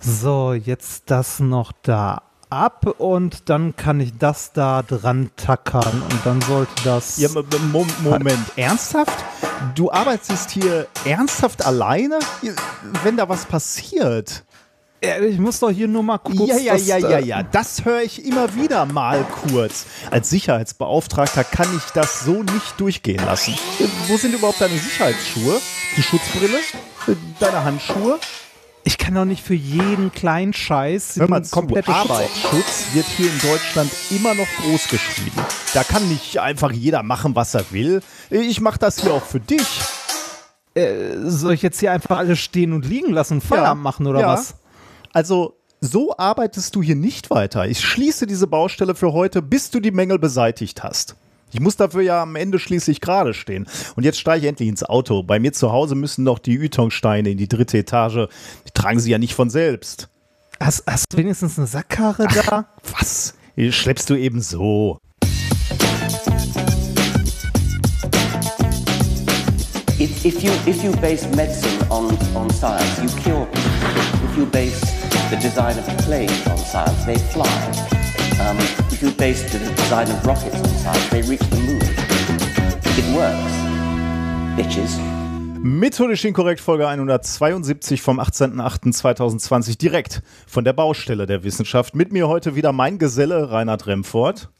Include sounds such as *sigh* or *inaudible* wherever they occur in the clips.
So, jetzt das noch da ab und dann kann ich das da dran tackern und dann sollte das. Ja, Mo Moment, ernsthaft? Du arbeitest hier ernsthaft alleine? Wenn da was passiert? Ich muss doch hier nur mal kurz. Ja, ja, ja, ja, ja. Das höre ich immer wieder mal kurz. Als Sicherheitsbeauftragter kann ich das so nicht durchgehen lassen. Wo sind überhaupt deine Sicherheitsschuhe? Die Schutzbrille? Deine Handschuhe? Ich kann doch nicht für jeden kleinen Scheiß Hör mal zu, Arbeitsschutz wird hier in Deutschland immer noch groß geschrieben. Da kann nicht einfach jeder machen, was er will. Ich mache das hier auch für dich. Äh, soll ich jetzt hier einfach alles stehen und liegen lassen Feierabend ja, machen oder ja. was? Also so arbeitest du hier nicht weiter. Ich schließe diese Baustelle für heute, bis du die Mängel beseitigt hast. Ich muss dafür ja am Ende schließlich gerade stehen. Und jetzt steige ich endlich ins Auto. Bei mir zu Hause müssen noch die Ytongsteine in die dritte Etage. Die tragen sie ja nicht von selbst. Hast, hast du wenigstens eine Sackkarre Ach, da? Was? Die schleppst du eben so. If, if, you, if you base medicine on, on science, you cure people. If you base the design of planes on science, they fly. Um, if you base the design of rockets on science, they reach the moon. It works. Bitches. Methodisch inkorrekt Folge 172 vom 18.08.2020 direkt von der Baustelle der Wissenschaft. Mit mir heute wieder mein Geselle Reinhard Remfort.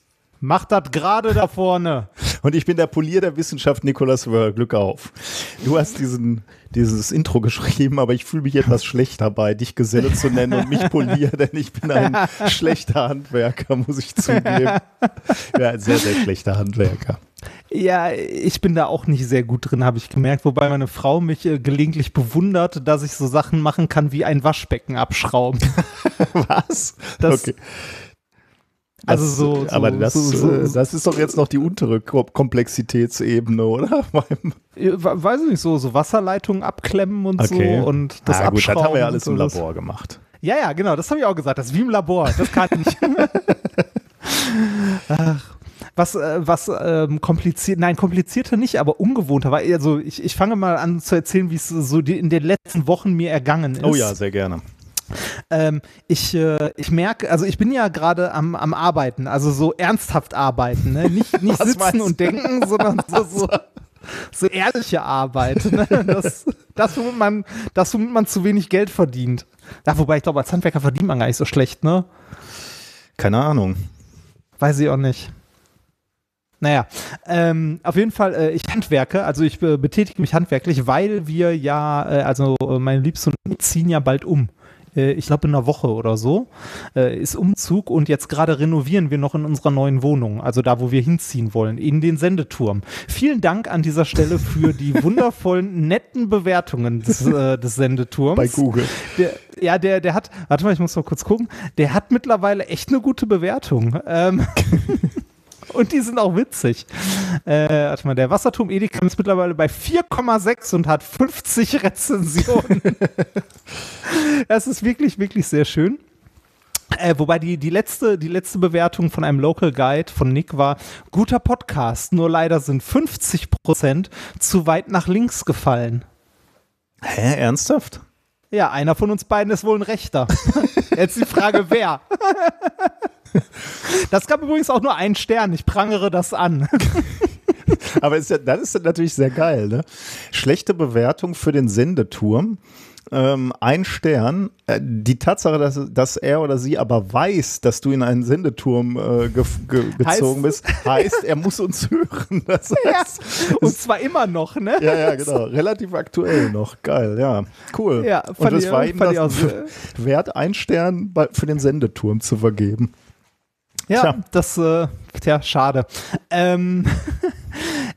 Mach das gerade da vorne. Und ich bin der Polier der Wissenschaft Nikolas Wörl. Glück auf. Du hast diesen, dieses Intro geschrieben, aber ich fühle mich etwas schlecht dabei, dich Geselle zu nennen und mich Polier, denn ich bin ein schlechter Handwerker, muss ich zugeben. Ja, ein sehr, sehr schlechter Handwerker. Ja, ich bin da auch nicht sehr gut drin, habe ich gemerkt. Wobei meine Frau mich äh, gelegentlich bewundert, dass ich so Sachen machen kann wie ein Waschbecken abschrauben. *laughs* Was? Das, okay. Also so, so, aber das, so, so, äh, das ist doch jetzt noch die untere Komplexitätsebene, oder? *laughs* Weiß ich nicht, so, so Wasserleitungen abklemmen und okay. so und das ah, gut, das haben wir ja alles im Labor gemacht. Ja, ja, genau, das habe ich auch gesagt. Das ist wie im Labor. Das kann ich. *laughs* Ach, was, äh, was ähm, kompliziert, nein, komplizierter nicht, aber ungewohnter war. Also ich, ich fange mal an zu erzählen, wie es so die, in den letzten Wochen mir ergangen ist. Oh ja, sehr gerne. Ähm, ich, äh, ich merke, also ich bin ja gerade am, am Arbeiten, also so ernsthaft arbeiten, ne? nicht, *laughs* nicht sitzen und denken, sondern so, so, so ehrliche Arbeit. Ne? Das, das, womit man, das, womit man zu wenig Geld verdient. Ja, wobei ich glaube, als Handwerker verdient man gar nicht so schlecht, ne? Keine Ahnung. Weiß ich auch nicht. Naja, ähm, auf jeden Fall, äh, ich handwerke, also ich äh, betätige mich handwerklich, weil wir ja, äh, also äh, meine Liebste und ich ziehen ja bald um äh, ich glaube in einer Woche oder so, äh, ist Umzug und jetzt gerade renovieren wir noch in unserer neuen Wohnung, also da, wo wir hinziehen wollen, in den Sendeturm. Vielen Dank an dieser Stelle für die *laughs* wundervollen, netten Bewertungen des, äh, des Sendeturms. Bei Google. Der, ja, der, der hat, warte mal, ich muss mal kurz gucken, der hat mittlerweile echt eine gute Bewertung. Ähm, *laughs* und die sind auch witzig. Äh, warte mal, der Wasserturm Edeka ist mittlerweile bei 4,6 und hat 50 *laughs* Rezensionen. *laughs* das ist wirklich, wirklich sehr schön. Äh, wobei die, die, letzte, die letzte Bewertung von einem Local Guide von Nick war, guter Podcast, nur leider sind 50 Prozent zu weit nach links gefallen. Hä, ernsthaft? Ja, einer von uns beiden ist wohl ein Rechter. *laughs* Jetzt die Frage, wer? *laughs* Das gab übrigens auch nur einen Stern. Ich prangere das an. *laughs* Aber ist ja, das ist natürlich sehr geil, ne? Schlechte Bewertung für den Sendeturm. Ähm, ein Stern. Äh, die Tatsache, dass, dass er oder sie aber weiß, dass du in einen Sendeturm äh, ge ge gezogen heißt, bist, heißt, er muss uns hören. *laughs* Das heißt, ja, und zwar immer noch, ne? Ja, ja, genau. Relativ aktuell noch. Geil, ja. Cool. Ja, und das war ihm das wert, ein Stern bei, für den Sendeturm zu vergeben. Ja, Tja. das, äh, tja, schade. Ähm, *laughs*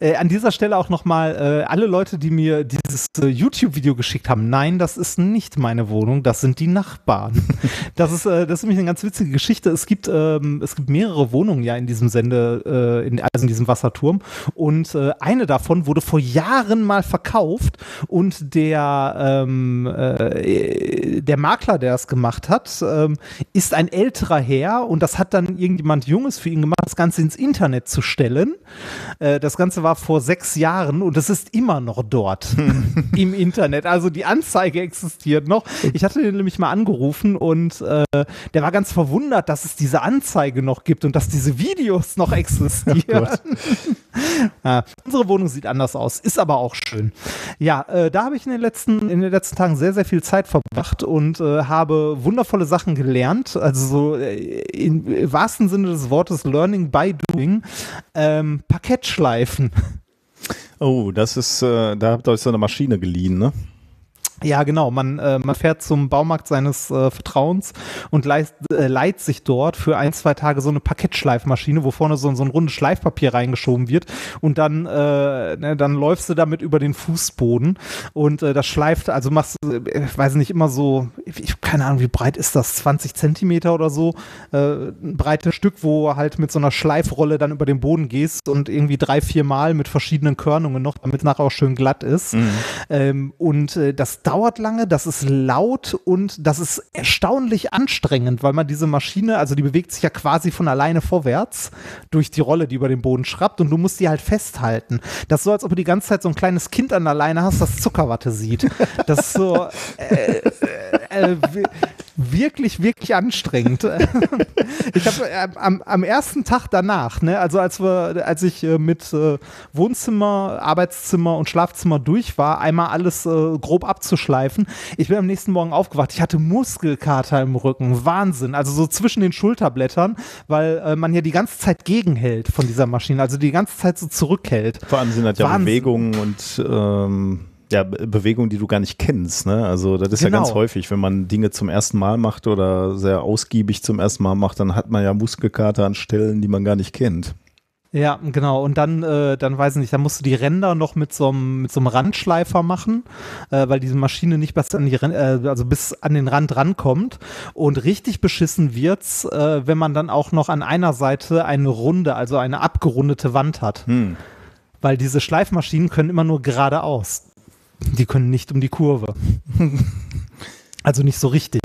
Äh, an dieser Stelle auch nochmal äh, alle Leute, die mir dieses äh, YouTube-Video geschickt haben. Nein, das ist nicht meine Wohnung, das sind die Nachbarn. *laughs* das ist, äh, das ist nämlich eine ganz witzige Geschichte. Es gibt, ähm, es gibt mehrere Wohnungen ja in diesem Sende, äh, in, also in diesem Wasserturm. Und äh, eine davon wurde vor Jahren mal verkauft und der, ähm, äh, der Makler, der das gemacht hat, ähm, ist ein älterer Herr und das hat dann irgendjemand Junges für ihn gemacht, das Ganze ins Internet zu stellen. Äh, das Ganze war vor sechs Jahren und es ist immer noch dort *laughs* im Internet. Also die Anzeige existiert noch. Ich hatte den nämlich mal angerufen und äh, der war ganz verwundert, dass es diese Anzeige noch gibt und dass diese Videos noch *laughs* existieren. Ja, *laughs* unsere Wohnung sieht anders aus, ist aber auch schön. Ja, äh, da habe ich in den letzten in den letzten Tagen sehr sehr viel Zeit verbracht und äh, habe wundervolle Sachen gelernt. Also so äh, in, im wahrsten Sinne des Wortes Learning by Doing. Ähm, Parkettschleifen. Oh, das ist, äh, da habt ihr euch so eine Maschine geliehen, ne? Ja, genau. Man, äh, man fährt zum Baumarkt seines äh, Vertrauens und leist, äh, leiht sich dort für ein, zwei Tage so eine Parkettschleifmaschine, wo vorne so, so ein rundes Schleifpapier reingeschoben wird und dann, äh, ne, dann läufst du damit über den Fußboden und äh, das schleift, also machst du, äh, ich weiß nicht, immer so, ich keine Ahnung, wie breit ist das, 20 Zentimeter oder so, äh, ein breites Stück, wo halt mit so einer Schleifrolle dann über den Boden gehst und irgendwie drei, vier Mal mit verschiedenen Körnungen noch, damit es nachher auch schön glatt ist. Mhm. Ähm, und äh, das dauert lange, das ist laut und das ist erstaunlich anstrengend, weil man diese Maschine, also die bewegt sich ja quasi von alleine vorwärts durch die Rolle, die über den Boden schrappt und du musst die halt festhalten. Das ist so, als ob du die ganze Zeit so ein kleines Kind an der Leine hast, das Zuckerwatte sieht. Das ist so äh, äh, äh, wirklich, wirklich anstrengend. *laughs* ich habe äh, am, am, ersten Tag danach, ne, also als wir, als ich äh, mit äh, Wohnzimmer, Arbeitszimmer und Schlafzimmer durch war, einmal alles äh, grob abzuschleifen. Ich bin am nächsten Morgen aufgewacht. Ich hatte Muskelkater im Rücken. Wahnsinn. Also so zwischen den Schulterblättern, weil äh, man ja die ganze Zeit gegenhält von dieser Maschine, also die ganze Zeit so zurückhält. Vor allem sind das ja Wahnsinn. Bewegungen und ähm ja, Bewegungen, die du gar nicht kennst. Ne? Also das ist genau. ja ganz genau. häufig, wenn man Dinge zum ersten Mal macht oder sehr ausgiebig zum ersten Mal macht, dann hat man ja Muskelkater an Stellen, die man gar nicht kennt. Ja, genau. Und dann, äh, dann weiß ich nicht, dann musst du die Ränder noch mit so einem mit so einem Randschleifer machen, äh, weil diese Maschine nicht bis an die äh, also bis an den Rand rankommt. Und richtig beschissen wird's, äh, wenn man dann auch noch an einer Seite eine runde, also eine abgerundete Wand hat. Hm. Weil diese Schleifmaschinen können immer nur geradeaus. Die können nicht um die Kurve. *laughs* also nicht so richtig.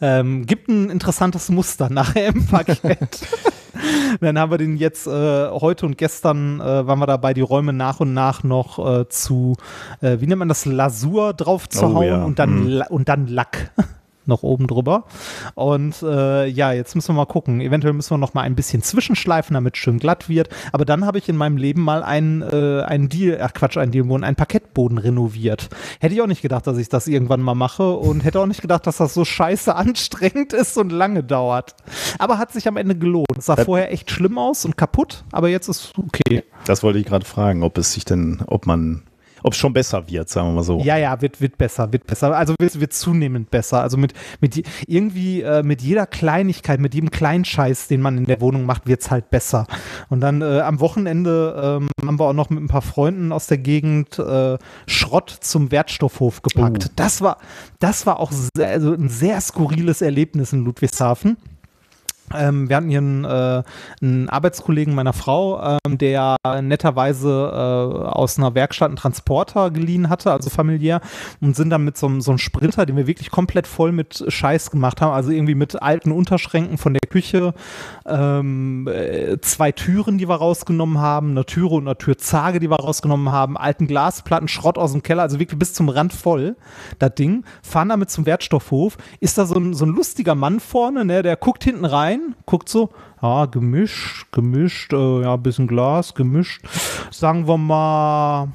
Ähm, gibt ein interessantes Muster nachher im Paket. *laughs* Dann haben wir den jetzt äh, heute und gestern äh, waren wir dabei, die Räume nach und nach noch äh, zu, äh, wie nennt man das, Lasur drauf zu oh, hauen ja. und, dann, mhm. und dann Lack noch oben drüber. Und äh, ja, jetzt müssen wir mal gucken. Eventuell müssen wir noch mal ein bisschen zwischenschleifen, damit es schön glatt wird. Aber dann habe ich in meinem Leben mal einen, äh, einen Deal, ach Quatsch, einen Dealboden, einen Parkettboden renoviert. Hätte ich auch nicht gedacht, dass ich das irgendwann mal mache und hätte auch nicht gedacht, dass das so scheiße *laughs* anstrengend ist und lange dauert. Aber hat sich am Ende gelohnt. Es sah das vorher echt schlimm aus und kaputt, aber jetzt ist okay. Das wollte ich gerade fragen, ob es sich denn, ob man ob es schon besser wird, sagen wir mal so. Ja, ja, wird, wird besser, wird besser. Also wird, wird zunehmend besser. Also mit, mit irgendwie äh, mit jeder Kleinigkeit, mit jedem kleinen Scheiß, den man in der Wohnung macht, wird es halt besser. Und dann äh, am Wochenende ähm, haben wir auch noch mit ein paar Freunden aus der Gegend äh, Schrott zum Wertstoffhof gepackt. Oh. Das war, das war auch sehr, also ein sehr skurriles Erlebnis in Ludwigshafen. Ähm, wir hatten hier einen, äh, einen, Arbeitskollegen meiner Frau, ähm, der netterweise äh, aus einer Werkstatt einen Transporter geliehen hatte, also familiär, und sind dann mit so, so einem Sprinter, den wir wirklich komplett voll mit Scheiß gemacht haben, also irgendwie mit alten Unterschränken von der Küche, ähm, äh, zwei Türen, die wir rausgenommen haben, eine Türe und eine Türzage, die wir rausgenommen haben, alten Glasplatten, Schrott aus dem Keller, also wirklich bis zum Rand voll, das Ding, fahren damit zum Wertstoffhof, ist da so ein, so ein lustiger Mann vorne, ne, der guckt hinten rein, rein, guckt so, ja, gemischt, gemischt, äh, ja, bisschen Glas, gemischt. Sagen wir mal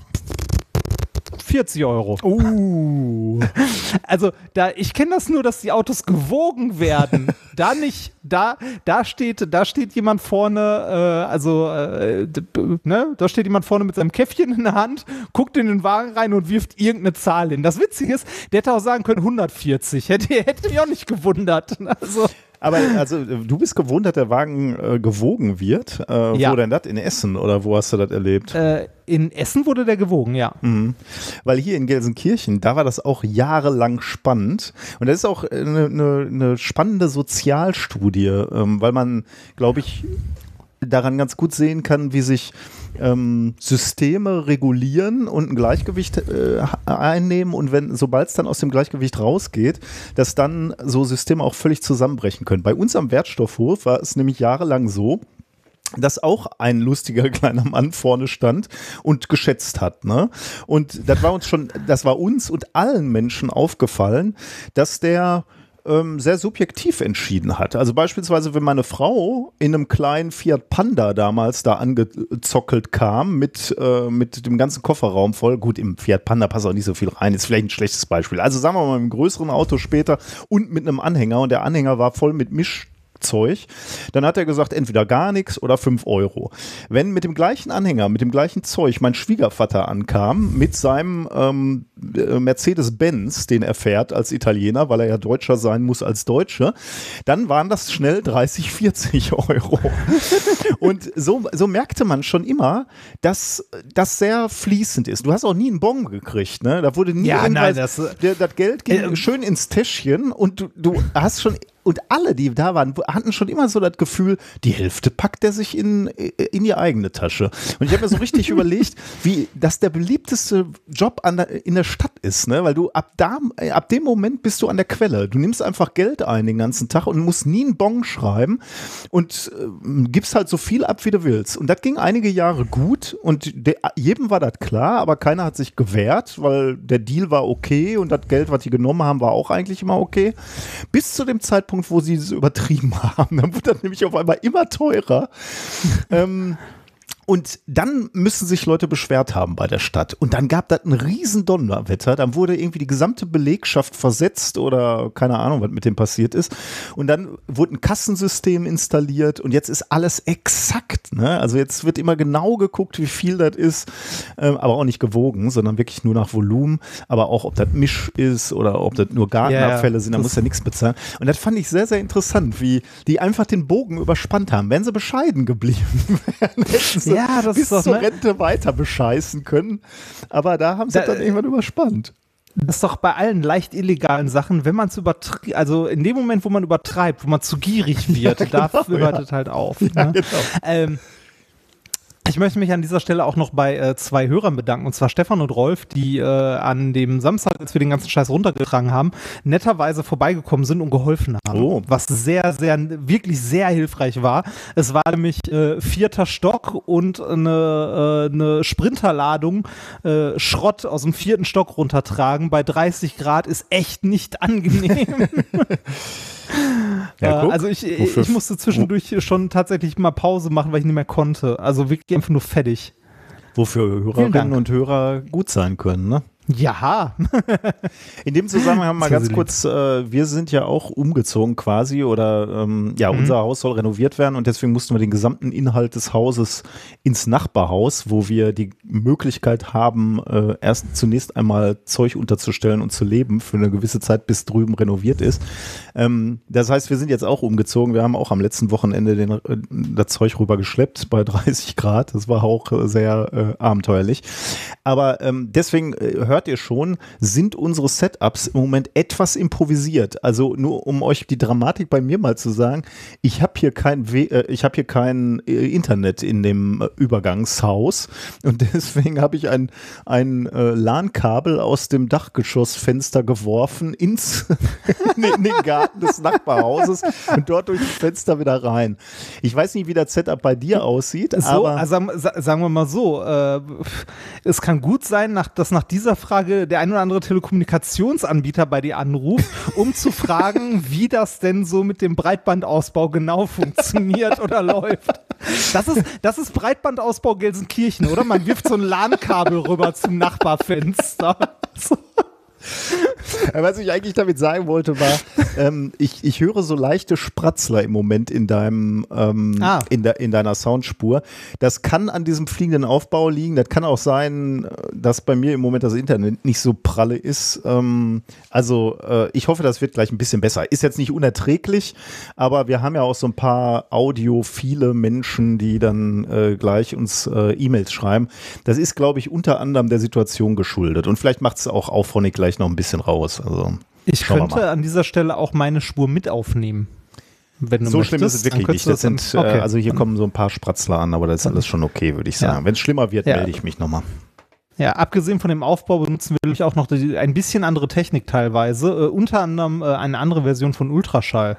40 Euro. Uh. *laughs* Also, da, ich kenne das nur, dass die Autos gewogen werden. *laughs* da nicht, da, da steht, da steht jemand vorne, äh, also, äh, ne, da steht jemand vorne mit seinem Käffchen in der Hand, guckt in den Wagen rein und wirft irgendeine Zahl hin. Das Witzige ist, der hätte auch sagen können 140. Hätte, hätte mich auch nicht gewundert. *laughs* Also. Aber also du bist gewohnt, dass der Wagen äh, gewogen wird. Äh, ja. Wo denn das? In Essen oder wo hast du das erlebt? Äh, in Essen wurde der gewogen, ja. Mhm. Weil hier in Gelsenkirchen, da war das auch jahrelang spannend. Und das ist auch eine, eine, eine spannende Sozialstudie, ähm, weil man, glaube ich, daran ganz gut sehen kann, wie sich ähm, Systeme regulieren und ein Gleichgewicht äh, einnehmen und wenn, sobald es dann aus dem Gleichgewicht rausgeht, dass dann so Systeme auch völlig zusammenbrechen können. Bei uns am Wertstoffhof war es nämlich jahrelang so, dass auch ein lustiger *laughs* kleiner Mann vorne stand und geschätzt hat. Ne? Und das war uns schon, das war uns und allen Menschen aufgefallen, dass der ähm, sehr subjektiv entschieden hat. Also beispielsweise, wenn meine Frau in einem kleinen Fiat Panda damals da angezockelt kam mit, äh, mit dem ganzen Kofferraum voll, gut, im Fiat Panda passt auch nicht so viel rein, ist vielleicht ein schlechtes Beispiel. Also sagen wir mal, einem größeren Auto später und mit einem Anhänger und der Anhänger war voll mit Misch Zeug, dann hat er gesagt, entweder gar nichts oder 5 Euro. Wenn mit dem gleichen Anhänger, mit dem gleichen Zeug mein Schwiegervater ankam, mit seinem ähm, äh, Mercedes-Benz, den er fährt als Italiener, weil er ja Deutscher sein muss als Deutscher, dann waren das schnell 30, 40 *laughs* Euro. Und so, so merkte man schon immer, dass das sehr fließend ist. Du hast auch nie einen Bon gekriegt, ne? Da wurde nie ja, nein, das, der, das Geld ging äh, schön ins Täschchen und du, du hast schon und alle, die da waren, hatten schon immer so das Gefühl, die Hälfte packt er sich in, in die eigene Tasche. Und ich habe mir so richtig *laughs* überlegt, wie das der beliebteste Job an der, in der Stadt ist, ne? Weil du ab da, ab dem Moment bist du an der Quelle. Du nimmst einfach Geld ein den ganzen Tag und musst nie einen Bon schreiben und äh, gibst halt so viel ab, wie du willst. Und das ging einige Jahre gut und de, jedem war das klar, aber keiner hat sich gewehrt, weil der Deal war okay und das Geld, was die genommen haben, war auch eigentlich immer okay. Bis zu dem Zeitpunkt, Zeitpunkt, wo sie es übertrieben *laughs* haben. Dann wird das nämlich auf einmal immer teurer. ähm, und dann müssen sich Leute beschwert haben bei der Stadt. Und dann gab das ein riesen Donnerwetter. Dann wurde irgendwie die gesamte Belegschaft versetzt oder keine Ahnung, was mit dem passiert ist. Und dann wurde ein Kassensystem installiert und jetzt ist alles exakt. Ne? Also jetzt wird immer genau geguckt, wie viel das ist, ähm, aber auch nicht gewogen, sondern wirklich nur nach Volumen. Aber auch, ob das Misch ist oder ob das nur Gartenabfälle yeah, sind, da muss ja nichts bezahlen. Und das fand ich sehr, sehr interessant, wie die einfach den Bogen überspannt haben. Wären sie bescheiden geblieben, *laughs* wären, hätten sie ja, *laughs* das bis ist doch, zur ne? Rente weiter bescheißen können. Aber da haben sie da, dann irgendwann überspannt. Das ist doch bei allen leicht illegalen Sachen, wenn man es übertreibt, also in dem Moment, wo man übertreibt, wo man zu gierig *laughs* wird, ja, genau, da hört es halt auf. Ja, ne? genau. ähm, ich möchte mich an dieser Stelle auch noch bei äh, zwei Hörern bedanken, und zwar Stefan und Rolf, die äh, an dem Samstag, als wir den ganzen Scheiß runtergetragen haben, netterweise vorbeigekommen sind und geholfen haben. Oh. Was sehr, sehr, wirklich sehr hilfreich war. Es war nämlich äh, vierter Stock und eine, äh, eine Sprinterladung äh, Schrott aus dem vierten Stock runtertragen. Bei 30 Grad ist echt nicht angenehm. *laughs* *laughs* Ja, also ich, ich musste zwischendurch schon tatsächlich mal Pause machen, weil ich nicht mehr konnte. Also wirklich einfach nur fertig. Wofür Hörerinnen und Hörer gut sein können, ne? Ja. In dem Zusammenhang *laughs* mal ganz kurz, äh, wir sind ja auch umgezogen quasi oder ähm, ja, mhm. unser Haus soll renoviert werden und deswegen mussten wir den gesamten Inhalt des Hauses ins Nachbarhaus, wo wir die Möglichkeit haben, äh, erst zunächst einmal Zeug unterzustellen und zu leben für eine gewisse Zeit, bis drüben renoviert ist. Ähm, das heißt, wir sind jetzt auch umgezogen. Wir haben auch am letzten Wochenende den, äh, das Zeug rübergeschleppt bei *laughs* 30 Grad. Das war auch äh, sehr äh, abenteuerlich. Aber ähm, deswegen äh, hört ihr schon, sind unsere Setups im Moment etwas improvisiert. Also nur um euch die Dramatik bei mir mal zu sagen, ich habe hier kein We äh, ich habe hier kein äh, Internet in dem äh, Übergangshaus und *laughs* deswegen habe ich ein ein äh, LAN-Kabel aus dem Dachgeschossfenster geworfen ins *laughs* in den Garten des Nachbarhauses und dort durch das Fenster wieder rein. Ich weiß nicht, wie das Setup bei dir aussieht, so, aber also, sagen wir mal so, äh, es kann gut sein, nach, dass nach dieser Frage der ein oder andere Telekommunikationsanbieter bei dir anruft, um zu *laughs* fragen, wie das denn so mit dem Breitbandausbau genau funktioniert oder *laughs* läuft. Das ist, das ist Breitbandausbau Gelsenkirchen, oder? Man wirft so ein LAN-Kabel rüber zum Nachbarfenster. *laughs* Was ich eigentlich damit sagen wollte, war, ähm, ich, ich höre so leichte Spratzler im Moment in deinem ähm, ah. in, de, in deiner Soundspur. Das kann an diesem fliegenden Aufbau liegen. Das kann auch sein, dass bei mir im Moment das Internet nicht so pralle ist. Ähm, also äh, ich hoffe, das wird gleich ein bisschen besser. Ist jetzt nicht unerträglich, aber wir haben ja auch so ein paar audiophile Menschen, die dann äh, gleich uns äh, E-Mails schreiben. Das ist, glaube ich, unter anderem der Situation geschuldet. Und vielleicht macht es auch Auphonic gleich noch ein bisschen raus. Also, ich könnte an dieser Stelle auch meine Spur mit aufnehmen. Wenn du so möchtest, schlimm ist es wirklich nicht. Das sind, äh, okay. also hier kommen so ein paar Spratzler an, aber das ist alles schon okay, würde ich sagen. Ja. Wenn es schlimmer wird, ja. melde ich mich nochmal. Ja, abgesehen von dem Aufbau benutzen wir auch noch die, ein bisschen andere Technik teilweise. Äh, unter anderem äh, eine andere Version von Ultraschall.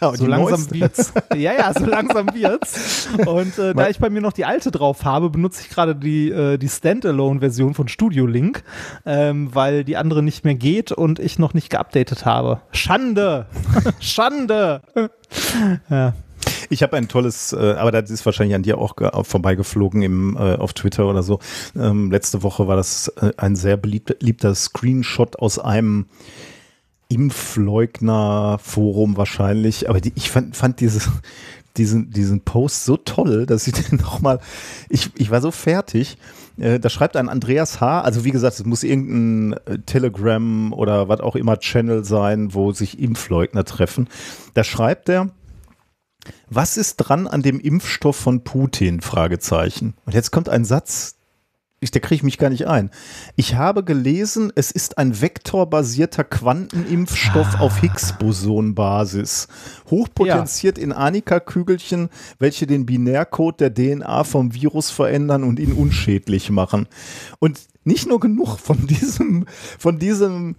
*laughs* so langsam wird's. *laughs* ja, ja, so langsam wird's. Und äh, da ich bei mir noch die alte drauf habe, benutze ich gerade die, äh, die Standalone-Version von Studio Link, ähm, weil die andere nicht mehr geht und ich noch nicht geupdatet habe. Schande! *laughs* Schande! ja. Ich habe ein tolles, äh, aber das ist wahrscheinlich an dir auch vorbeigeflogen im, äh, auf Twitter oder so. Ähm, letzte Woche war das äh, ein sehr beliebter, beliebter Screenshot aus einem Impfleugner-Forum wahrscheinlich. Aber die, ich fand, fand dieses, diesen, diesen Post so toll, dass ich *laughs* den nochmal, ich, ich war so fertig. Äh, da schreibt ein Andreas H., also wie gesagt, es muss irgendein äh, Telegram oder was auch immer Channel sein, wo sich Impfleugner treffen. Da schreibt er, was ist dran an dem Impfstoff von Putin? Fragezeichen. Und jetzt kommt ein Satz, ich, da kriege ich mich gar nicht ein. Ich habe gelesen, es ist ein vektorbasierter Quantenimpfstoff ah. auf Higgs-Boson-Basis. Hochpotenziert ja. in Anika-Kügelchen, welche den Binärcode der DNA vom Virus verändern und ihn unschädlich machen. Und nicht nur genug von diesem, von diesem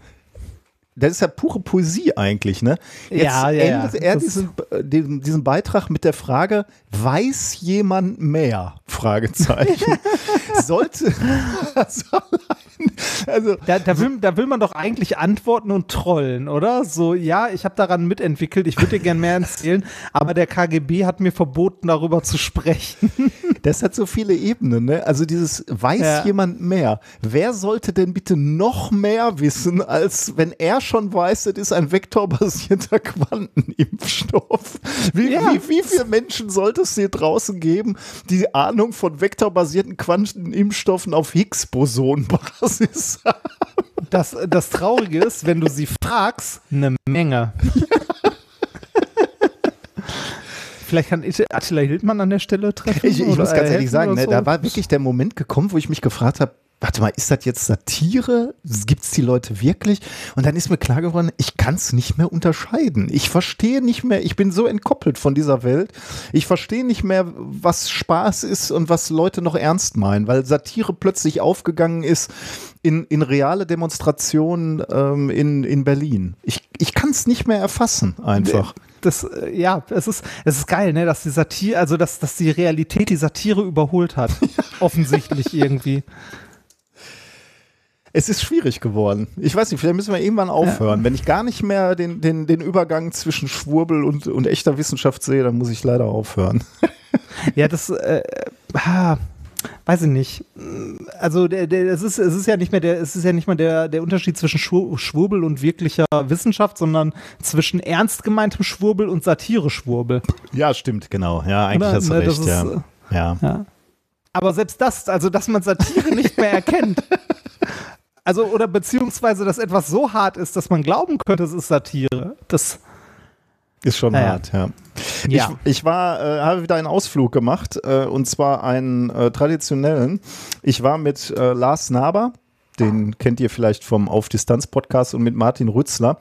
das ist ja pure Poesie eigentlich, ne? Jetzt ja, ja, endet ja. er diesen, äh, diesen, diesen, Beitrag mit der Frage, weiß jemand mehr? Fragezeichen. *laughs* Sollte, *laughs* also, also da, da, will, da will man doch eigentlich antworten und trollen, oder? So, ja, ich habe daran mitentwickelt, ich würde dir gern mehr erzählen, *laughs* aber der KGB hat mir verboten, darüber zu sprechen. Das hat so viele Ebenen, ne? Also dieses weiß ja. jemand mehr. Wer sollte denn bitte noch mehr wissen, als wenn er schon weiß, es ist ein vektorbasierter *laughs* Quantenimpfstoff? Wie, ja. wie, wie viele Menschen sollte es hier draußen geben, die Ahnung von vektorbasierten Quantenimpfstoffen auf Higgs-Boson-Basis *laughs* haben? Das, das Traurige ist, wenn du sie fragst, eine Menge. Vielleicht kann Attila Hildmann an der Stelle treffen. Ich, ich muss ganz ehrlich sagen, ne, da war wirklich der Moment gekommen, wo ich mich gefragt habe, warte mal, ist das jetzt Satire? Gibt es die Leute wirklich? Und dann ist mir klar geworden, ich kann es nicht mehr unterscheiden. Ich verstehe nicht mehr, ich bin so entkoppelt von dieser Welt. Ich verstehe nicht mehr, was Spaß ist und was Leute noch ernst meinen, weil Satire plötzlich aufgegangen ist in, in reale Demonstrationen ähm, in, in Berlin. Ich, ich kann es nicht mehr erfassen, einfach das, äh, ja, es ist, es ist geil, ne, dass die Satire, also dass, dass die Realität die Satire überholt hat. *laughs* Offensichtlich irgendwie. Es ist schwierig geworden. Ich weiß nicht, vielleicht müssen wir irgendwann aufhören. Ja. Wenn ich gar nicht mehr den, den, den Übergang zwischen Schwurbel und, und echter Wissenschaft sehe, dann muss ich leider aufhören. *laughs* ja, das, äh, ah, weiß ich nicht. Also der, der, es, ist, es ist ja nicht mehr der, es ist ja nicht mehr der, der Unterschied zwischen Schwurbel und wirklicher Wissenschaft, sondern zwischen ernst gemeintem Schwurbel und Satire-Schwurbel. Ja, stimmt, genau. Ja, eigentlich Oder, hast du ne, recht, ja. Ist, ja. ja. Aber selbst das, also dass man Satire nicht mehr erkennt. *laughs* Also, oder beziehungsweise, dass etwas so hart ist, dass man glauben könnte, es ist Satire. Das ist schon naja. hart, ja. ja. Ich, ich war, äh, habe wieder einen Ausflug gemacht äh, und zwar einen äh, traditionellen. Ich war mit äh, Lars Naber, den kennt ihr vielleicht vom Auf Distanz Podcast und mit Martin Rützler,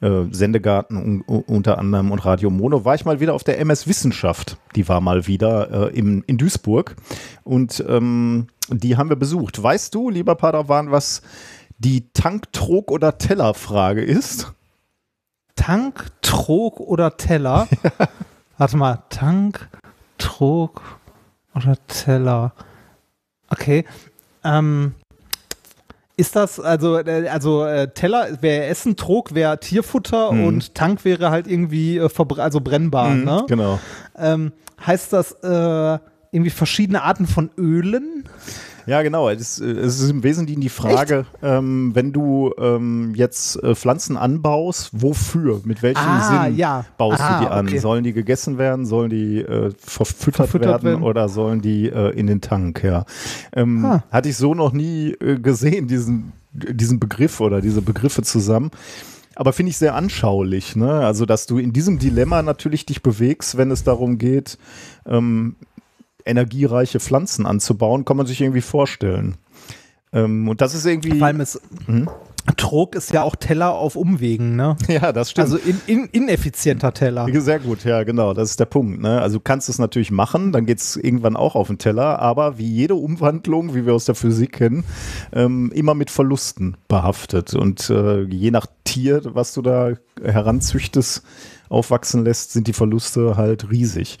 äh, Sendegarten unter anderem und Radio Mono, war ich mal wieder auf der MS Wissenschaft. Die war mal wieder äh, im, in Duisburg und ähm, die haben wir besucht. Weißt du, lieber Padawan, was die Tank, Trog oder Teller Frage ist? Tank, Trog oder Teller. *laughs* Ja. Warte mal, Tank, Trog oder Teller. Okay. Ähm, ist das, also, äh, also äh, Teller wäre Essen, Trog wäre Tierfutter mhm. und Tank wäre halt irgendwie äh, also brennbar, mhm, ne? Genau. Ähm, heißt das äh, irgendwie verschiedene Arten von Ölen? Ja, genau. Es, ist im Wesentlichen die Frage, ähm, wenn du ähm, jetzt äh, Pflanzen anbaust, wofür? Mit welchem ah, Sinn ja. baust Aha, du die an? Okay. Sollen die gegessen werden? Sollen die äh, verfüttert, verfüttert werden, werden, oder sollen die äh, in den Tank? Ja. Ähm, ah. Hatte ich so noch nie äh, gesehen, diesen, diesen Begriff oder diese Begriffe zusammen aber finde ich sehr anschaulich, ne? Also, dass du in diesem Dilemma natürlich dich bewegst, wenn es darum geht, ähm, energiereiche Pflanzen anzubauen, kann man sich irgendwie vorstellen. Ähm, und das ist irgendwie. Vor allem ist, hm? Trog ist ja auch Teller auf Umwegen, ne? *laughs* Ja, das stimmt. Also in, in, ineffizienter Teller. Sehr gut, ja, genau, das ist der Punkt. Ne? Also du kannst es natürlich machen, dann geht es irgendwann auch auf den Teller, aber wie jede Umwandlung, wie wir aus der Physik kennen, ähm, immer mit Verlusten behaftet. Und äh, je nach Tier, was du da heranzüchtest, aufwachsen lässt, sind die Verluste halt riesig.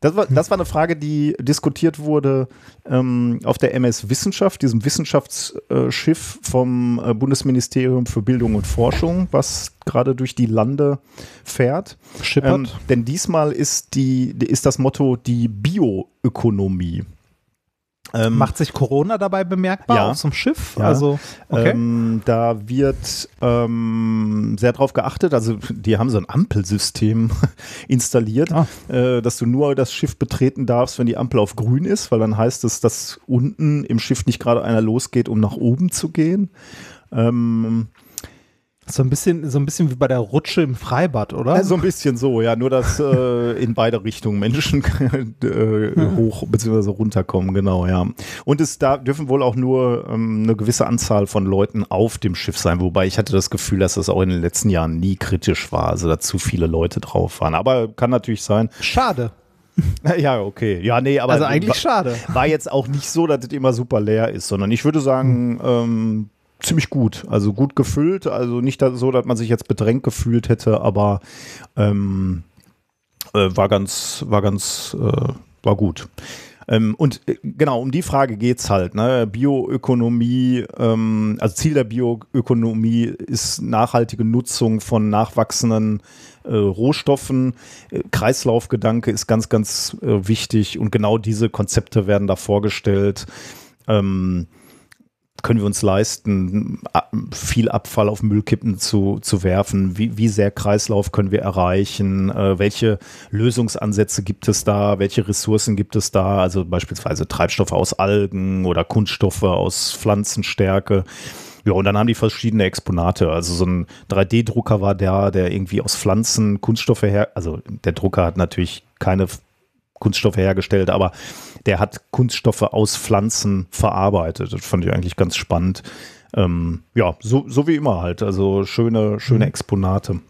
Das war, das war eine Frage, die diskutiert wurde ähm, auf der MS Wissenschaft, diesem Wissenschaftsschiff vom äh, Bundesministerium für Bildung und Forschung, was gerade durch die Lande fährt. Ähm, denn diesmal ist, die, ist das Motto die Bioökonomie. Ähm, Macht sich Corona dabei bemerkbar ja, auf so einem Schiff? Ja, also, okay. Ähm, da wird ähm, sehr drauf geachtet. Also, die haben so ein Ampelsystem *laughs* installiert, ah. äh, dass du nur das Schiff betreten darfst, wenn die Ampel auf grün ist, weil dann heißt es, dass unten im Schiff nicht gerade einer losgeht, um nach oben zu gehen. Ähm, so ein bisschen, so ein bisschen wie bei der Rutsche im Freibad, oder? Ja, so ein bisschen so, ja. Nur, dass äh, in beide Richtungen Menschen *laughs* äh, hoch bzw. runterkommen, genau, ja. Und es da dürfen wohl auch nur ähm, eine gewisse Anzahl von Leuten auf dem Schiff sein, wobei ich hatte das Gefühl, dass das auch in den letzten Jahren nie kritisch war, also da zu viele Leute drauf waren. Aber kann natürlich sein. Schade. *laughs* Ja, okay. Ja, nee, aber. Also eigentlich war, schade. War jetzt auch nicht so, dass es immer super leer ist, sondern ich würde sagen, hm. ähm, ziemlich gut. Also gut gefüllt. Also nicht so, dass man sich jetzt bedrängt gefühlt hätte, aber ähm, äh, war ganz, war ganz, äh, war gut. Ähm, und äh, genau, um die Frage geht es halt. Ne? Bioökonomie, ähm, also Ziel der Bioökonomie ist nachhaltige Nutzung von nachwachsenden äh, Rohstoffen. Äh, Kreislaufgedanke ist ganz, ganz äh, wichtig und genau diese Konzepte werden da vorgestellt. Ähm, können wir uns leisten, viel Abfall auf Müllkippen zu, zu werfen? Wie, wie sehr Kreislauf können wir erreichen? Äh, welche Lösungsansätze gibt es da? Welche Ressourcen gibt es da? Also beispielsweise Treibstoffe aus Algen oder Kunststoffe aus Pflanzenstärke. Ja, und dann haben die verschiedene Exponate. Also so ein 3D-Drucker war der, der irgendwie aus Pflanzen Kunststoffe her, also der Drucker hat natürlich keine Kunststoffe hergestellt, aber der hat Kunststoffe aus Pflanzen verarbeitet. Das fand ich eigentlich ganz spannend. Ähm, ja, so, so wie immer halt. Also schöne, schöne mhm. Exponate.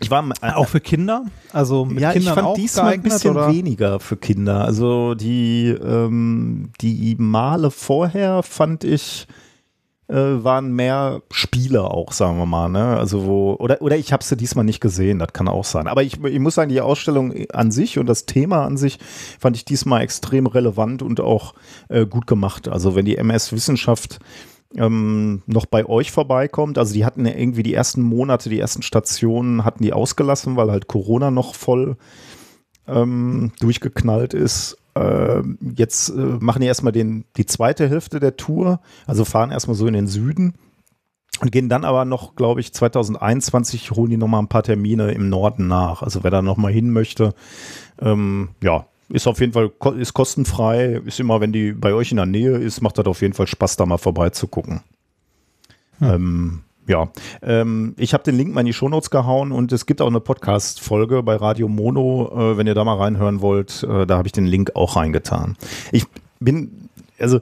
Ich war äh, auch für Kinder, also mit ja, Kindern ich fand diesmal ein bisschen oder? weniger für Kinder. Also die ähm, die Male vorher fand ich äh, waren mehr Spiele auch, sagen wir mal. Ne? Also wo, oder, oder ich habe sie diesmal nicht gesehen, das kann auch sein. Aber ich, ich muss sagen, die Ausstellung an sich und das Thema an sich fand ich diesmal extrem relevant und auch äh, gut gemacht. Also wenn die MS Wissenschaft ähm, noch bei euch vorbeikommt. Also die hatten ja irgendwie die ersten Monate, die ersten Stationen hatten die ausgelassen, weil halt Corona noch voll ähm, durchgeknallt ist. Äh, jetzt äh, machen die erstmal den, die zweite Hälfte der Tour, also fahren erstmal so in den Süden und gehen dann aber noch, glaube ich, 2021 holen die nochmal ein paar Termine im Norden nach. Also wer da nochmal hin möchte, ähm, ja, ist auf jeden Fall ist kostenfrei, ist immer, wenn die bei euch in der Nähe ist, macht das auf jeden Fall Spaß, da mal vorbeizugucken. Hm. Ähm, ja, ähm, ich habe den Link mal in die Shownotes gehauen und es gibt auch eine Podcast-Folge bei Radio Mono, äh, wenn ihr da mal reinhören wollt, äh, da habe ich den Link auch reingetan. Ich bin, also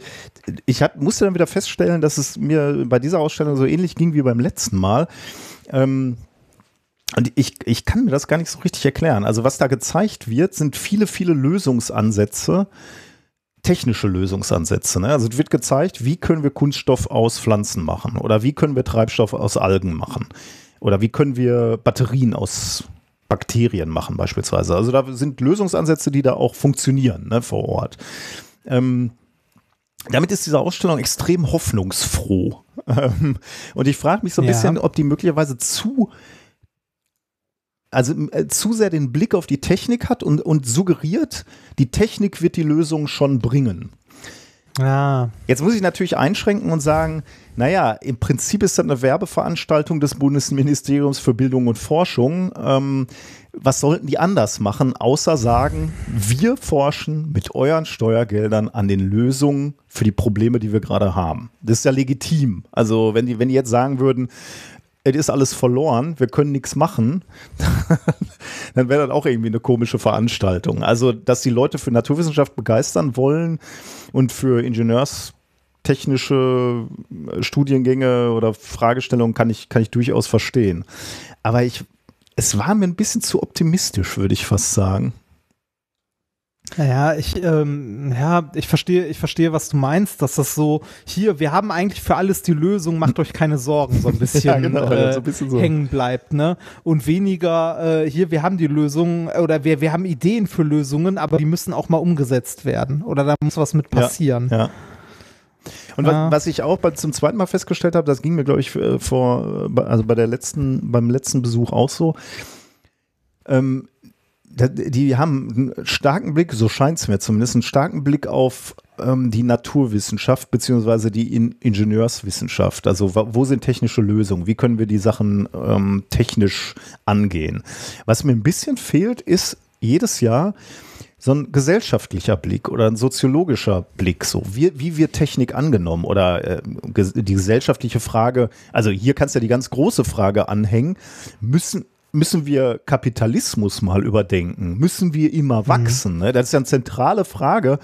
ich hab, musste dann wieder feststellen, dass es mir bei dieser Ausstellung so ähnlich ging wie beim letzten Mal. Ähm, und ich, ich kann mir das gar nicht so richtig erklären. Also was da gezeigt wird, sind viele, viele Lösungsansätze, technische Lösungsansätze. Ne? Also es wird gezeigt, wie können wir Kunststoff aus Pflanzen machen oder wie können wir Treibstoff aus Algen machen oder wie können wir Batterien aus Bakterien machen beispielsweise. Also da sind Lösungsansätze, die da auch funktionieren ne, vor Ort. Ähm, damit ist diese Ausstellung extrem hoffnungsfroh. *laughs* Ähm, und ich frage mich so ein ja. bisschen, ob die möglicherweise zu also äh, zu sehr den Blick auf die Technik hat und, und suggeriert, die Technik wird die Lösung schon bringen. Ja. Jetzt muss ich natürlich einschränken und sagen, naja, im Prinzip ist das eine Werbeveranstaltung des Bundesministeriums für Bildung und Forschung. Ähm, was sollten die anders machen, außer sagen, wir forschen mit euren Steuergeldern an den Lösungen für die Probleme, die wir gerade haben. Das ist ja legitim. Also wenn die, wenn die jetzt sagen würden, es ist alles verloren, wir können nichts machen, *laughs* dann wäre das auch irgendwie eine komische Veranstaltung. Also, dass die Leute für Naturwissenschaft begeistern wollen und für Ingenieurs technische äh, Studiengänge oder Fragestellungen kann ich, kann ich durchaus verstehen. Aber ich, es war mir ein bisschen zu optimistisch, würde ich fast sagen. Ja, ich, ähm, ja, ich verstehe, ich verstehe, was du meinst, dass das so, hier, wir haben eigentlich für alles die Lösung, macht euch keine Sorgen, so ein *laughs* bisschen, ja, genau, äh, so ein bisschen so. hängen bleibt, ne? Und weniger, äh, hier, wir haben die Lösung, oder wir, wir haben Ideen für Lösungen, aber die müssen auch mal umgesetzt werden. Oder da muss was mit passieren. Ja. ja. Und was, was, ich auch bei, zum zweiten Mal festgestellt habe, das ging mir, glaube ich, äh, vor, also bei der letzten, beim letzten Besuch auch so, ähm, die haben einen starken Blick, so scheint es mir zumindest, einen starken Blick auf ähm, die Naturwissenschaft beziehungsweise die In Ingenieurswissenschaft. Also wo sind technische Lösungen? Wie können wir die Sachen ähm, technisch angehen? Was mir ein bisschen fehlt, ist jedes Jahr so ein gesellschaftlicher Blick oder ein soziologischer Blick, so wie, wie wird Technik angenommen oder äh, die gesellschaftliche Frage, also hier kannst du ja die ganz große Frage anhängen, müssen, müssen wir Kapitalismus mal überdenken? Müssen wir immer mhm. wachsen? Mhm. Ne? Das ist ja eine zentrale Frage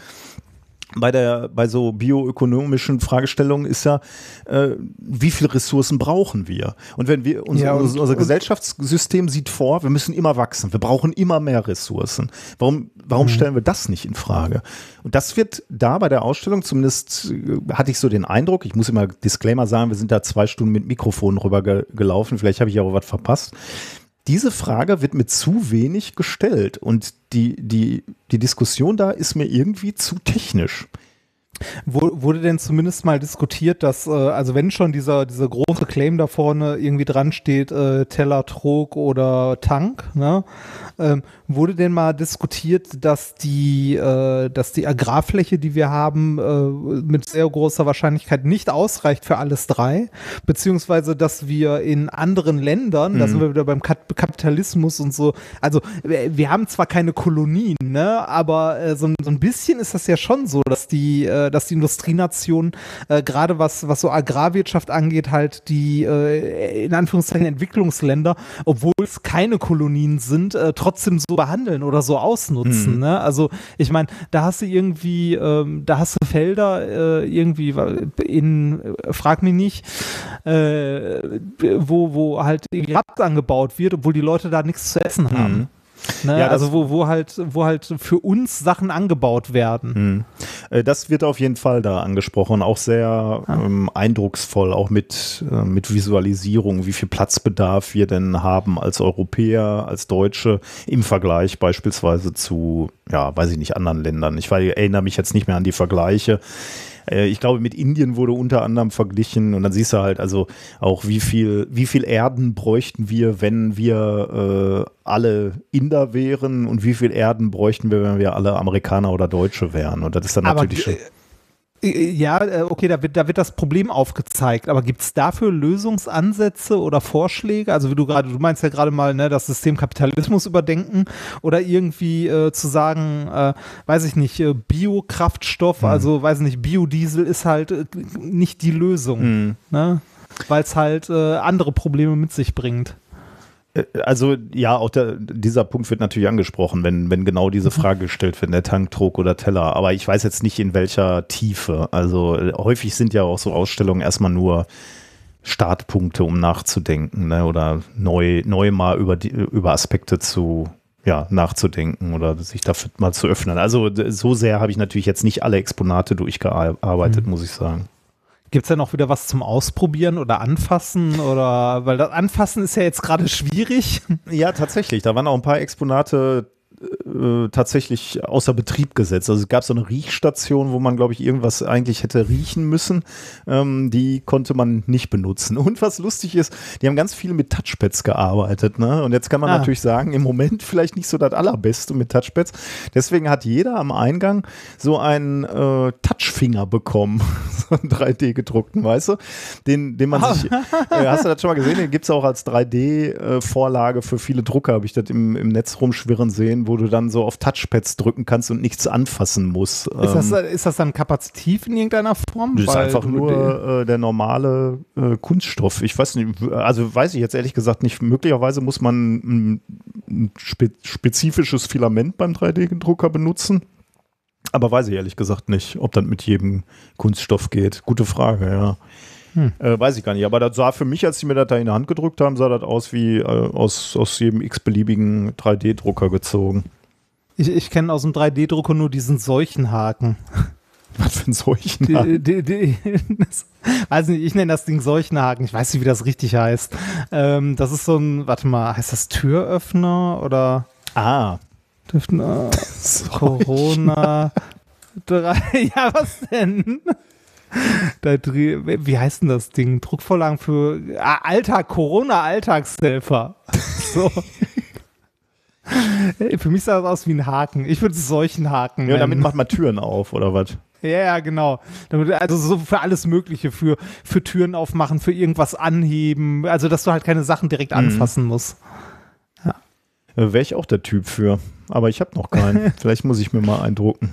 bei der bei so bioökonomischen Fragestellungen ist ja, äh, wie viele Ressourcen brauchen wir? Und wenn wir unser, ja, und, unser Gesellschaftssystem sieht vor, wir müssen immer wachsen, wir brauchen immer mehr Ressourcen. Warum warum mhm. stellen wir das nicht in Frage? Und das wird da bei der Ausstellung zumindest äh, hatte ich so den Eindruck. Ich muss immer Disclaimer sagen, wir sind da zwei Stunden mit Mikrofon rüber ge gelaufen. Vielleicht habe ich auch was verpasst diese Frage wird mir zu wenig gestellt und die, die, die Diskussion da ist mir irgendwie zu technisch. Wurde denn zumindest mal diskutiert, dass, äh, also wenn schon dieser, dieser große Claim da vorne irgendwie dran steht, äh, Teller, Trog oder Tank, ne? Ähm, wurde denn mal diskutiert, dass die, äh, dass die Agrarfläche, die wir haben, äh, mit sehr großer Wahrscheinlichkeit nicht ausreicht für alles drei, beziehungsweise dass wir in anderen Ländern, mhm. da sind wir wieder beim Kapitalismus und so, also wir haben zwar keine Kolonien, ne, aber äh, so, so, ein bisschen ist das ja schon so, dass die, äh, dass die Industrienationen äh, gerade was, was so Agrarwirtschaft angeht, halt die äh, in Anführungszeichen Entwicklungsländer, obwohl es keine Kolonien sind, äh, trotzdem so behandeln oder so ausnutzen. Mhm. Ne? Also ich meine, da hast du irgendwie, ähm, da hast du Felder äh, irgendwie in, äh, frag mich nicht, äh, wo, wo halt Raps angebaut wird, obwohl die Leute da nichts zu essen haben. Mhm. Ne? Ja, also wo, wo halt, wo halt für uns Sachen angebaut werden. Hm. Das wird auf jeden Fall da angesprochen, auch sehr ja. ähm, eindrucksvoll, auch mit, äh, mit Visualisierung, wie viel Platzbedarf wir denn haben als Europäer, als Deutsche im Vergleich beispielsweise zu, ja, weiß ich nicht, anderen Ländern. Ich erinnere mich jetzt nicht mehr an die Vergleiche. Äh, ich glaube, mit Indien wurde unter anderem verglichen und dann siehst du halt also auch, wie viel, wie viel Erden bräuchten wir, wenn wir äh, alle Inder wären und wie viel Erden bräuchten wir, wenn wir alle Amerikaner oder Deutsche wären. Und das ist dann Aber natürlich schon. Äh, ja, äh, okay, da wird, da wird das Problem aufgezeigt, aber gibt es dafür Lösungsansätze oder Vorschläge? Also wie du gerade, du meinst ja gerade mal, ne, das System Kapitalismus überdenken oder irgendwie äh, zu sagen, äh, weiß ich nicht, äh, Biokraftstoff, mhm. also weiß ich nicht, Biodiesel ist halt äh, nicht die Lösung, mhm. ne? weil es halt andere Probleme mit sich bringt. Äh, also ja, auch der, dieser Punkt wird natürlich angesprochen, wenn, wenn genau diese mhm. Frage gestellt wird, der Tank, Trog oder Teller. Aber ich weiß jetzt nicht in welcher Tiefe. Also äh, häufig sind ja auch so Ausstellungen erstmal nur Startpunkte, um nachzudenken ne? oder neu, neu mal über, die, über Aspekte zu ja, nachzudenken oder sich dafür mal zu öffnen. Also so sehr habe ich natürlich jetzt nicht alle Exponate durchgearbeitet, mhm. muss ich sagen. Gibt es da noch wieder was zum Ausprobieren oder Anfassen? Oder weil das Anfassen ist ja jetzt gerade schwierig. Ja, tatsächlich. Da waren auch ein paar Exponate äh, tatsächlich außer Betrieb gesetzt. Also es gab so eine Riechstation, wo man, glaube ich, irgendwas eigentlich hätte riechen müssen. Ähm, die konnte man nicht benutzen. *laughs* Und was lustig ist, die haben ganz viel mit Touchpads gearbeitet. Ne? Und jetzt kann man ah. natürlich sagen, im Moment vielleicht nicht so das Allerbeste mit Touchpads. Deswegen hat jeder am Eingang so einen äh, Touchfinger bekommen. *laughs* so einen 3D gedruckten, weißt du? Den, den man sich. *laughs* Äh, hast du das schon mal gesehen? Den gibt es auch als 3D-Vorlage äh, für viele Drucker, habe ich das im, im Netz rumschwirren sehen, wo du dann so auf Touchpads drücken kannst und nichts anfassen musst. Ist das, ähm, ist das dann kapazitiv in irgendeiner Form? Das ist einfach nur äh, der normale äh, Kunststoff. Ich weiß nicht, also weiß ich jetzt ehrlich gesagt nicht. Möglicherweise muss man ein, ein spe spezifisches Filament beim 3D-Drucker benutzen. Aber weiß ich ehrlich gesagt nicht, ob das mit jedem Kunststoff geht. Gute Frage, ja. Hm. Äh, weiß ich gar nicht. Aber das sah für mich, als sie mir das da in die Hand gedrückt haben, sah das aus wie äh, aus, aus jedem x-beliebigen 3D-Drucker gezogen. Ich, ich kenne aus dem 3D-Drucker nur diesen Seuchenhaken. *laughs* Was für ein Seuchenhaken? Die, die, die, das, weiß nicht, ich nenne das Ding Seuchenhaken. Ich weiß nicht, wie das richtig heißt. Ähm, das ist so ein, warte mal, heißt das Türöffner oder? Ah. Türöffner, *laughs* Corona. Drei, *laughs* ja, was denn? Da, wie heißt denn das Ding? Druckvorlagen für ah, Alltag, Corona-Alltagshelfer. So. Für mich sah das aus wie ein Haken. Ich würde es solchen Haken. Ja, damit macht man Türen auf, oder was? Ja, ja, genau. Also so für alles Mögliche, für, für Türen aufmachen, für irgendwas anheben. Also, dass du halt keine Sachen direkt mhm. anfassen musst. Ja. Wäre ich auch der Typ für. Aber ich habe noch keinen. *laughs* Vielleicht muss ich mir mal eindrucken.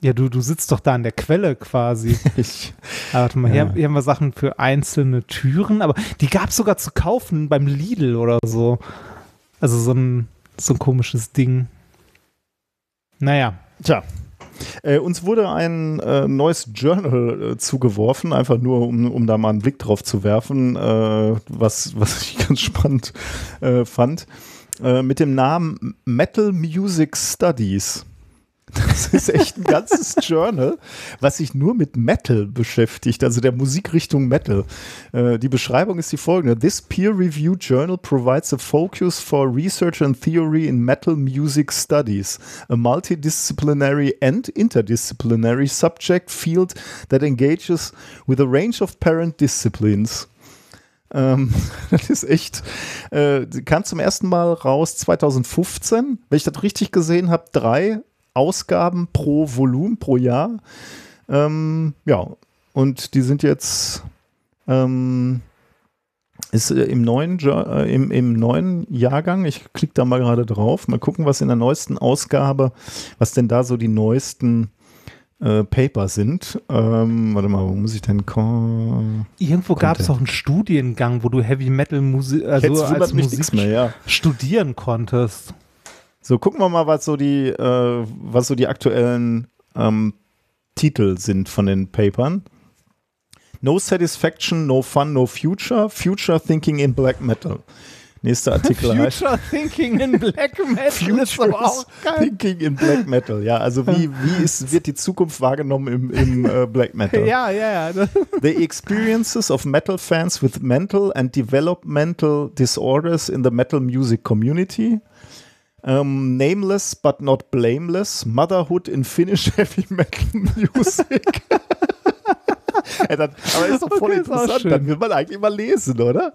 Ja, du, du sitzt doch da an der Quelle quasi. *laughs* ich, warte mal, ja. hier, hier, haben wir Sachen für einzelne Türen, aber die gab es sogar zu kaufen beim Lidl oder so. Also so ein, so ein komisches Ding. Naja. Tja. Äh, uns wurde ein äh, neues Journal äh, zugeworfen, einfach nur, um, um da mal einen Blick drauf zu werfen, äh, was, *laughs* was ich ganz spannend äh, fand, äh, mit dem Namen Metal Music Studies. Das ist echt ein ganzes Journal, was sich nur mit Metal beschäftigt, also der Musikrichtung Metal. Äh, die Beschreibung ist die folgende. This peer-reviewed journal provides a focus for research and theory in metal music studies, a multidisciplinary and interdisciplinary subject field that engages with a range of parent disciplines. Ähm, *laughs* das ist echt, äh, kam zum ersten Mal raus 2015. Wenn ich das richtig gesehen habe, drei Ausgaben pro Volumen pro Jahr. Ähm, ja, und die sind jetzt ähm, ist äh, im neuen, äh, im, im neuen Jahrgang. Ich klicke da mal gerade drauf. Mal gucken, was in der neuesten Ausgabe, was denn da so die neuesten äh, Paper sind. Ähm, warte mal, wo muss ich denn kommen? Irgendwo gab es auch einen Studiengang, wo du Heavy Metal Musik, also als Musik mehr, ja. studieren konntest. So, gucken wir mal, was so die, äh, was so die aktuellen ähm, Titel sind von den Papern. No Satisfaction, No Fun, No Future, Future Thinking in Black Metal. Nächster Artikel Future *laughs* heißt. Future Thinking in Black Metal Future. Thinking in Black Metal, ja. Also wie, wie ist, wird die Zukunft wahrgenommen im, im äh, Black Metal? Ja, ja, ja. *laughs* The experiences of metal fans with mental and developmental disorders in the metal music community. Um, nameless but not blameless. Motherhood in Finnish *laughs* Heavy Metal Music. *laughs* ja, dann, aber ist doch voll okay, interessant. Dann will man eigentlich mal lesen, oder?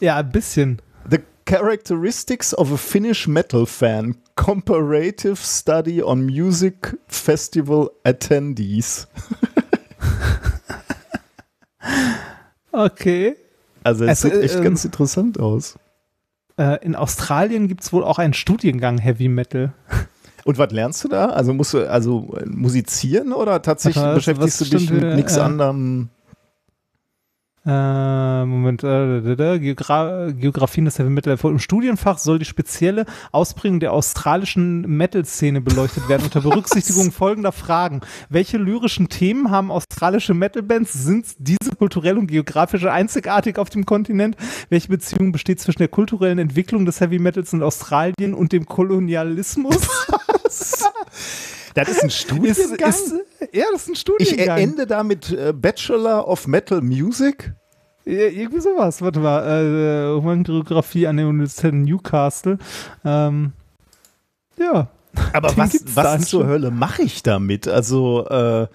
Ja, ein bisschen. The characteristics of a Finnish metal fan. Comparative study on music festival attendees. *laughs* okay. Also es sieht echt äh, ganz interessant aus. Äh, in Australien gibt es wohl auch einen Studiengang Heavy Metal. Und was lernst du da? Also musst du also musizieren oder tatsächlich was, beschäftigst was du dich mit nichts äh, anderem? Äh, Moment, äh, Geogra Geografien des Heavy Metal. Im Studienfach soll die spezielle Ausprägung der australischen Metal-Szene beleuchtet werden, unter *laughs* Berücksichtigung folgender Fragen. Welche lyrischen Themen haben australische Metal-Bands? Sind diese kulturell und geografisch einzigartig auf dem Kontinent? Welche Beziehung besteht zwischen der kulturellen Entwicklung des Heavy Metals in Australien und dem Kolonialismus? *laughs* Das ist ein Studiengang? Ist, ist, ja, das ist ein Studiengang. Ich ende da mit äh, Bachelor of Metal Music. Irgendwie sowas. Warte mal. Äh, Humangeografie an der Universität Newcastle. Ähm, ja. Aber *laughs* was, was zur Hölle mache ich damit? Also, äh,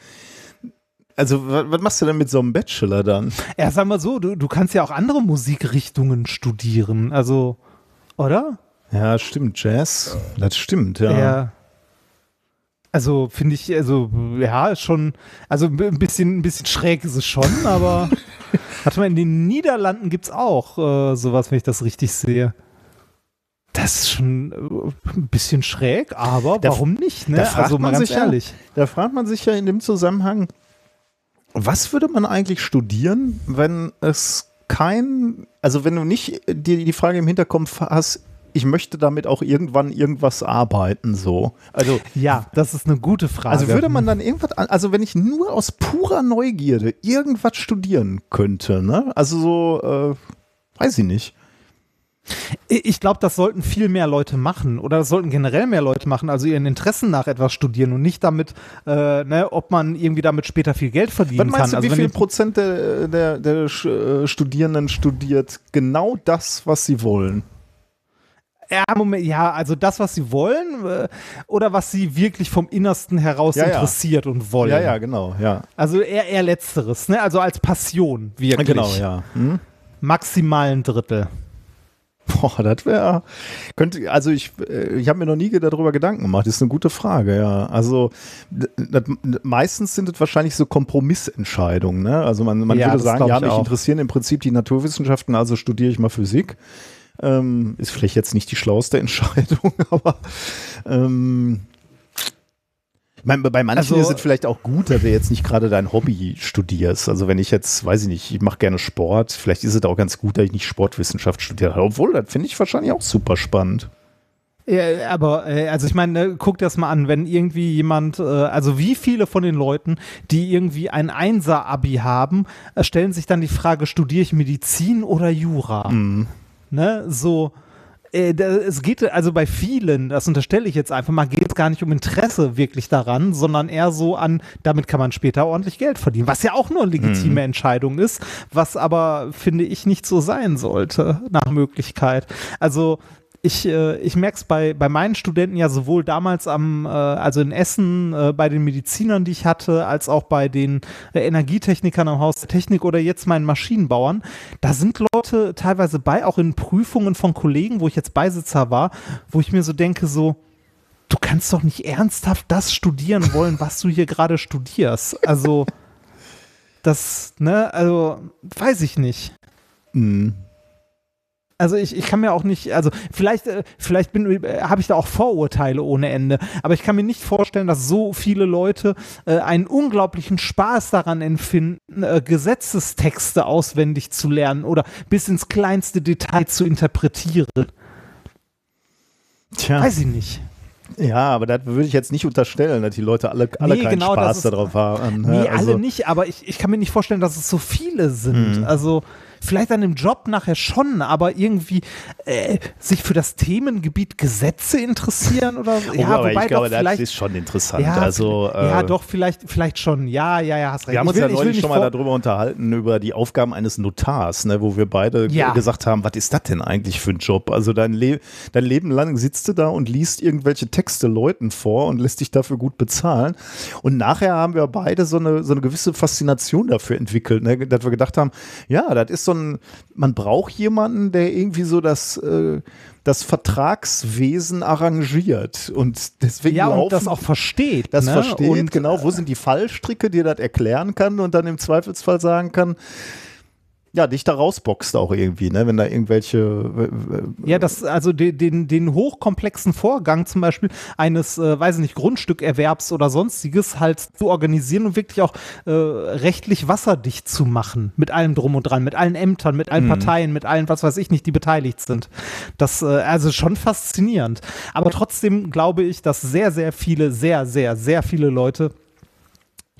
also, was, was, machst du denn mit so einem Bachelor dann? Ja, sag mal so, du, du kannst ja auch andere Musikrichtungen studieren. Also, oder? Ja, stimmt. Jazz. Das stimmt, ja. ja. Also finde ich, also ja, schon, also ein bisschen, ein bisschen schräg ist es schon, aber *laughs* warte mal, in den Niederlanden gibt es auch äh, sowas, wenn ich das richtig sehe. Das ist schon äh, ein bisschen schräg, aber da, warum nicht? Ne? also mal ganz ehrlich. Ja, da fragt man sich ja in dem Zusammenhang, was würde man eigentlich studieren, wenn es kein, also wenn du nicht dir die Frage im Hinterkopf hast, ich möchte damit auch irgendwann irgendwas arbeiten, so. Also, Ja, das ist eine gute Frage. also würde man dann irgendwas, also wenn ich nur aus purer Neugierde irgendwas studieren könnte, ne? Also so, äh, weiß ich nicht. Ich glaube, das sollten viel mehr Leute machen oder das sollten generell mehr Leute machen, also ihren Interessen nach etwas studieren und nicht damit, äh, ne, ob man irgendwie damit später viel Geld Was verdienen meinst kann. du, also wie viel Prozent der, der, der äh, Studierenden studiert genau das, was sie wollen? Ja, Moment, ja, also das, was sie wollen äh, oder was sie wirklich vom Innersten heraus Ja, ja. interessiert und wollen. Ja, ja, genau, ja. Also eher, eher letzteres, ne? Also als Passion wirklich. Genau, ja. Hm? Maximal ein Drittel. Boah, das wäre. Könnte, also ich, äh, ich habe mir noch nie darüber Gedanken gemacht. Das ist eine gute Frage, ja. Also das, meistens sind es wahrscheinlich so Kompromissentscheidungen. Ne? Also man, man Ja, würde sagen, ja, ich mich auch. interessieren im Prinzip die Naturwissenschaften, also studiere ich mal Physik. Ähm, ist vielleicht jetzt nicht die schlauste Entscheidung, *laughs* aber ähm, meine, bei manchen Also- ist es vielleicht auch gut, dass du jetzt nicht gerade dein Hobby studierst. Also wenn ich jetzt, weiß ich nicht, ich mache gerne Sport, vielleicht ist es auch ganz gut, dass ich nicht Sportwissenschaft studiert habe. Obwohl, das finde ich wahrscheinlich auch super spannend. Ja, aber, äh, also ich meine, ne, guck das mal an, wenn irgendwie jemand, äh, also wie viele von den Leuten, die irgendwie ein Einser-Abi haben, äh, stellen sich dann die Frage, studiere ich Medizin oder Jura? Ne, so, äh, es geht, also bei vielen, das unterstelle ich jetzt einfach mal, geht es gar nicht um Interesse wirklich daran, sondern eher so an, damit kann man später ordentlich Geld verdienen, was ja auch nur eine legitime Entscheidung ist, was aber, finde ich, nicht so sein sollte, nach Möglichkeit. Also, ich, äh, ich merke es bei, bei meinen Studenten ja sowohl damals am, äh, also in Essen äh, bei den Medizinern, die ich hatte, als auch bei den äh, Energietechnikern am Haus der Technik oder jetzt meinen Maschinenbauern. Da sind Leute teilweise bei, auch in Prüfungen von Kollegen, wo ich jetzt Beisitzer war, wo ich mir so denke, so, du kannst doch nicht ernsthaft das studieren wollen, was du hier gerade studierst. Also, das, ne, also, weiß ich nicht. Mhm. Also ich, ich kann mir auch nicht, also vielleicht, äh, vielleicht bin, äh, habe ich da auch Vorurteile ohne Ende, aber ich kann mir nicht vorstellen, dass so viele Leute äh, einen unglaublichen Spaß daran empfinden, äh, Gesetzestexte auswendig zu lernen oder bis ins kleinste Detail zu interpretieren. Tja. Weiß ich nicht. Ja, aber das würde ich jetzt nicht unterstellen, dass die Leute alle, alle Nee, keinen genau, Spaß darauf haben. ne? Nee, Also- alle nicht, aber ich, ich kann mir nicht vorstellen, dass es so viele sind. Mhm. Also vielleicht an dem Job nachher schon, aber irgendwie äh, sich für das Themengebiet Gesetze interessieren oder so. Oh, aber ich glaube, das ist schon interessant. ja, also, äh, ja, doch, vielleicht, vielleicht schon. Ja, ja, ja, hast recht. Wir haben uns will- ja neulich schon mal darüber unterhalten, über die Aufgaben eines Notars, ne, wo wir beide Ja. gesagt haben, was ist das denn eigentlich für ein Job? Also dein, Le dein Leben lang sitzt du da und liest irgendwelche Texte Leuten vor und lässt dich dafür gut bezahlen. Und nachher haben wir beide so eine, so eine gewisse Faszination dafür entwickelt, ne, dass wir gedacht haben, ja, das ist so ein, man braucht jemanden, der irgendwie so das, äh, das Vertragswesen arrangiert. Und deswegen Ja, und laufen das auch versteht. das ne? versteht, und, genau, wo sind die Fallstricke, die das erklären kann und dann im Zweifelsfall sagen kann, ja, dich da rausboxt auch irgendwie, ne, wenn da irgendwelche äh, Ja, das, also den, den, den hochkomplexen Vorgang zum Beispiel eines, äh, weiß ich nicht, Grundstückerwerbs oder sonstiges halt zu organisieren und wirklich auch äh, rechtlich wasserdicht zu machen. Mit allem drum und dran, mit allen Ämtern, mit allen Parteien, mit allen, was weiß ich nicht, die beteiligt sind. Das, äh, also schon faszinierend. Aber trotzdem glaube ich, dass sehr, sehr viele, sehr, sehr, sehr viele Leute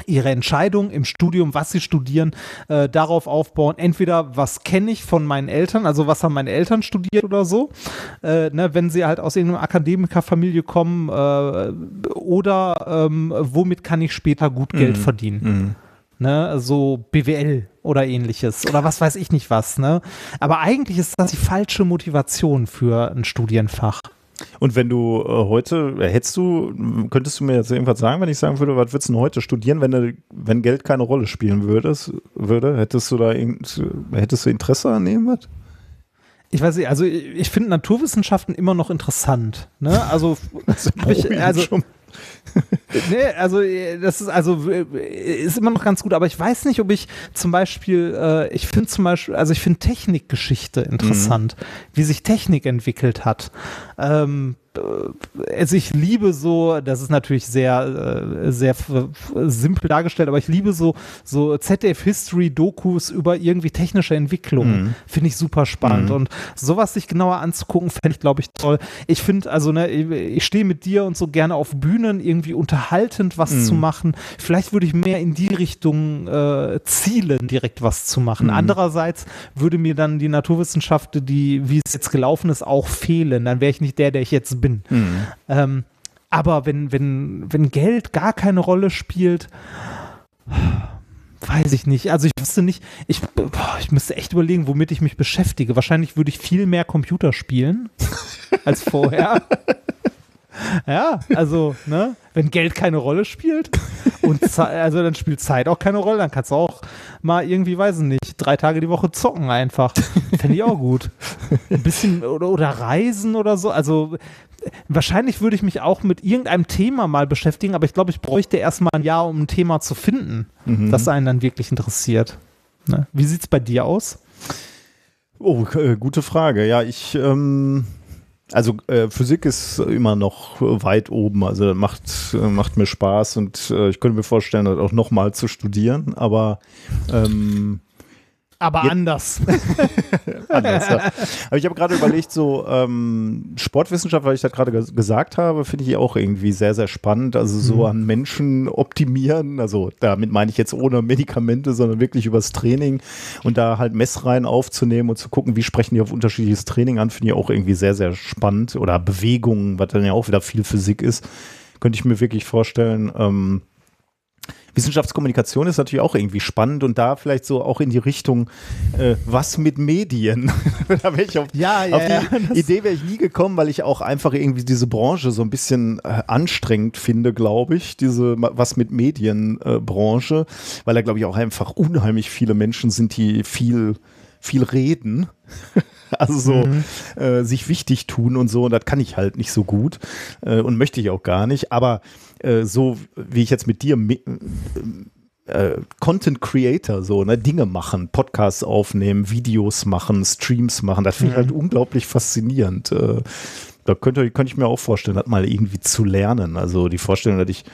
ihre Entscheidung im Studium, was sie studieren, äh, darauf aufbauen, entweder was kenne ich von meinen Eltern, also was haben meine Eltern studiert oder so, äh, ne, wenn sie halt aus irgendeiner Akademikerfamilie kommen, äh, oder ähm, womit kann ich später gut Geld verdienen. Ne, so BWL oder ähnliches oder was weiß ich nicht was, ne? Aber eigentlich ist das die falsche Motivation für ein Studienfach. Und wenn du äh, heute, äh, hättest du, könntest du mir jetzt irgendwas sagen, wenn ich sagen würde, was würdest du denn heute studieren, wenn, du, wenn Geld keine Rolle spielen würdest, würde? Hättest du da irgend, hättest du Interesse an irgendwas? Ich weiß nicht, also ich, ich finde Naturwissenschaften immer noch interessant. Ne? Also, *laughs* ich, also schon. *laughs* nee, also äh, das ist also äh, ist immer noch ganz gut, aber ich weiß nicht, ob ich zum Beispiel, äh, ich finde zum Beispiel, also ich finde Technikgeschichte interessant, mhm. wie sich Technik entwickelt hat. Ähm, äh, also ich liebe so, das ist natürlich sehr, äh, sehr simpel dargestellt, aber ich liebe so, so ZDF-History-Dokus über irgendwie technische Entwicklungen. Mhm. Finde ich super spannend. Mhm. Und sowas sich genauer anzugucken, fände ich, glaube ich, toll. Ich finde, also, ne, ich stehe mit dir und so gerne auf Bühnen, irgendwie unterhaltend was mhm. zu machen. Vielleicht würde ich mehr in die Richtung äh, zielen, direkt was zu machen. Mhm. Andererseits würde mir dann die Naturwissenschaft, die, wie es jetzt gelaufen ist, auch fehlen. Dann wäre ich nicht der, der ich jetzt bin. Mhm. Ähm, aber wenn, wenn, wenn Geld gar keine Rolle spielt, weiß ich nicht. Also ich wüsste nicht, ich, boah, ich müsste echt überlegen, womit ich mich beschäftige. Wahrscheinlich würde ich viel mehr Computer spielen *laughs* als vorher. ja, also, ne, wenn Geld keine Rolle spielt und also dann spielt Zeit auch keine Rolle, dann kannst du auch mal irgendwie, weiß ich nicht, drei Tage die Woche zocken einfach. *laughs* Fände ich auch gut. Ein bisschen oder, oder reisen oder so. Also wahrscheinlich würde ich mich auch mit irgendeinem Thema mal beschäftigen, aber ich glaube, ich bräuchte erstmal ein Jahr, um ein Thema zu finden, mhm. das einen dann wirklich interessiert. Ne? Wie sieht es bei dir aus? Oh, äh, gute Frage. Ja, ich, ähm, also äh, Physik ist immer noch weit oben, also macht, äh, macht mir Spaß und äh, ich könnte mir vorstellen, das auch nochmal zu studieren, aber ähm, aber Jetzt, anders. *laughs* anders ja. Aber ich habe gerade überlegt, so ähm, Sportwissenschaft, weil ich das gerade gesagt habe, finde ich auch irgendwie sehr, sehr spannend. Also so mhm. an Menschen optimieren. Also damit meine ich jetzt ohne Medikamente, sondern wirklich übers Training und da halt Messreihen aufzunehmen und zu gucken, wie sprechen die auf unterschiedliches Training an, finde ich auch irgendwie sehr, sehr spannend. Oder Bewegungen, was dann ja auch wieder viel Physik ist, könnte ich mir wirklich vorstellen. Ähm, Wissenschaftskommunikation ist natürlich auch irgendwie spannend und da vielleicht so auch in die Richtung, äh, was mit Medien? *laughs* da wäre ich auf, ja, ja, auf die ja, Idee wäre ich nie gekommen, weil ich auch einfach irgendwie diese Branche so ein bisschen äh, anstrengend finde, glaube ich, diese was mit Medienbranche, äh, weil da glaube ich auch einfach unheimlich viele Menschen sind, die viel viel reden. *laughs* also so mhm. äh, sich wichtig tun und so. Und das kann ich halt nicht so gut äh, und möchte ich auch gar nicht. Aber äh, so wie ich jetzt mit dir äh, Content Creator, so, ne, Dinge machen, Podcasts aufnehmen, Videos machen, Streams machen, das finde ich mhm. halt unglaublich faszinierend. Äh, da könnte, könnte ich mir auch vorstellen, das mal irgendwie zu lernen. Also die Vorstellung, dass ich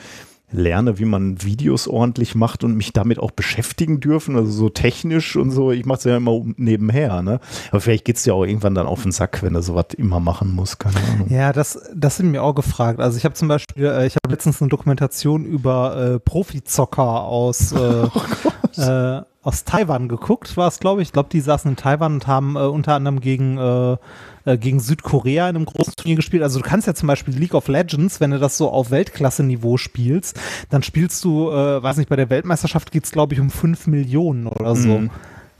lerne, wie man Videos ordentlich macht und mich damit auch beschäftigen dürfen, also so technisch und so. Ich mache es ja immer nebenher, ne? Aber vielleicht geht es ja auch irgendwann dann auf den Sack, wenn du sowas immer machen musst, keine Ahnung. Ja, das, das sind mir auch gefragt. Also ich habe zum Beispiel, äh, ich habe letztens eine Dokumentation über äh, Profizocker aus, äh, *laughs* oh äh, aus Taiwan geguckt, war es, glaube ich. Ich glaube, die saßen in Taiwan und haben äh, unter anderem gegen äh, gegen Südkorea in einem großen Turnier gespielt. Also du kannst ja zum Beispiel League of Legends, wenn du das so auf Weltklasse-Niveau spielst, dann spielst du, äh, weiß nicht, bei der Weltmeisterschaft geht es, glaube ich, um 5 Millionen oder so. Mhm.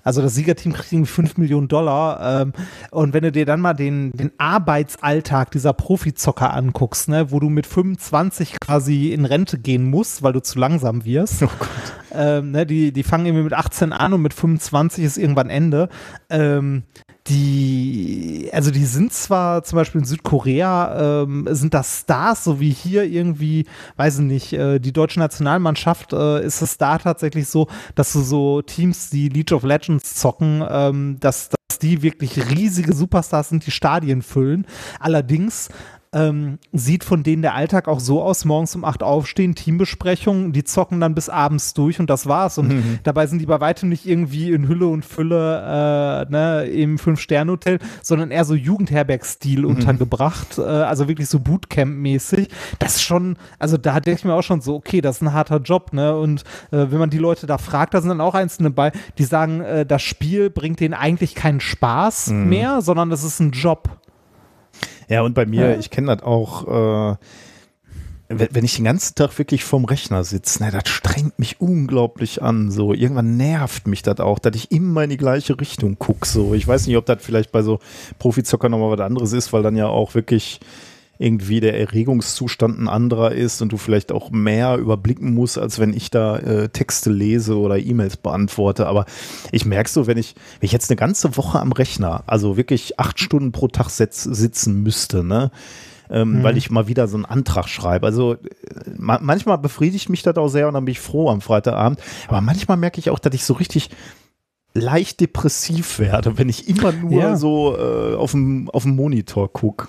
Also das Siegerteam kriegt irgendwie 5 Millionen Dollar. Ähm, und wenn du dir dann mal den, den Arbeitsalltag dieser Profizocker anguckst, ne, wo du mit 25 quasi in Rente gehen musst, weil du zu langsam wirst. Oh ähm, ne, die, die fangen irgendwie mit 18 an und mit 25 ist irgendwann Ende. Ähm, die, also die sind zwar zum Beispiel in Südkorea, ähm, sind das Stars, so wie hier irgendwie, weiß ich nicht, äh, die deutsche Nationalmannschaft äh, ist es da tatsächlich so, dass du so Teams, die League of Legends zocken, ähm, dass, dass die wirklich riesige Superstars sind, die Stadien füllen. Allerdings ähm, sieht von denen der Alltag auch so aus, morgens um acht aufstehen, Teambesprechungen, die zocken dann bis abends durch und das war's. Und mhm. dabei sind die bei weitem nicht irgendwie in Hülle und Fülle äh, ne, im Fünf-Sterne-Hotel, sondern eher so Jugendherbergstil mhm. untergebracht, äh, also wirklich so Bootcamp-mäßig. Das ist schon, also da denke ich mir auch schon so, okay, das ist ein harter Job, ne? Und äh, wenn man die Leute da fragt, da sind dann auch Einzelne bei, die sagen, äh, das Spiel bringt denen eigentlich keinen Spaß mhm. mehr, sondern das ist ein Job. Ja, und bei mir, ja. ich kenne das auch, äh, wenn ich den ganzen Tag wirklich vorm Rechner sitze, ne, das strengt mich unglaublich an. So, irgendwann nervt mich das auch, dass ich immer in die gleiche Richtung gucke. So, ich weiß nicht, ob das vielleicht bei so Profizockern nochmal was anderes ist, weil dann ja auch wirklich irgendwie der Erregungszustand ein anderer ist und du vielleicht auch mehr überblicken musst, als wenn ich da äh, Texte lese oder E-Mails beantworte. Aber ich merke so, wenn ich, wenn ich jetzt eine ganze Woche am Rechner, also wirklich acht Stunden pro Tag sitzen müsste, ne? ähm, Mhm. weil ich mal wieder so einen Antrag schreibe. Also äh, ma manchmal befriedigt mich das auch sehr und dann bin ich froh am Freitagabend. Aber manchmal merke ich auch, dass ich so richtig leicht depressiv werde, wenn ich immer nur Ja. so äh, auf dem auf dem Monitor gucke.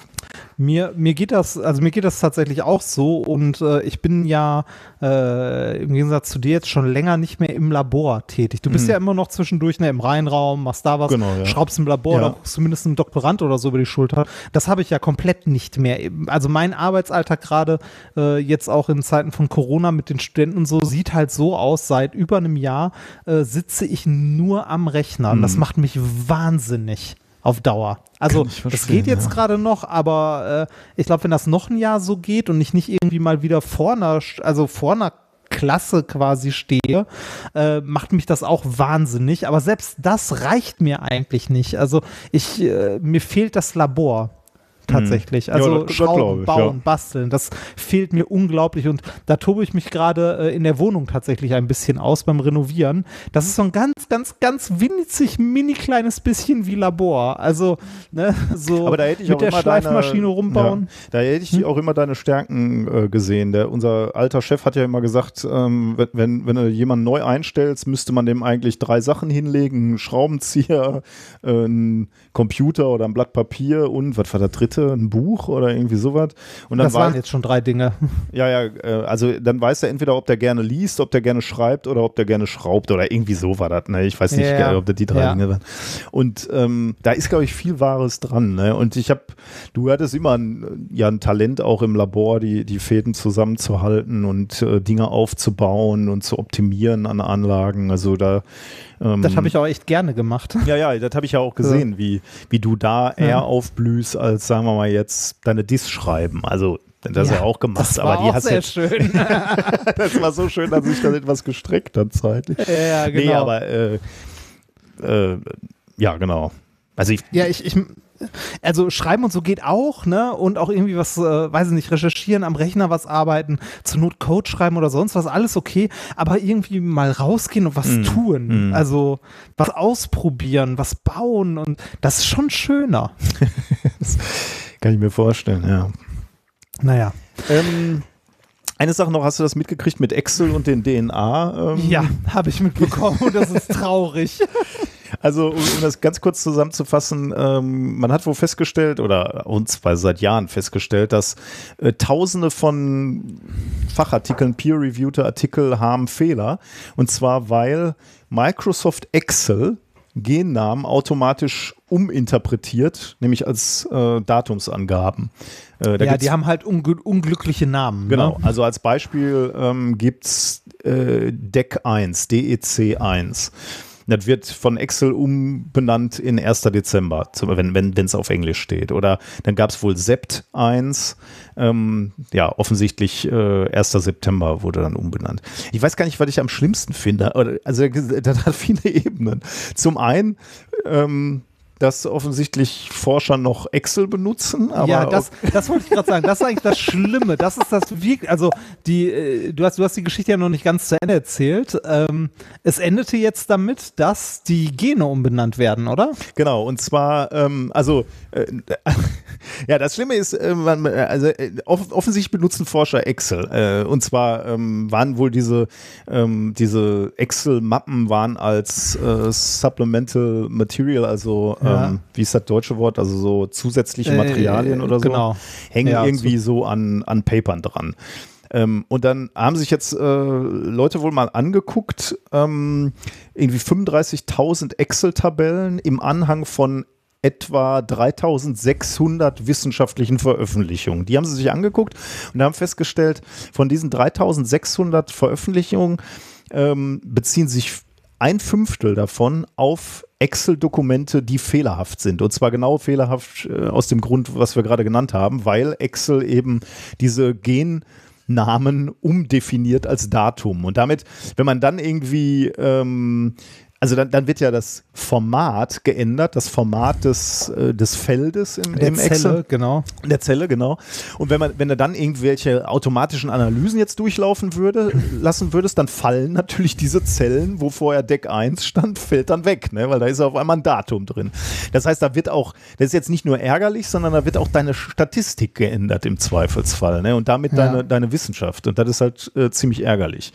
Mir, mir geht das, also mir geht das tatsächlich auch so und äh, ich bin ja äh, im Gegensatz zu dir jetzt schon länger nicht mehr im Labor tätig. Du bist ja immer noch zwischendurch ne, im Reihenraum, machst da was, Mhm. Genau, ja. schraubst im Labor Ja. oder zumindest einem Doktorand oder so über die Schulter. Das habe ich ja komplett nicht mehr. Also mein Arbeitsalltag gerade äh, jetzt auch in Zeiten von Corona mit den Studenten und so sieht halt so aus, seit über einem Jahr äh, sitze ich nur am Rechner und das macht mich wahnsinnig auf Dauer. Also Mhm. Das geht jetzt ja. gerade noch, aber äh, ich glaube, wenn das noch ein Jahr so geht und ich nicht irgendwie mal wieder vor einer, also vor einer Klasse quasi stehe, äh, macht mich das auch wahnsinnig. Aber selbst das reicht mir eigentlich nicht. Also ich, äh, mir fehlt das Labor tatsächlich. Ja, Also das- das Schrauben, glaub ich, bauen, ja. basteln, das fehlt mir unglaublich und da tobe ich mich gerade äh, in der Wohnung tatsächlich ein bisschen aus beim Renovieren. Das ist so ein ganz, ganz, ganz winzig, mini kleines bisschen wie Labor. Also, ne, *laughs* so Aber da hätte ich mit auch der immer Schleifmaschine deine, rumbauen. Hm? Ja, da hätte ich auch immer deine Stärken äh, gesehen. Der, unser alter Chef hat ja immer gesagt, ähm, wenn, wenn, du jemanden neu einstellst, müsste man dem eigentlich drei Sachen hinlegen: einen Schraubenzieher, *laughs* äh, einen Computer oder ein Blatt Papier und was war der dritte? Ein Buch oder irgendwie sowas. Und dann Das waren jetzt schon drei Dinge. *laughs* ja, ja, äh, also dann weiß er entweder, ob der gerne liest, ob der gerne schreibt oder ob der gerne schraubt oder irgendwie so war das. Ne? Ich weiß nicht, Ja, ob das die drei Ja. Dinge waren. Und ähm, da ist, glaube ich, viel Wahres dran. Ne? Und ich habe, du hattest immer ein, ja ein Talent auch im Labor, die, die Fäden zusammenzuhalten und äh, Dinge aufzubauen und zu optimieren an Anlagen. Also da ähm, Das habe ich auch echt gerne gemacht. ja, ja, das habe ich ja auch gesehen, wie, wie du da eher aufblühst, als sagen wir mal jetzt deine Dis schreiben. Also das ja, ja auch gemacht, das war aber die auch hast sehr jetzt, schön. *laughs* das war so schön, dass sich das etwas gestreckt hat zeitlich. ja, genau. Nee, aber äh, äh, ja, genau. Also ich, Ja, ich, ich, also schreiben und so geht auch, ne? Und auch irgendwie was, äh, weiß ich nicht, recherchieren, am Rechner was arbeiten, zur Not Code schreiben oder sonst was, alles okay. Aber irgendwie mal rausgehen und was Mm, tun. Also was ausprobieren, was bauen und das ist schon schöner. *laughs* kann ich mir vorstellen, ja. Naja. Ähm, eine Sache noch, hast du das mitgekriegt mit Excel und den DNA? Ähm, Ja, habe ich mitbekommen und das ist traurig. *laughs* Also, um, um das ganz kurz zusammenzufassen, ähm, man hat wohl festgestellt, oder uns zwar seit Jahren festgestellt, dass äh, tausende von Fachartikeln, peer-reviewte Artikel haben Fehler. Und zwar, weil Microsoft Excel Gennamen automatisch uminterpretiert, nämlich als äh, Datumsangaben. Äh, ja, die haben halt ungl unglückliche Namen. Genau, Ne? also als Beispiel ähm, gibt es äh, DEC 1, DEC 1. Das wird von Excel umbenannt in 1. Dezember, wenn es wenn, auf Englisch steht. Oder dann gab es wohl SEPT 1. Ähm, ja, offensichtlich äh, 1. September wurde dann umbenannt. Ich weiß gar nicht, was ich am schlimmsten finde. Also *laughs* das hat viele Ebenen. Zum einen, ähm, dass offensichtlich Forscher noch Excel benutzen. Aber ja, das, das wollte ich gerade sagen. Das ist eigentlich das Schlimme. Das ist das wirklich. Also die, äh, du hast, du hast die Geschichte ja noch nicht ganz zu Ende erzählt. Ähm, es endete jetzt damit, dass die Gene umbenannt werden, oder? Genau, und zwar, ähm, also, äh, *laughs* ja, das Schlimme ist, äh, man, also äh, off offensichtlich benutzen Forscher Excel. Äh, und zwar ähm, waren wohl diese, ähm, diese Excel-Mappen waren als äh, Supplemental Material, also Ja. ähm, wie ist das deutsche Wort, also so zusätzliche Äh, Materialien oder so, genau. hängen Ja, irgendwie so an, an Papern dran. Ähm, und dann haben sich jetzt äh, Leute wohl mal angeguckt, ähm, irgendwie 35.000 Excel-Tabellen im Anhang von etwa 3600 wissenschaftlichen Veröffentlichungen. Die haben sie sich angeguckt und haben festgestellt, von diesen 3600 Veröffentlichungen ähm, beziehen sich ein Fünftel davon auf Excel-Dokumente, die fehlerhaft sind. Und zwar genau fehlerhaft äh, aus dem Grund, was wir gerade genannt haben, weil Excel eben diese Gennamen umdefiniert als Datum. Und damit, wenn man dann irgendwie ähm, also dann, dann wird ja das Format geändert, das Format des, äh, des Feldes im, Der im Zelle, Excel. genau. Der Zelle, genau. Und wenn man, wenn du dann irgendwelche automatischen Analysen jetzt durchlaufen würde, *laughs* lassen würdest, dann fallen natürlich diese Zellen, wo vorher Deck 1 stand, fällt dann weg, ne? weil da ist auf einmal ein Datum drin. Das heißt, da wird auch, das ist jetzt nicht nur ärgerlich, sondern da wird auch deine Statistik geändert im Zweifelsfall, ne? Und damit Ja. deine, deine Wissenschaft. Und das ist halt äh, ziemlich ärgerlich.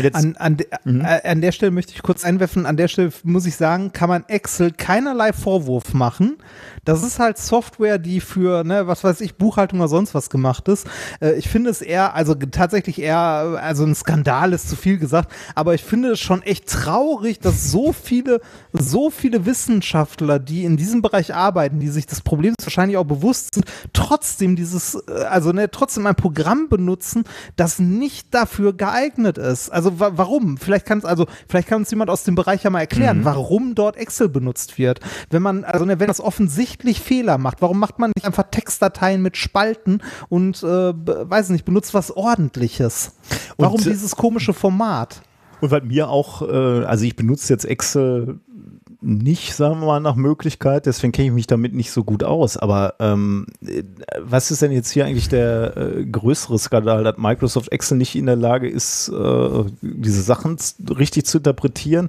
Jetzt, An, an, de, äh, an der Stelle möchte ich kurz einwerfen, an der Stelle muss ich sagen, kann man Excel keinerlei Vorwurf machen. Das ist halt Software, die für, ne, was weiß ich, Buchhaltung oder sonst was gemacht ist. Äh, ich finde es eher, also tatsächlich eher, äh, also ein Skandal ist zu viel gesagt, aber ich finde es schon echt traurig, dass so viele, so viele Wissenschaftler, die in diesem Bereich arbeiten, die sich des Problems wahrscheinlich auch bewusst sind, trotzdem dieses, äh, also ne, trotzdem ein Programm benutzen, das nicht dafür geeignet ist. Also wa warum? Vielleicht kann es also, vielleicht kann uns jemand aus dem Bereich ja mal erklären, warum dort Excel benutzt wird. Wenn man, also ne, wenn das offensichtlich Fehler macht, warum macht man nicht einfach Textdateien mit Spalten und äh, weiß nicht, benutzt was ordentliches? Warum Und, dieses komische Format? Und weil mir auch, äh, also ich benutze jetzt Excel nicht, sagen wir mal, nach Möglichkeit, deswegen kenne ich mich damit nicht so gut aus. Aber ähm, äh, was ist denn jetzt hier eigentlich der äh, größere Skandal, dass Microsoft Excel nicht in der Lage ist, äh, diese Sachen richtig zu interpretieren?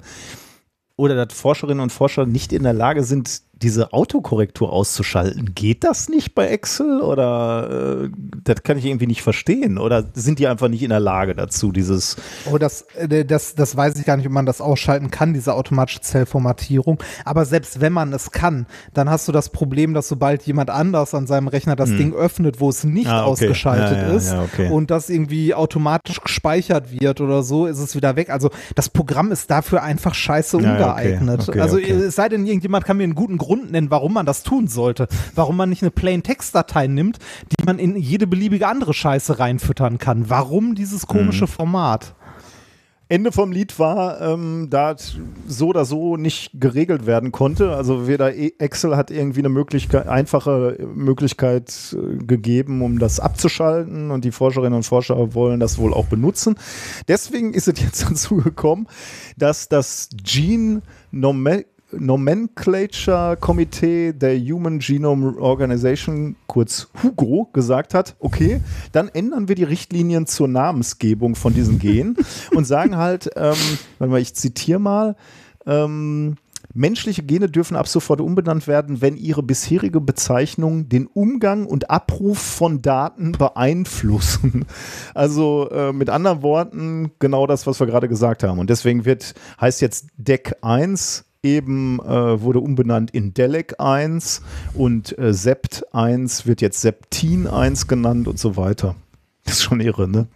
Oder dass Forscherinnen und Forscher nicht in der Lage sind, diese Autokorrektur auszuschalten. Geht das nicht bei Excel? Oder äh, das kann ich irgendwie nicht verstehen? Oder sind die einfach nicht in der Lage dazu, dieses Oh, das, äh, das, das weiß ich gar nicht, ob man das ausschalten kann, diese automatische Zellformatierung. Aber selbst wenn man es kann, dann hast du das Problem, dass sobald jemand anders an seinem Rechner das Ding öffnet, wo es nicht Hm. Ah, okay. ausgeschaltet Ja, ja, ist ja, okay. und das irgendwie automatisch gespeichert wird oder so, ist es wieder weg. Also das Programm ist dafür einfach scheiße ungeeignet. Okay, also es sei denn, irgendjemand kann mir einen guten Grund nennen, warum man das tun sollte. Warum man nicht eine Plain-Text-Datei nimmt, die man in jede beliebige andere Scheiße reinfüttern kann. Warum dieses komische Mhm. Format? Ende vom Lied war, ähm, da so oder so nicht geregelt werden konnte. Also weder E- Excel hat irgendwie eine Möglichkeit, einfache Möglichkeit äh, gegeben, um das abzuschalten und die Forscherinnen und Forscher wollen das wohl auch benutzen. Deswegen ist es jetzt *laughs* dazu gekommen, dass das Gene Nome Nomenclature Komitee der Human Genome Organization, kurz HUGO, gesagt hat, okay, dann ändern wir die Richtlinien zur Namensgebung von diesen Genen *laughs* und sagen halt, ähm, warte mal, ich zitiere mal, ähm, Menschliche Gene dürfen ab sofort umbenannt werden, wenn ihre bisherige Bezeichnung den Umgang und Abruf von Daten beeinflussen. *laughs* Also äh, mit anderen Worten genau das, was wir gerade gesagt haben. Und deswegen wird heißt jetzt Deck 1 eben äh, wurde umbenannt in Delec 1 und äh, Sept 1 wird jetzt Septin 1 genannt und so weiter. Das ist schon irre, ne?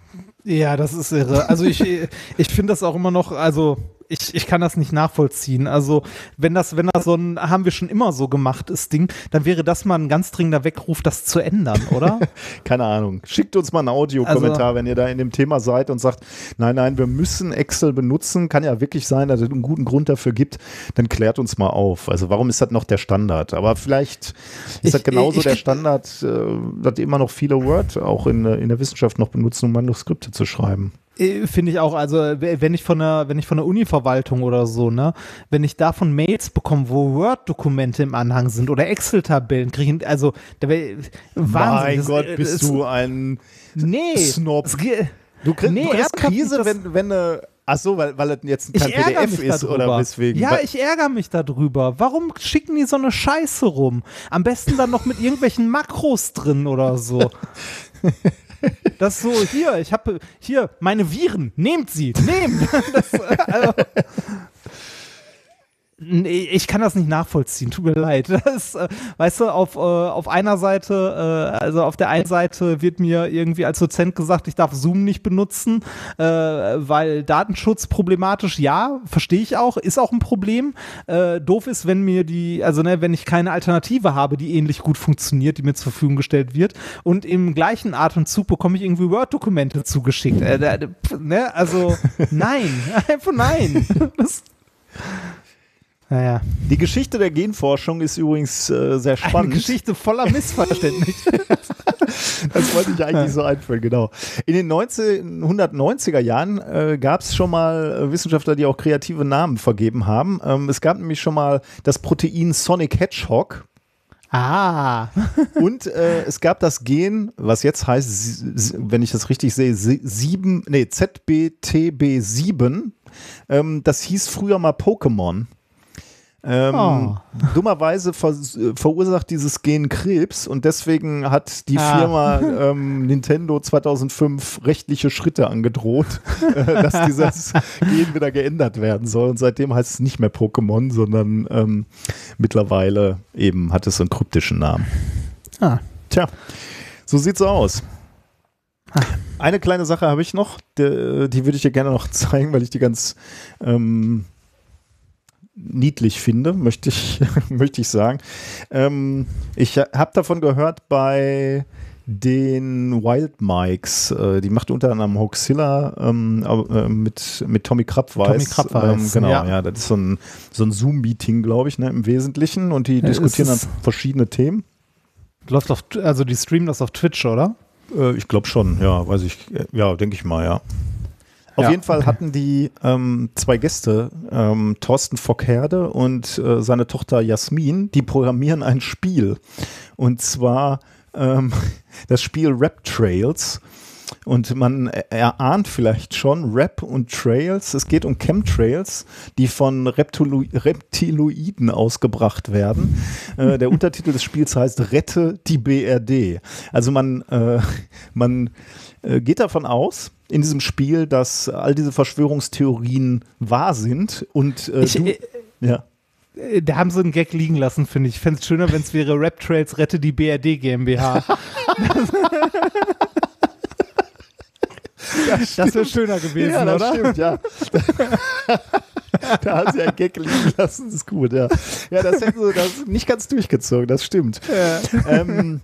Ja, das ist irre. Also ich, *laughs* ich finde das auch immer noch, also ich, ich kann das nicht nachvollziehen. Also wenn das, wenn das so ein, haben wir schon immer so gemacht ist Ding, dann wäre das mal ein ganz dringender Weckruf, das zu ändern, oder? *laughs* Keine Ahnung. Schickt uns mal einen Audiokommentar, Also- wenn ihr da in dem Thema seid und sagt, nein, nein, wir müssen Excel benutzen. Kann ja wirklich sein, dass es einen guten Grund dafür gibt. Dann klärt uns mal auf. Also warum ist das noch der Standard? Aber vielleicht ist Ich- das genauso ich- der Standard, äh, dass immer noch viele Word auch in, äh, in der Wissenschaft noch benutzen, um Manuskripte zu schreiben. Äh, Finde ich auch, also wenn ich von der, wenn ich von der Uni-Verwaltung oder so, ne, wenn ich davon Mails bekomme, wo Word-Dokumente im Anhang sind oder Excel-Tabellen, kriege ich, also da wär, Wahnsinn. mein Das- Gott, äh, bist es- du ein nee, Snob. Du kriegst, Nee, du kriegst Krise, das- wenn, wenn eine. Ach so, weil, weil es jetzt kein PDF ist darüber. oder weswegen? Ja, ich ärgere mich darüber. Warum schicken die so eine Scheiße rum? Am besten dann noch mit irgendwelchen Makros drin oder so. *laughs* Das so, hier, ich habe hier meine Viren, nehmt sie, nehmt. *laughs* Das, also, Nee, ich kann das nicht nachvollziehen, tut mir leid. *laughs* Das, äh, weißt du, auf, äh, auf einer Seite, äh, also auf der einen Seite wird mir irgendwie als Dozent gesagt, ich darf Zoom nicht benutzen, äh, weil Datenschutz problematisch, ja, verstehe ich auch, ist auch ein Problem. Äh, doof ist, wenn mir die, also ne, wenn ich keine Alternative habe, die ähnlich gut funktioniert, die mir zur Verfügung gestellt wird. Und im gleichen Atemzug bekomme ich irgendwie Word-Dokumente zugeschickt. Äh, ne? Also *laughs* nein, *laughs* einfach nein. Das, naja. Die Geschichte der Genforschung ist übrigens äh, sehr Eine spannend. Geschichte voller Missverständnisse. *laughs* Das wollte ich eigentlich so einführen, genau. In den 1990er Jahren äh, gab es schon mal äh, Wissenschaftler, die auch kreative Namen vergeben haben. Ähm, es gab nämlich schon mal das Protein Sonic Hedgehog. Ah. Und äh, es gab das Gen, was jetzt heißt, wenn ich das richtig sehe, 7, nee, ZBTB7. Ähm, das hieß früher mal Pokémon. Ähm, oh. Dummerweise ver verursacht dieses Gen Krebs und deswegen hat die ah. Firma ähm, Nintendo 2005 rechtliche Schritte angedroht, *laughs* äh, dass *laughs* dieses Gen wieder geändert werden soll. Und seitdem heißt es nicht mehr Pokémon, sondern ähm, mittlerweile eben hat es einen kryptischen Namen. Ah. Tja, so sieht's aus. Ah. Eine kleine Sache habe ich noch, die, die würde ich dir gerne noch *laughs* zeigen, weil ich die ganz ähm, niedlich finde, möchte ich, *laughs* möchte ich sagen. Ähm, ich habe davon gehört bei den Wild Mikes. Äh, die macht unter anderem Hoaxilla ähm, äh, mit, mit Tommy Krabweis. Tommy Krabweis, ähm, genau, ja. ja. Das ist so ein, so ein Zoom-Meeting, glaube ich, ne, im Wesentlichen. Und die ja, diskutieren dann verschiedene Themen. Läuft auf, also die streamen das auf Twitch, oder? Äh, ich glaube schon, ja, weiß ich, ja, denke ich mal, ja. Auf ja, jeden Fall okay. hatten die ähm, zwei Gäste, ähm, Thorsten Fockherde und äh, seine Tochter Jasmin, die programmieren ein Spiel. Und zwar ähm, *laughs* das Spiel Rap Trails. Und man erahnt vielleicht schon Rap und Trails. Es geht um Chemtrails, die von Reptilu Reptiloiden ausgebracht werden. Äh, der *laughs* Untertitel des Spiels heißt Rette die BRD. Also man, äh, *laughs* man äh, geht davon aus, in diesem Spiel, dass all diese Verschwörungstheorien wahr sind und äh, ich, du, äh, ja. Äh, da haben sie einen Gag liegen lassen, finde ich. Ich fände es schöner, wenn es wäre Rap Trails Rette die BRD GmbH. *laughs* das, das wäre schöner gewesen, ja, das oder? Stimmt, ja. *laughs* da haben sie einen Gag liegen lassen, das ist gut, ja. Ja, das hätten sie das nicht ganz durchgezogen, das stimmt. Ja. Ähm,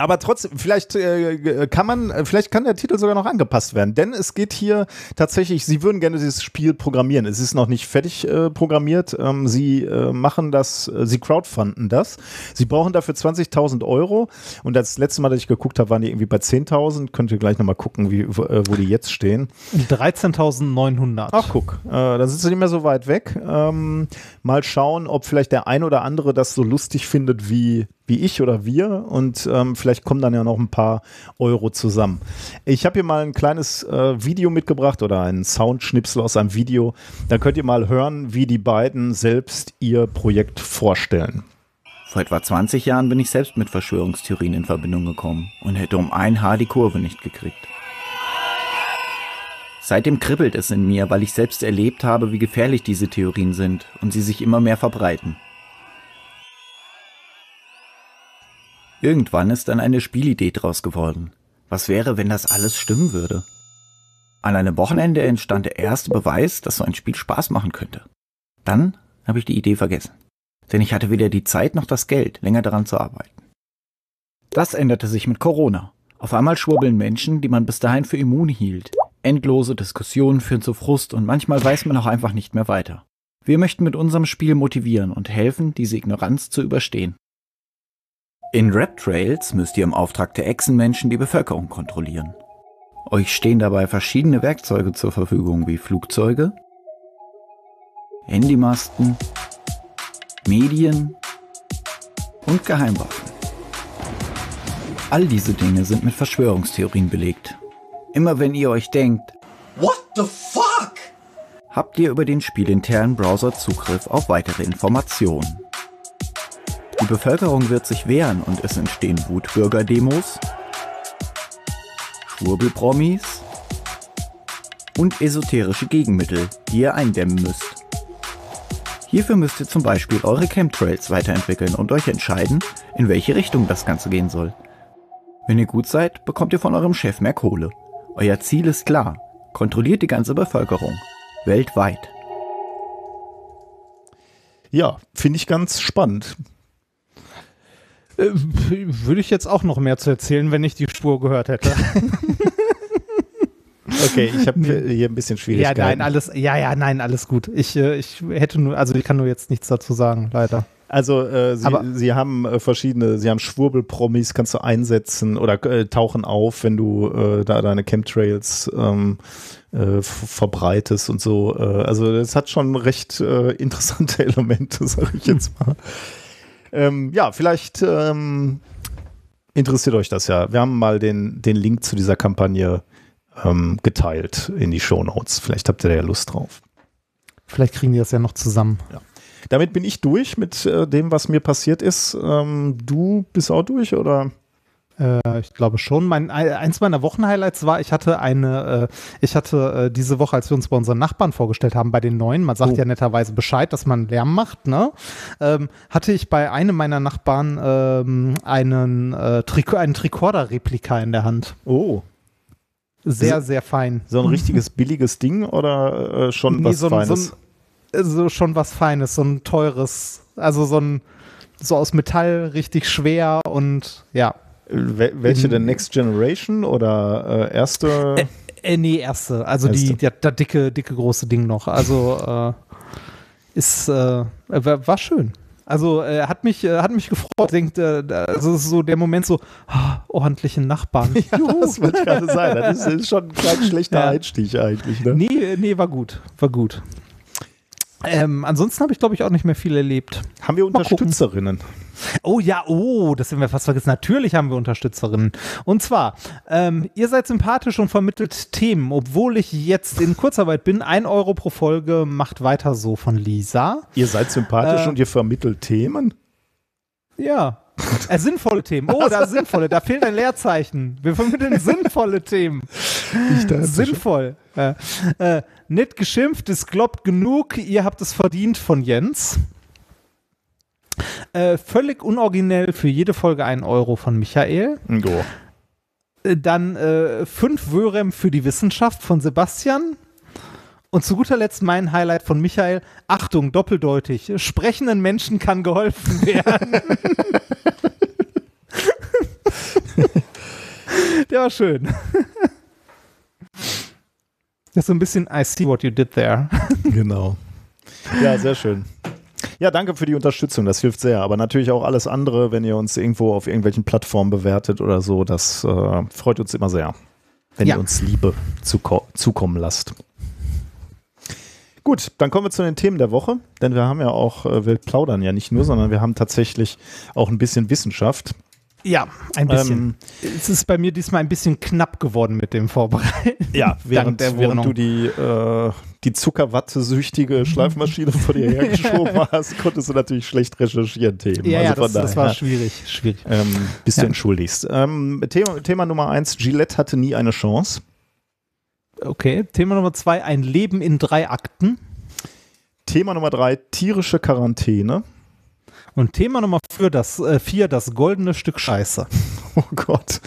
aber trotzdem, vielleicht äh, kann man, äh, vielleicht kann der Titel sogar noch angepasst werden, denn es geht hier tatsächlich, sie würden gerne dieses Spiel programmieren. Es ist noch nicht fertig äh, programmiert. Ähm, sie äh, machen das, äh, sie crowdfunden das. Sie brauchen dafür 20.000 Euro und das letzte Mal, dass ich geguckt habe, waren die irgendwie bei 10.000. Könnt ihr gleich nochmal gucken, wie, wo, äh, die jetzt stehen. 13.900. Ach, guck, äh, dann sind sie nicht mehr so weit weg. Ähm, mal schauen, ob vielleicht der ein oder andere das so lustig findet wie wie ich oder wir und ähm, vielleicht kommen dann ja noch ein paar Euro zusammen. Ich habe hier mal ein kleines äh, Video mitgebracht oder einen Soundschnipsel aus einem Video. Da könnt ihr mal hören, wie die beiden selbst ihr Projekt vorstellen. Vor etwa 20 Jahren bin ich selbst mit Verschwörungstheorien in Verbindung gekommen und hätte um ein Haar die Kurve nicht gekriegt. Seitdem kribbelt es in mir, weil ich selbst erlebt habe, wie gefährlich diese Theorien sind und sie sich immer mehr verbreiten. Irgendwann ist dann eine Spielidee draus geworden. Was wäre, wenn das alles stimmen würde? An einem Wochenende entstand der erste Beweis, dass so ein Spiel Spaß machen könnte. Dann habe ich die Idee vergessen. Denn ich hatte weder die Zeit noch das Geld, länger daran zu arbeiten. Das änderte sich mit Corona. Auf einmal schwurbeln Menschen, die man bis dahin für immun hielt. Endlose Diskussionen führen zu Frust und manchmal weiß man auch einfach nicht mehr weiter. Wir möchten mit unserem Spiel motivieren und helfen, diese Ignoranz zu überstehen. In Rap Trails müsst ihr im Auftrag der Echsenmenschen die Bevölkerung kontrollieren. Euch stehen dabei verschiedene Werkzeuge zur Verfügung wie Flugzeuge, Handymasten, Medien und Geheimwaffen. All diese Dinge sind mit Verschwörungstheorien belegt. Immer wenn ihr euch denkt, What the fuck? habt ihr über den spielinternen Browser Zugriff auf weitere Informationen. Die Bevölkerung wird sich wehren und es entstehen Wutbürgerdemos, Schwurbelpromis und esoterische Gegenmittel, die ihr eindämmen müsst. Hierfür müsst ihr zum Beispiel eure Chemtrails weiterentwickeln und euch entscheiden, in welche Richtung das Ganze gehen soll. Wenn ihr gut seid, bekommt ihr von eurem Chef mehr Kohle. Euer Ziel ist klar. Kontrolliert die ganze Bevölkerung. Weltweit. Ja, finde ich ganz spannend. Äh, würde ich jetzt auch noch mehr zu erzählen, wenn ich die Spur gehört hätte. *laughs* Okay, ich habe hier ein bisschen Schwierigkeiten. Ja, nein, alles, ja, ja, nein, alles gut. Ich, äh, ich hätte nur, also ich kann nur jetzt nichts dazu sagen, leider. Also äh, sie, Aber- sie haben äh, verschiedene, sie haben Schwurbelpromis, kannst du einsetzen oder äh, tauchen auf, wenn du da deine Chemtrails ähm, äh, verbreitest und so. Also das hat schon recht *laughs* interessante Elemente, sag ich jetzt mal. Ähm, ja, vielleicht ähm, interessiert euch das ja. Wir haben mal den, den Link zu dieser Kampagne ähm, geteilt in die Shownotes. Vielleicht habt ihr da ja Lust drauf. Vielleicht kriegen die das ja noch zusammen. Damit bin ich durch mit äh, dem, was mir passiert ist. Ähm, du bist auch durch, oder? Äh, ich glaube schon. Mein, eins meiner Wochenhighlights war, ich hatte eine, äh, ich hatte äh, diese Woche, als wir uns bei unseren Nachbarn vorgestellt haben, bei den Neuen, man sagt Oh. ja netterweise Bescheid, dass man Lärm macht, ne? Ähm, hatte ich bei einem meiner Nachbarn ähm, einen, äh, Triko einen Tricorder-Replika in der Hand. Oh. Sehr, sehr fein. So ein richtiges *laughs* billiges Ding oder äh, schon Nee, was so, ein- Feines? so, ein, so schon was Feines, so ein teures, also so ein, so aus Metall, richtig schwer und ja. Wel welche denn? Next Generation oder äh, erste? Äh, nee, erste. Also die, Erste. der, der dicke, dicke große Ding noch. Also äh, ist äh, war, war schön. Also äh, hat mich äh, hat mich gefreut. Denkt, äh, also so der Moment so ah, ordentlichen Nachbarn. *laughs* Juhu. das wird gerade sein. Das ist, ist schon kein *laughs* schlechter Ja. Einstieg eigentlich. Ne? nee, äh, nee, war gut, war gut. Ähm, ansonsten habe ich glaube ich auch nicht mehr viel erlebt. Haben wir Mal gucken. Oh ja, oh, das haben wir fast vergessen. Natürlich haben wir Unterstützerinnen. Und zwar, ähm, ihr seid sympathisch und vermittelt Themen, obwohl ich jetzt in Kurzarbeit bin. Ein Euro pro Folge macht weiter so von Lisa. Ihr seid sympathisch Äh. und ihr vermittelt Themen? Ja. Äh, sinnvolle Themen. Oh, da sinnvolle. Da fehlt ein Leerzeichen. Wir vermitteln sinnvolle Themen. Sinnvoll. Äh, äh, nicht geschimpft, es gloppt genug. Ihr habt es verdient von Jens. Äh, völlig unoriginell für jede Folge ein Euro von Michael. Jo. Äh, Dann äh, fünf Wörem für die Wissenschaft von Sebastian. Und zu guter Letzt mein Highlight von Michael. Achtung, doppeldeutig. Sprechenden Menschen kann geholfen werden. *laughs* Der war schön. Das ist so ein bisschen I see what you did there. Genau. Ja, sehr schön. Ja, danke für die Unterstützung, das hilft sehr. Aber natürlich auch alles andere, wenn ihr uns irgendwo auf irgendwelchen Plattformen bewertet oder so, das äh, freut uns immer sehr, wenn Ja. ihr uns Liebe zuko zukommen lasst. Gut, dann kommen wir zu den Themen der Woche, denn wir haben ja auch, äh, wir plaudern ja nicht nur, sondern wir haben tatsächlich auch ein bisschen Wissenschaft. Ja, ein bisschen. Ähm, es ist bei mir diesmal ein bisschen knapp geworden mit dem Vorbereiten. Ja, *laughs* während, der während du die, äh, die Zuckerwatte-süchtige Schleifmaschine vor dir hergeschoben *laughs* hast, konntest du natürlich schlecht recherchieren, Themen. Ja, ja, Also das, von das war schwierig. schwierig. ähm, bis Ja. du entschuldigst. Ähm, Thema, Thema Nummer eins, Gillette hatte nie eine Chance. Okay, Thema Nummer zwei, ein Leben in drei Akten. Thema Nummer drei, tierische Quarantäne. Und Thema Nummer vier, das, äh, vier, das goldene Stück Scheiße. *laughs* Oh Gott.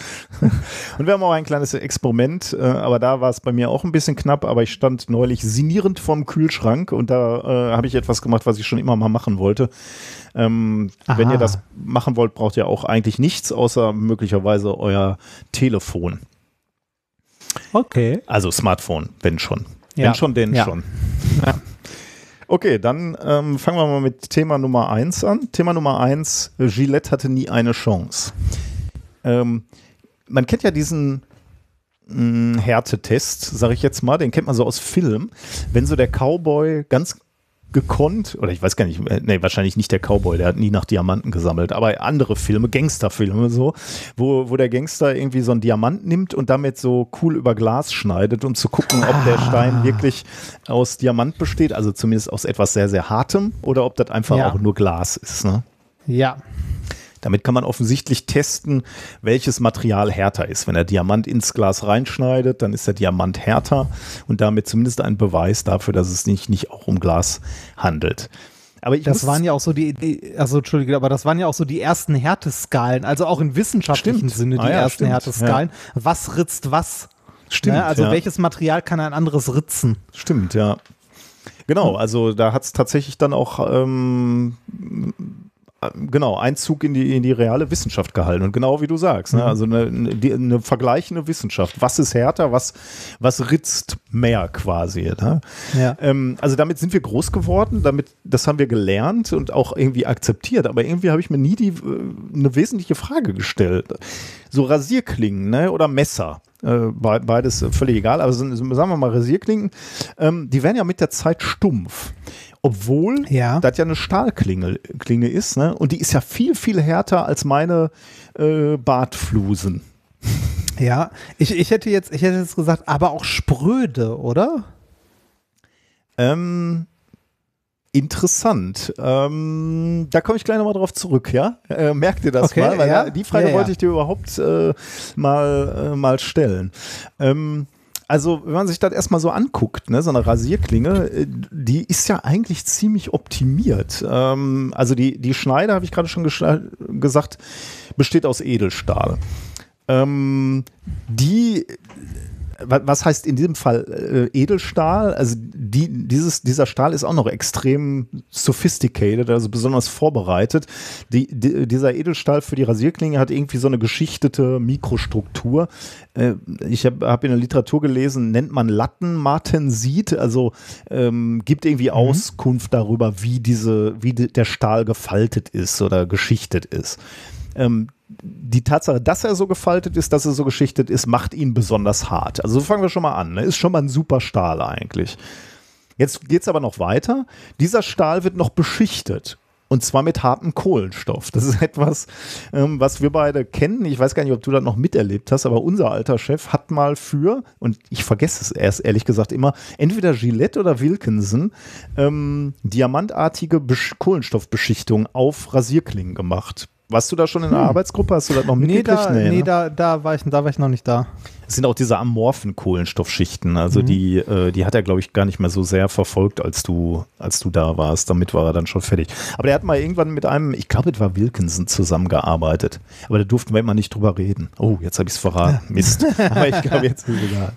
Und wir haben auch ein kleines Experiment, äh, aber da war es bei mir auch ein bisschen knapp, aber ich stand neulich sinnierend vorm Kühlschrank und da äh, habe ich etwas gemacht, was ich schon immer mal machen wollte. Ähm, wenn ihr das machen wollt, braucht ihr auch eigentlich nichts, außer möglicherweise euer Telefon. Okay. Also Smartphone, wenn schon. Ja. Wenn schon, denn Ja. schon. Okay, dann ähm, fangen wir mal mit Thema Nummer eins an. Thema Nummer eins, äh, Gillette hatte nie eine Chance. Ähm, man kennt ja diesen mh, Härtetest, sage ich jetzt mal, den kennt man so aus Film. Wenn so der Cowboy ganz gekonnt, oder ich weiß gar nicht, äh, nee, wahrscheinlich nicht der Cowboy, der hat nie nach Diamanten gesammelt, aber andere Filme, Gangsterfilme so, wo, wo der Gangster irgendwie so einen Diamant nimmt und damit so cool über Glas schneidet, um zu gucken, ob der Stein wirklich aus Diamant besteht, also zumindest aus etwas sehr, sehr hartem, oder ob das einfach Ja. auch nur Glas ist. Ne? Ja. Damit kann man offensichtlich testen, welches Material härter ist. Wenn er Diamant ins Glas reinschneidet, dann ist der Diamant härter und damit zumindest ein Beweis dafür, dass es sich nicht, nicht auch um Glas handelt. Aber Das waren ja auch so die, die, also Entschuldige, aber das waren ja auch so die ersten Härteskalen, also auch im wissenschaftlichen Stimmt. Sinne die Ah ja, ersten stimmt. Härteskalen. Was ritzt was? stimmt, ne? Also ja. welches Material kann ein anderes ritzen? Stimmt, ja. Genau, also da hat es tatsächlich dann auch ähm, genau, Einzug in die, in die reale Wissenschaft gehalten. Und genau wie du sagst, ne? Mhm. also eine, eine, eine vergleichende Wissenschaft. Was ist härter, was, was ritzt mehr quasi. Ne? Ja. Ähm, also damit sind wir groß geworden, damit, das haben wir gelernt und auch irgendwie akzeptiert. Aber irgendwie habe ich mir nie die, äh, eine wesentliche Frage gestellt. So Rasierklingen ne? oder Messer. Äh, be- beides völlig egal, aber sagen wir mal Rasierklingen, ähm, die werden ja mit der Zeit stumpf. Obwohl Ja. das ja eine Stahlklinge Klinge ist, ne? Und die ist ja viel, viel härter als meine äh, Bartflusen. Ja, ich, ich hätte jetzt, ich hätte jetzt gesagt, aber auch spröde, oder? Ähm, interessant. Ähm, da komme ich gleich nochmal drauf zurück, ja? Äh, merkt ihr das Okay, mal? Weil ja. die Frage Ja, ja. wollte ich dir überhaupt äh, mal, äh, mal stellen. Ähm, also, wenn man sich das erstmal so anguckt, ne, so eine Rasierklinge, äh, die ist ja eigentlich ziemlich optimiert. Ähm, also die, die Schneide, habe ich gerade schon gesagt, besteht aus Edelstahl. Ähm, die was heißt in diesem Fall äh, Edelstahl? Also die, dieses, dieser Stahl ist auch noch extrem sophisticated, also besonders vorbereitet. Die, die, dieser Edelstahl für die Rasierklinge hat irgendwie so eine geschichtete Mikrostruktur. Äh, ich habe hab in der Literatur gelesen, nennt man Lattenmartensit, also ähm, gibt irgendwie Auskunft darüber, wie diese, wie de, der Stahl gefaltet ist oder geschichtet ist. Ähm, die Tatsache, dass er so gefaltet ist, dass er so geschichtet ist, macht ihn besonders hart. Also so fangen wir schon mal an. Ne? Ist schon mal ein super Stahl eigentlich. Jetzt geht es aber noch weiter. Dieser Stahl wird noch beschichtet. Und zwar mit hartem Kohlenstoff. Das ist *laughs* etwas, ähm, was wir beide kennen. Ich weiß gar nicht, ob du das noch miterlebt hast, aber unser alter Chef hat mal für, und ich vergesse es erst ehrlich gesagt immer, entweder Gillette oder Wilkinson ähm, diamantartige Besch Kohlenstoffbeschichtung auf Rasierklingen gemacht. Warst du da schon in der Arbeitsgruppe? Hast du das noch Nee, mitgekriegt? da, nee, ne? da, da, war ich, da war ich noch nicht da. Es sind auch diese amorphen Kohlenstoffschichten. Also die, äh, die hat er, glaube ich, gar nicht mehr so sehr verfolgt, als du, als du da warst. Damit war er dann schon fertig. Aber der hat mal irgendwann mit einem, ich glaube, es war Wilkinson zusammengearbeitet. Aber da durften wir immer nicht drüber reden. Oh, jetzt habe ich es verraten. *laughs* Mist. Aber ich glaube, jetzt ist es egal.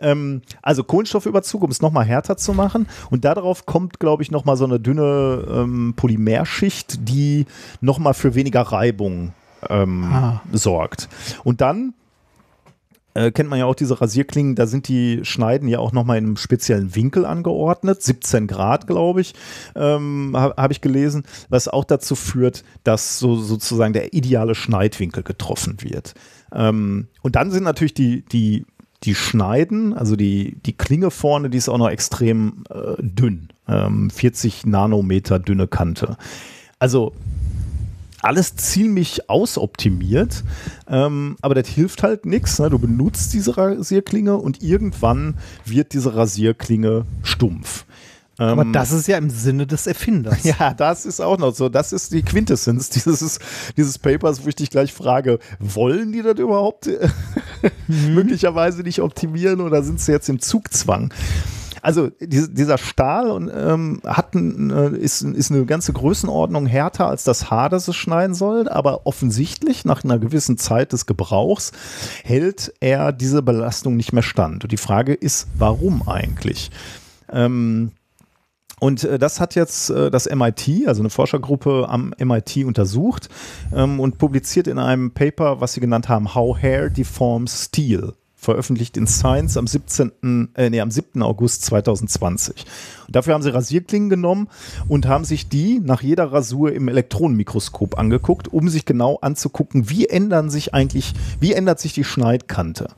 Ähm, also Kohlenstoffüberzug, um es nochmal härter zu machen. Und darauf kommt, glaube ich, nochmal so eine dünne ähm, Polymerschicht, die nochmal für weniger Reibung ähm, Ah. sorgt. Und dann äh, kennt man ja auch diese Rasierklingen, da sind die Schneiden ja auch nochmal in einem speziellen Winkel angeordnet, 17 Grad, glaube ich, ähm, habe hab ich gelesen, was auch dazu führt, dass so sozusagen der ideale Schneidwinkel getroffen wird. Ähm, und dann sind natürlich die, die, die Schneiden, also die, die Klinge vorne, die ist auch noch extrem äh, dünn, ähm, 40 Nanometer dünne Kante. Also alles ziemlich ausoptimiert, ähm, aber das hilft halt nichts. Ne? Du benutzt diese Rasierklinge und irgendwann wird diese Rasierklinge stumpf. Aber Ähm, das ist ja im Sinne des Erfinders. *laughs* ja, das ist auch noch so. Das ist die Quintessenz dieses, dieses Papers, wo ich dich gleich frage, wollen die das überhaupt äh, möglicherweise nicht optimieren oder sind sie jetzt im Zugzwang? Also diese, dieser Stahl und, ähm, hat ein, äh, ist, ist eine ganze Größenordnung härter als das Haar, das es schneiden soll, aber offensichtlich nach einer gewissen Zeit des Gebrauchs hält er diese Belastung nicht mehr stand. Und die Frage ist, warum eigentlich? Ähm, und äh, das hat jetzt äh, das MIT, also eine Forschergruppe am MIT untersucht ähm, und publiziert in einem Paper, was sie genannt haben, How Hair Deforms Steel, veröffentlicht in Science am 17. Äh, nee, am 7. August 2020. Und dafür haben sie Rasierklingen genommen und haben sich die nach jeder Rasur im Elektronenmikroskop angeguckt, um sich genau anzugucken, wie ändern sich eigentlich, wie ändert sich die Schneidkante.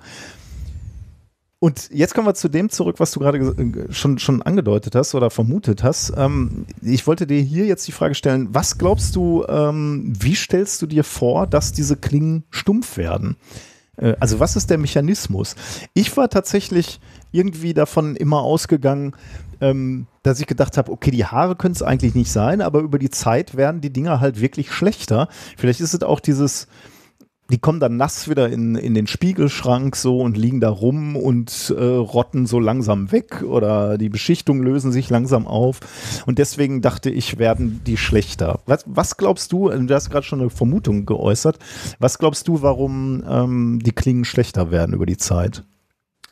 Und jetzt kommen wir zu dem zurück, was du gerade ges- schon, schon angedeutet hast oder vermutet hast. Ähm, ich wollte dir hier jetzt die Frage stellen, was glaubst du, ähm, wie stellst du dir vor, dass diese Klingen stumpf werden? Äh, also was ist der Mechanismus? Ich war tatsächlich irgendwie davon immer ausgegangen, ähm, dass ich gedacht habe, okay, die Haare können es eigentlich nicht sein, aber über die Zeit werden die Dinger halt wirklich schlechter. Vielleicht ist es auch dieses, die kommen dann nass wieder in, in den Spiegelschrank so und liegen da rum und äh, rotten so langsam weg oder die Beschichtungen lösen sich langsam auf. Und deswegen dachte ich, werden die schlechter. Was, was glaubst du, du hast gerade schon eine Vermutung geäußert, was glaubst du, warum ähm, die Klingen schlechter werden über die Zeit?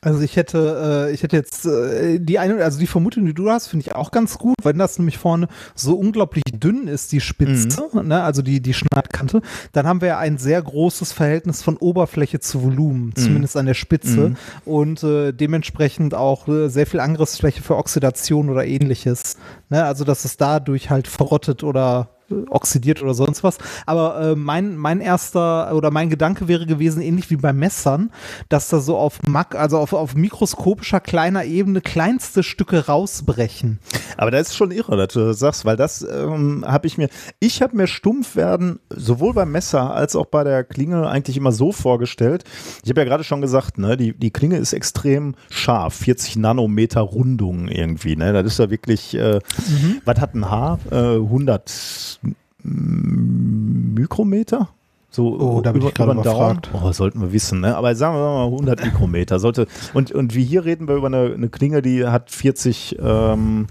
Also ich hätte, äh, ich hätte jetzt äh, die eine, also die Vermutung, die du hast, finde ich auch ganz gut, wenn das nämlich vorne so unglaublich dünn ist, die Spitze, mhm. ne, also die, die Schneidkante, dann haben wir ja ein sehr großes Verhältnis von Oberfläche zu Volumen, mhm. zumindest an der Spitze mhm. und äh, dementsprechend auch äh, sehr viel Angriffsfläche für Oxidation oder ähnliches. Ne? Also dass es dadurch halt verrottet oder oxidiert oder sonst was. Aber äh, mein, mein erster oder mein Gedanke wäre gewesen, ähnlich wie bei Messern, dass da so auf Mac, also auf, auf mikroskopischer kleiner Ebene kleinste Stücke rausbrechen. Aber das ist schon irre, dass du das sagst, weil das ähm, habe ich mir, ich habe mir stumpf werden, sowohl beim Messer als auch bei der Klinge eigentlich immer so vorgestellt. Ich habe ja gerade schon gesagt, ne, die, die Klinge ist extrem scharf, 40 Nanometer Rundung irgendwie, ne? Das ist ja wirklich, äh, mhm. was hat ein Haar? Äh, 100 Mikrometer? So oh, da bin über, ich gerade Daumen. Oh, sollten wir wissen, ne? Aber sagen wir mal 100 *laughs* Mikrometer. Sollte, und, und wie hier reden wir über eine, eine Klinge, die hat 40, ähm,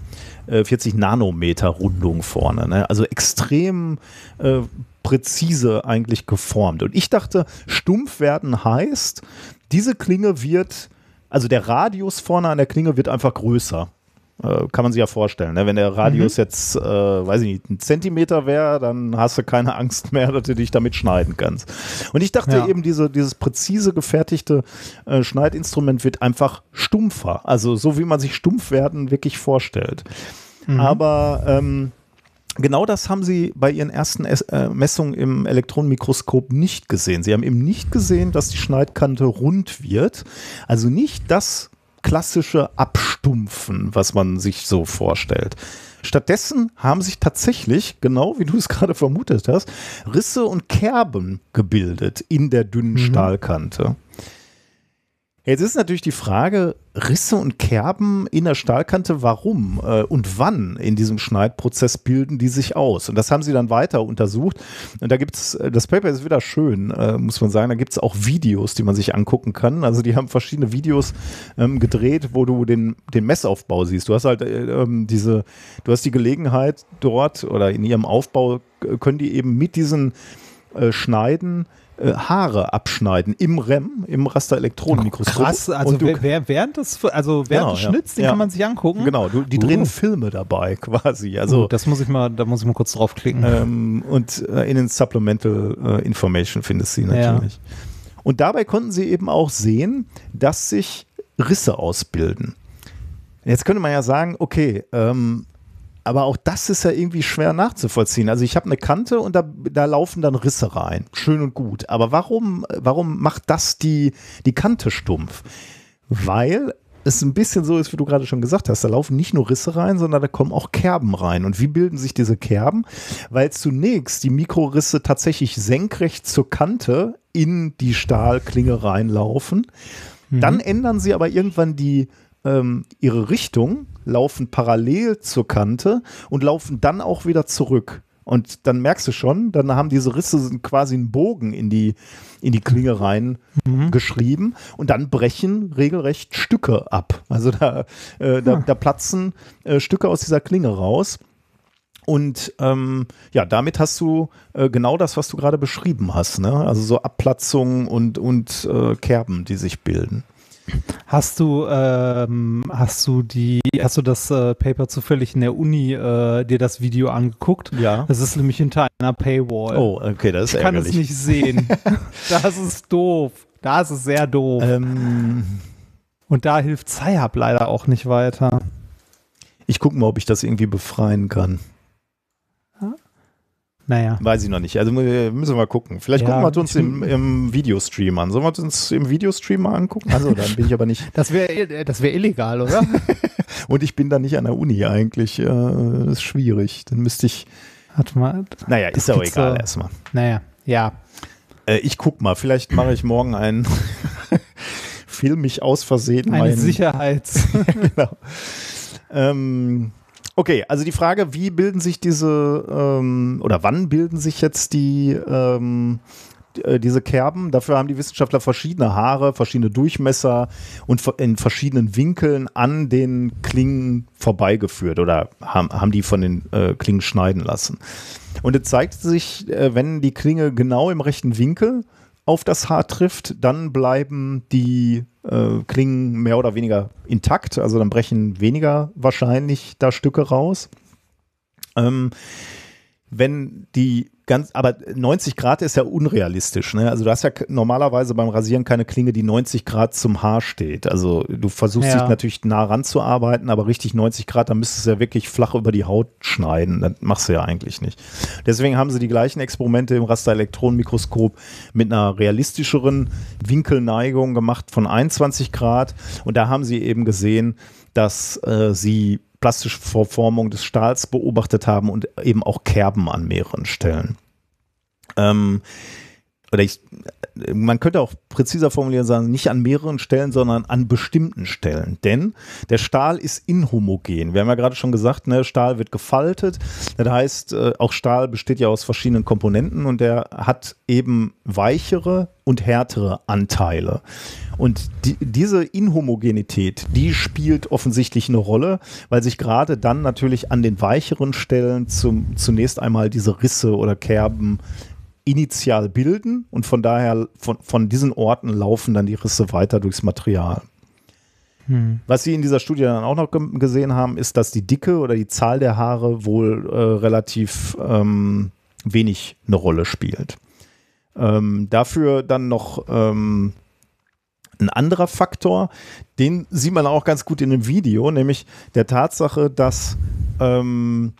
40 äh, Nanometer Rundung vorne. Ne? Also extrem äh, präzise eigentlich geformt. Und ich dachte, stumpf werden heißt, diese Klinge wird, also der Radius vorne an der Klinge wird einfach größer. Äh, kann man sich ja vorstellen. Ne? Wenn der Radius mhm. jetzt, äh, weiß ich nicht, ein Zentimeter wäre, dann hast du keine Angst mehr, dass du dich damit schneiden kannst. Und ich dachte ja. eben, diese, dieses präzise gefertigte äh, Schneidinstrument wird einfach stumpfer. Also so wie man sich stumpf werden wirklich vorstellt. Mhm. Aber ähm, Genau das haben sie bei ihren ersten äh, Messungen im Elektronenmikroskop nicht gesehen. Sie haben eben nicht gesehen, dass die Schneidkante rund wird. Also nicht das klassische Abstumpfen, was man sich so vorstellt. Stattdessen haben sich tatsächlich, genau wie du es gerade vermutet hast, Risse und Kerben gebildet in der dünnen mhm. Stahlkante. Jetzt ist natürlich die Frage, Risse und Kerben in der Stahlkante, warum äh, und wann in diesem Schneidprozess bilden die sich aus? Und das haben sie dann weiter untersucht. Und da gibt es, äh, das Paper ist wieder schön, äh, muss man sagen, da gibt es auch Videos, die man sich angucken kann. Also die haben verschiedene Videos ähm, gedreht, wo du den, den Messaufbau siehst. Du hast halt äh, ähm, diese, du hast die Gelegenheit dort oder in ihrem Aufbau können die eben mit diesen äh, Schneiden äh, Haare abschneiden im REM, im Rasterelektronenmikroskop. Krass, also du, wer, während des, also während genau, des Schnitts, den ja. kann man sich angucken. Genau, du, die uh. drehen Filme dabei *laughs* quasi. Also uh, das muss ich mal, da muss ich mal kurz draufklicken. Ähm, und äh, in den Supplemental äh, Information findest du sie natürlich. Ja. Und dabei konnten sie eben auch sehen, dass sich Risse ausbilden. Jetzt könnte man ja sagen, okay, ähm, aber auch das ist ja irgendwie schwer nachzuvollziehen. Also ich habe eine Kante und da, da laufen dann Risse rein. Schön und gut. Aber warum, warum macht das die, die Kante stumpf? Weil es ein bisschen so ist, wie du gerade schon gesagt hast. Da laufen nicht nur Risse rein, sondern da kommen auch Kerben rein. Und wie bilden sich diese Kerben? Weil zunächst die Mikrorisse tatsächlich senkrecht zur Kante in die Stahlklinge reinlaufen. Mhm. Dann ändern sie aber irgendwann die ähm, ihre Richtung, laufen parallel zur Kante und laufen dann auch wieder zurück. Und dann merkst du schon, dann haben diese Risse quasi einen Bogen in die, in die Klinge rein mhm. geschrieben und dann brechen regelrecht Stücke ab. Also da, äh, da, da, platzen äh, Stücke aus dieser Klinge raus. Und ähm, ja, damit hast du äh, genau das, was du gerade beschrieben hast. Ne? Also so Abplatzungen und, und äh, Kerben, die sich bilden. Hast du, ähm, hast du die, hast du das äh, Paper zufällig in der Uni äh, dir das Video angeguckt? Ja. Das ist nämlich hinter einer Paywall. Oh, okay, das ist Ich kann es nicht sehen. *laughs* das ist doof. Das ist sehr doof. Ähm. Und da hilft Sci-Hub leider auch nicht weiter. Ich gucke mal, ob ich das irgendwie befreien kann. Naja. Weiß ich noch nicht. Also müssen wir mal gucken. Vielleicht ja, gucken wir uns im, *laughs* im, Videostream an. Sollen wir uns im Videostream mal angucken? Also, dann bin ich aber nicht. *laughs* Das wäre das wär illegal, oder? *laughs* Und ich bin da nicht an der Uni eigentlich. Äh, das ist schwierig. Dann müsste ich. Warte mal. Naja, ist aber egal so, erstmal. Naja, ja. Äh, ich guck mal. Vielleicht mache ich morgen einen. Film mich aus Versehen. Eine Sicherheits. genau. Ähm, Okay, also die Frage, wie bilden sich diese ähm, oder wann bilden sich jetzt die ähm, äh, diese Kerben. Dafür haben die Wissenschaftler verschiedene Haare, verschiedene Durchmesser und in verschiedenen Winkeln an den Klingen vorbeigeführt oder haben, haben die von den äh, Klingen schneiden lassen. Und es zeigt sich, äh, wenn die Klinge genau im rechten Winkel auf das Haar trifft, dann bleiben die äh, Klingen mehr oder weniger intakt, also dann brechen weniger wahrscheinlich da Stücke raus. Ähm, wenn die ganz, aber 90 Grad ist ja unrealistisch. Ne? Also du hast ja normalerweise beim Rasieren keine Klinge, die 90 Grad zum Haar steht. Also du versuchst ja. dich natürlich nah ranzuarbeiten, aber richtig 90 Grad, da müsstest du ja wirklich flach über die Haut schneiden. Das machst du ja eigentlich nicht. Deswegen haben sie die gleichen Experimente im Rasterelektronenmikroskop mit einer realistischeren Winkelneigung gemacht von 21 Grad. Und da haben sie eben gesehen, dass äh, sie plastische Verformung des Stahls beobachtet haben und eben auch Kerben an mehreren Stellen. Ähm, oder ich, man könnte auch präziser formulieren sagen, nicht an mehreren Stellen, sondern an bestimmten Stellen. Denn der Stahl ist inhomogen. Wir haben ja gerade schon gesagt, ne, Stahl wird gefaltet. Das heißt, äh, auch Stahl besteht ja aus verschiedenen Komponenten und der hat eben weichere und härtere Anteile. Und die, diese Inhomogenität, die spielt offensichtlich eine Rolle, weil sich gerade dann natürlich an den weicheren Stellen zum, zunächst einmal diese Risse oder Kerben initial bilden und von daher von, von diesen Orten laufen dann die Risse weiter durchs Material. Hm. Was Sie in dieser Studie dann auch noch gesehen haben, ist, dass die Dicke oder die Zahl der Haare wohl äh, relativ ähm, wenig eine Rolle spielt. Ähm, dafür dann noch ähm, ein anderer Faktor, den sieht man auch ganz gut in dem Video, nämlich der Tatsache, dass ähm,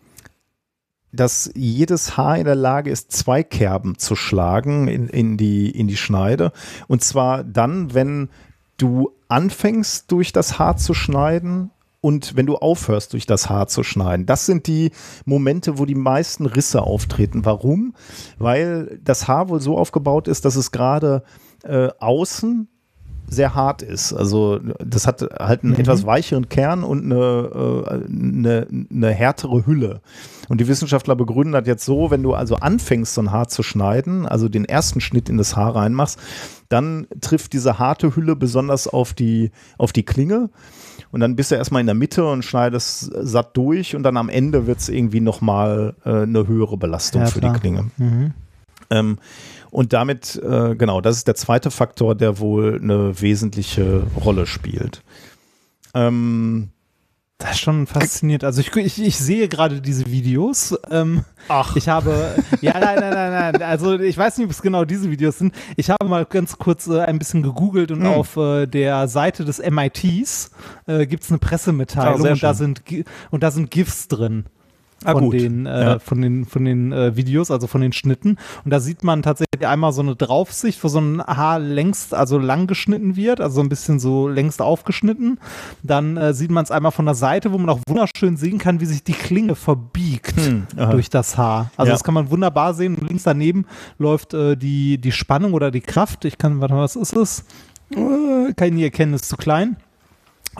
dass jedes Haar in der Lage ist, zwei Kerben zu schlagen in, in, die, in die Schneide. Und zwar dann, wenn du anfängst, durch das Haar zu schneiden und wenn du aufhörst, durch das Haar zu schneiden. Das sind die Momente, wo die meisten Risse auftreten. Warum? Weil das Haar wohl so aufgebaut ist, dass es gerade äh, außen sehr hart ist. Also das hat halt einen mhm. etwas weicheren Kern und eine, äh, eine, eine, härtere Hülle. Und die Wissenschaftler begründen das jetzt so, wenn du also anfängst, so ein Haar zu schneiden, also den ersten Schnitt in das Haar reinmachst, dann trifft diese harte Hülle besonders auf die, auf die Klinge. Und dann bist du erstmal in der Mitte und schneidest satt durch und dann am Ende wird es irgendwie nochmal äh, eine höhere Belastung ja, für die Klinge. Mhm. Ähm, und damit, äh, genau, das ist der zweite Faktor, der wohl eine wesentliche Rolle spielt. Ähm, das ist schon fasziniert. Also ich, ich, ich sehe gerade diese Videos. Ähm, Ach. Ich habe, ja, nein, nein, nein, nein. Also ich weiß nicht, ob es genau diese Videos sind. Ich habe mal ganz kurz äh, ein bisschen gegoogelt und hm. auf äh, der Seite des MITs äh, gibt es eine Pressemitteilung ah, und, da sind, und da sind GIFs drin ah, von, den, äh, ja. von den, von den äh, Videos, also von den Schnitten. Und da sieht man tatsächlich einmal so eine Draufsicht, wo so ein Haar längst, also lang geschnitten wird, also so ein bisschen so längst aufgeschnitten. Dann äh, sieht man es einmal von der Seite, wo man auch wunderschön sehen kann, wie sich die Klinge verbiegt hm, durch das Haar. Also ja. das kann man wunderbar sehen. Und links daneben läuft äh, die, die Spannung oder die Kraft. Ich kann, warte mal, was ist es? Äh, kann ich nie erkennen, ist zu klein.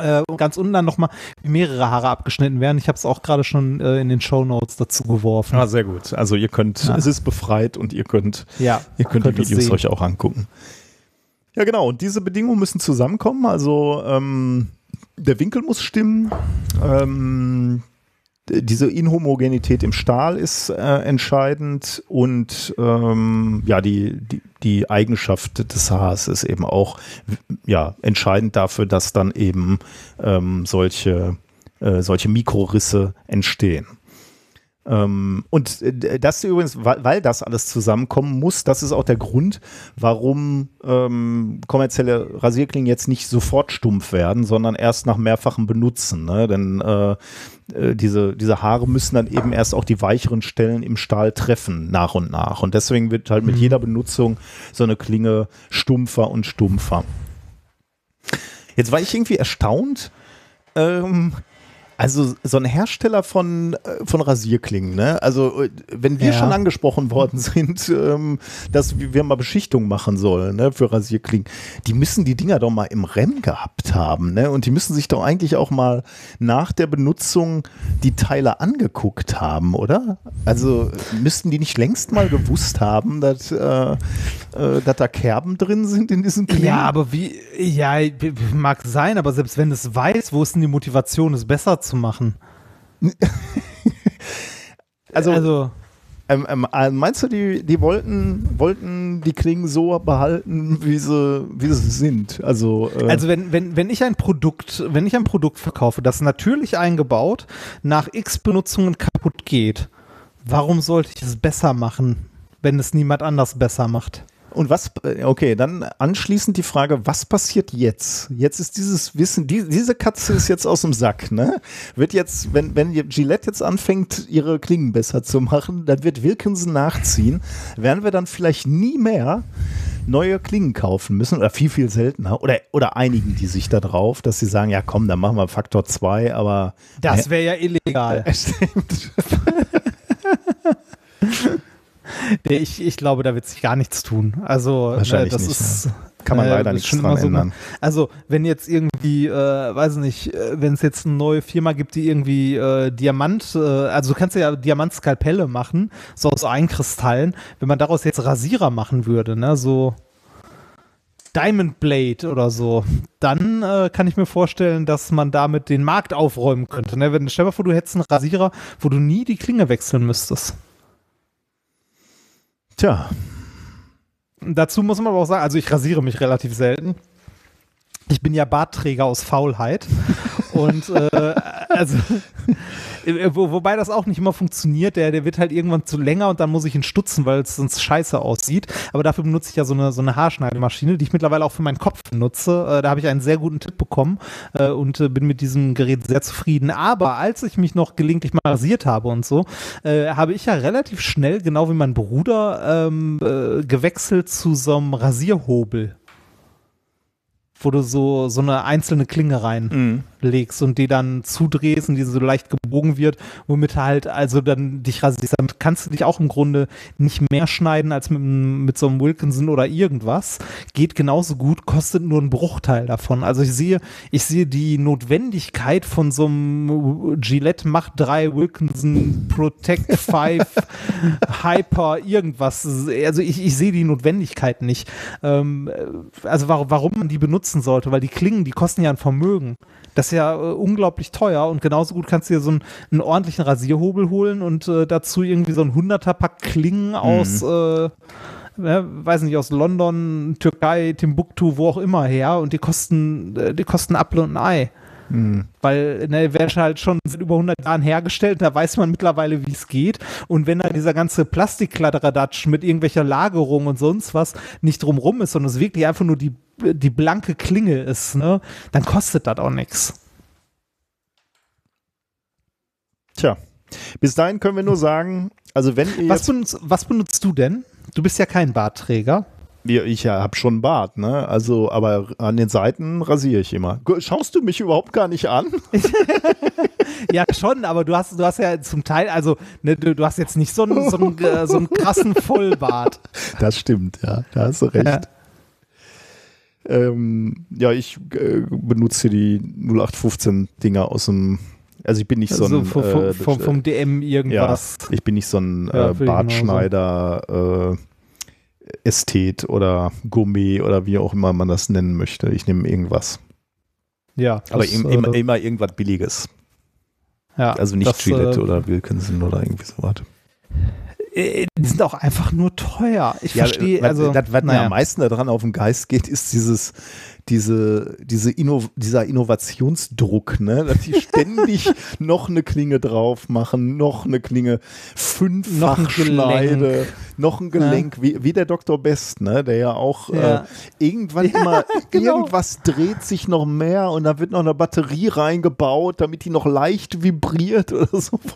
Äh, und ganz unten dann nochmal mehrere Haare abgeschnitten werden. Ich habe es auch gerade schon äh, in den Show Notes dazu geworfen. Ah, sehr gut. Also ihr könnt, ja. es ist befreit und ihr könnt, ja, ihr könnt, könnt die Videos euch auch angucken. Ja, genau. Und diese Bedingungen müssen zusammenkommen. Also ähm, der Winkel muss stimmen. Ähm, diese Inhomogenität im Stahl ist äh, entscheidend und ähm, ja, die, die, die Eigenschaft des Haars ist eben auch ja, entscheidend dafür, dass dann eben ähm, solche, äh, solche Mikrorisse entstehen. Ähm, und äh, das übrigens, weil, weil, das alles zusammenkommen muss, das ist auch der Grund, warum ähm, kommerzielle Rasierklingen jetzt nicht sofort stumpf werden, sondern erst nach mehrfachem Benutzen. Ne? Denn äh, äh, diese, diese Haare müssen dann eben erst auch die weicheren Stellen im Stahl treffen, nach und nach. Und deswegen wird halt mit mhm. jeder Benutzung so eine Klinge stumpfer und stumpfer. Jetzt war ich irgendwie erstaunt, ähm, also so ein Hersteller von, äh, von Rasierklingen, ne? Also äh, wenn wir ja. schon angesprochen worden *laughs* sind, ähm, dass wir mal Beschichtung machen sollen ne, für Rasierklingen, die müssen die Dinger doch mal im Rennen gehabt haben, ne? Und die müssen sich doch eigentlich auch mal nach der Benutzung die Teile angeguckt haben, oder? Also müssten die nicht längst mal gewusst haben, dass, äh, äh, dass da Kerben drin sind in diesen Klingen? Ja, aber wie, ja, mag sein, aber selbst wenn es weiß, wo ist denn die Motivation, es besser zu zu machen. *laughs* also, also ähm, ähm, äh, meinst du, die, die wollten, wollten die Klingen so behalten, wie sie, wie sie sind. Also, äh also wenn, wenn, wenn ich ein Produkt, wenn ich ein Produkt verkaufe, das natürlich eingebaut nach X Benutzungen kaputt geht, warum sollte ich es besser machen, wenn es niemand anders besser macht? Und was, okay, dann anschließend die Frage, was passiert jetzt? Jetzt ist dieses Wissen, die, diese Katze ist jetzt aus dem Sack, ne? Wird jetzt, wenn, wenn Gillette jetzt anfängt, ihre Klingen besser zu machen, dann wird Wilkinson nachziehen. Werden wir dann vielleicht nie mehr neue Klingen kaufen müssen oder viel, viel seltener oder, oder einigen die sich da drauf, dass sie sagen, ja komm, dann machen wir Faktor 2, aber. Das wäre ja illegal. *laughs* Stimmt. *laughs* Ich, ich glaube, da wird sich gar nichts tun. Also, Wahrscheinlich das nicht, ist. Ja. Kann man äh, leider nichts dran so ändern. Also, wenn jetzt irgendwie, äh, weiß nicht, äh, wenn es jetzt eine neue Firma gibt, die irgendwie äh, Diamant, äh, also du kannst ja Diamantskalpelle machen, so aus Einkristallen, wenn man daraus jetzt Rasierer machen würde, ne, so Diamond Blade oder so, dann äh, kann ich mir vorstellen, dass man damit den Markt aufräumen könnte. Ne? Wenn, stell dir mal vor, du hättest einen Rasierer, wo du nie die Klinge wechseln müsstest. Tja. Dazu muss man aber auch sagen, also ich rasiere mich relativ selten. Ich bin ja Bartträger aus Faulheit. *laughs* Und äh, also, *laughs* äh, wo, wobei das auch nicht immer funktioniert. Der, der wird halt irgendwann zu länger und dann muss ich ihn stutzen, weil es sonst scheiße aussieht. Aber dafür benutze ich ja so eine, so eine Haarschneidemaschine, die ich mittlerweile auch für meinen Kopf nutze. Äh, da habe ich einen sehr guten Tipp bekommen äh, und äh, bin mit diesem Gerät sehr zufrieden. Aber als ich mich noch gelegentlich mal rasiert habe und so, äh, habe ich ja relativ schnell, genau wie mein Bruder, ähm, gewechselt zu so einem Rasierhobel wo du so, so eine einzelne Klinge reinlegst mhm. und die dann zudrehst und die so leicht gebogen wird, womit halt also dann dich rasierst. Damit kannst du dich auch im Grunde nicht mehr schneiden als mit, mit so einem Wilkinson oder irgendwas. Geht genauso gut, kostet nur einen Bruchteil davon. Also ich sehe, ich sehe die Notwendigkeit von so einem Gillette Mach 3 Wilkinson Protect *laughs* 5 Hyper irgendwas. Also ich, ich sehe die Notwendigkeit nicht. Ähm, also warum man die benutzt, nutzen sollte, weil die Klingen, die kosten ja ein Vermögen. Das ist ja äh, unglaublich teuer und genauso gut kannst du dir so einen, einen ordentlichen Rasierhobel holen und äh, dazu irgendwie so ein 100er-Pack Klingen mhm. aus, äh, ja, weiß nicht, aus London, Türkei, Timbuktu, wo auch immer her und die kosten, äh, die kosten Apfel und ein Ei. Mhm. Weil ne, werden halt schon seit über 100 Jahren hergestellt, da weiß man mittlerweile, wie es geht. Und wenn da dieser ganze Plastikkladderadatsch mit irgendwelcher Lagerung und sonst was nicht drumrum ist, sondern es wirklich einfach nur die, die blanke Klinge ist, ne, dann kostet das auch nichts. Tja, bis dahin können wir nur sagen, also wenn ihr was benutzt, was benutzt du denn? Du bist ja kein Bartträger. Ja, ich habe schon Bart, ne? Also, aber an den Seiten rasiere ich immer. Schaust du mich überhaupt gar nicht an? *laughs* ja, schon, aber du hast, du hast ja zum Teil, also ne, du, du, hast jetzt nicht so einen, so einen, äh, so einen krassen Vollbart. Das stimmt, ja, da hast du recht. Ja. Ähm, ja, ich äh, benutze die 0815 Dinger aus dem also ich bin nicht so ein also vom, äh, vom, vom, DM irgendwas. Ja, ich bin nicht so ein äh, Bartschneider, äh, Ästhet oder Gourmet oder wie auch immer man das nennen möchte. Ich nehme irgendwas. Ja. Aber das, im, äh, immer, immer irgendwas Billiges. Ja. Also nicht das, Gillette äh, oder Wilkinson oder irgendwie sowas. Äh, die sind auch einfach nur teuer. Ich ja, verstehe, also. Das, was naja. mir am meisten daran auf den Geist geht, ist dieses, diese, diese Inno, dieser Innovationsdruck, ne? *laughs* dass die ständig noch eine Klinge drauf machen, noch eine Klinge, fünffach noch Schneide, noch ein Gelenk, ja. wie, wie der Dr. Best, ne? der ja auch ja. Äh, irgendwann ja, immer, *laughs* genau. irgendwas dreht sich noch mehr und da wird noch eine Batterie reingebaut, damit die noch leicht vibriert oder so. *laughs*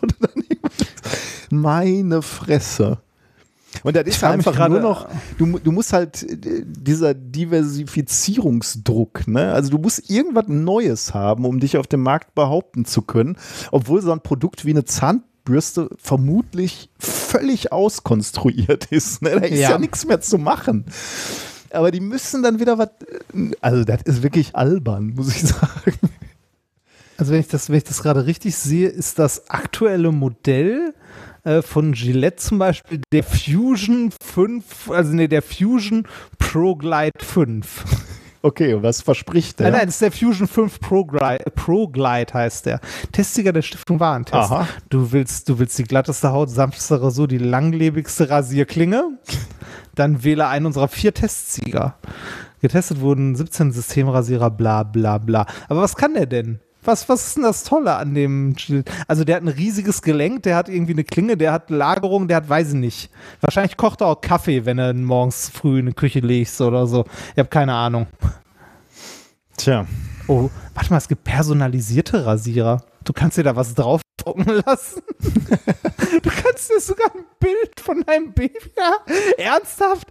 Meine Fresse. Und das ist einfach nur noch, du, du musst halt äh, dieser Diversifizierungsdruck, ne? Also du musst irgendwas Neues haben, um dich auf dem Markt behaupten zu können, obwohl so ein Produkt wie eine Zahnbürste vermutlich völlig auskonstruiert *laughs* ist. Ne? Da ist ja, ja nichts mehr zu machen. Aber die müssen dann wieder was. Äh, also, das ist wirklich albern, muss ich *laughs* sagen. Also, wenn ich das, wenn ich das gerade richtig sehe, ist das aktuelle Modell äh, von Gillette zum Beispiel der Fusion 5, also nee, der Fusion Pro Glide 5. Okay, und was verspricht der? Nein, nein, das ist der Fusion 5 Pro, Gri- Pro Glide heißt der. Testsieger der Stiftung Warentest. Aha. Du willst, du willst die glatteste Haut, sanfteste Rasur, die langlebigste Rasierklinge. Dann wähle einen unserer vier Testsieger. Getestet wurden 17 Systemrasierer, bla bla bla. Aber was kann der denn? Was, was ist denn das Tolle an dem Gillette? Also der hat ein riesiges Gelenk, der hat irgendwie eine Klinge, der hat Lagerung, der hat, weiß ich nicht. Wahrscheinlich kocht er auch Kaffee, wenn er morgens früh in die Küche legst oder so. Ich habe keine Ahnung. Tja. Oh, warte mal, es gibt personalisierte Rasierer. Du kannst dir da was draufdrucken lassen. *laughs* du kannst dir sogar ein Bild von deinem Baby. Ja? Ernsthaft?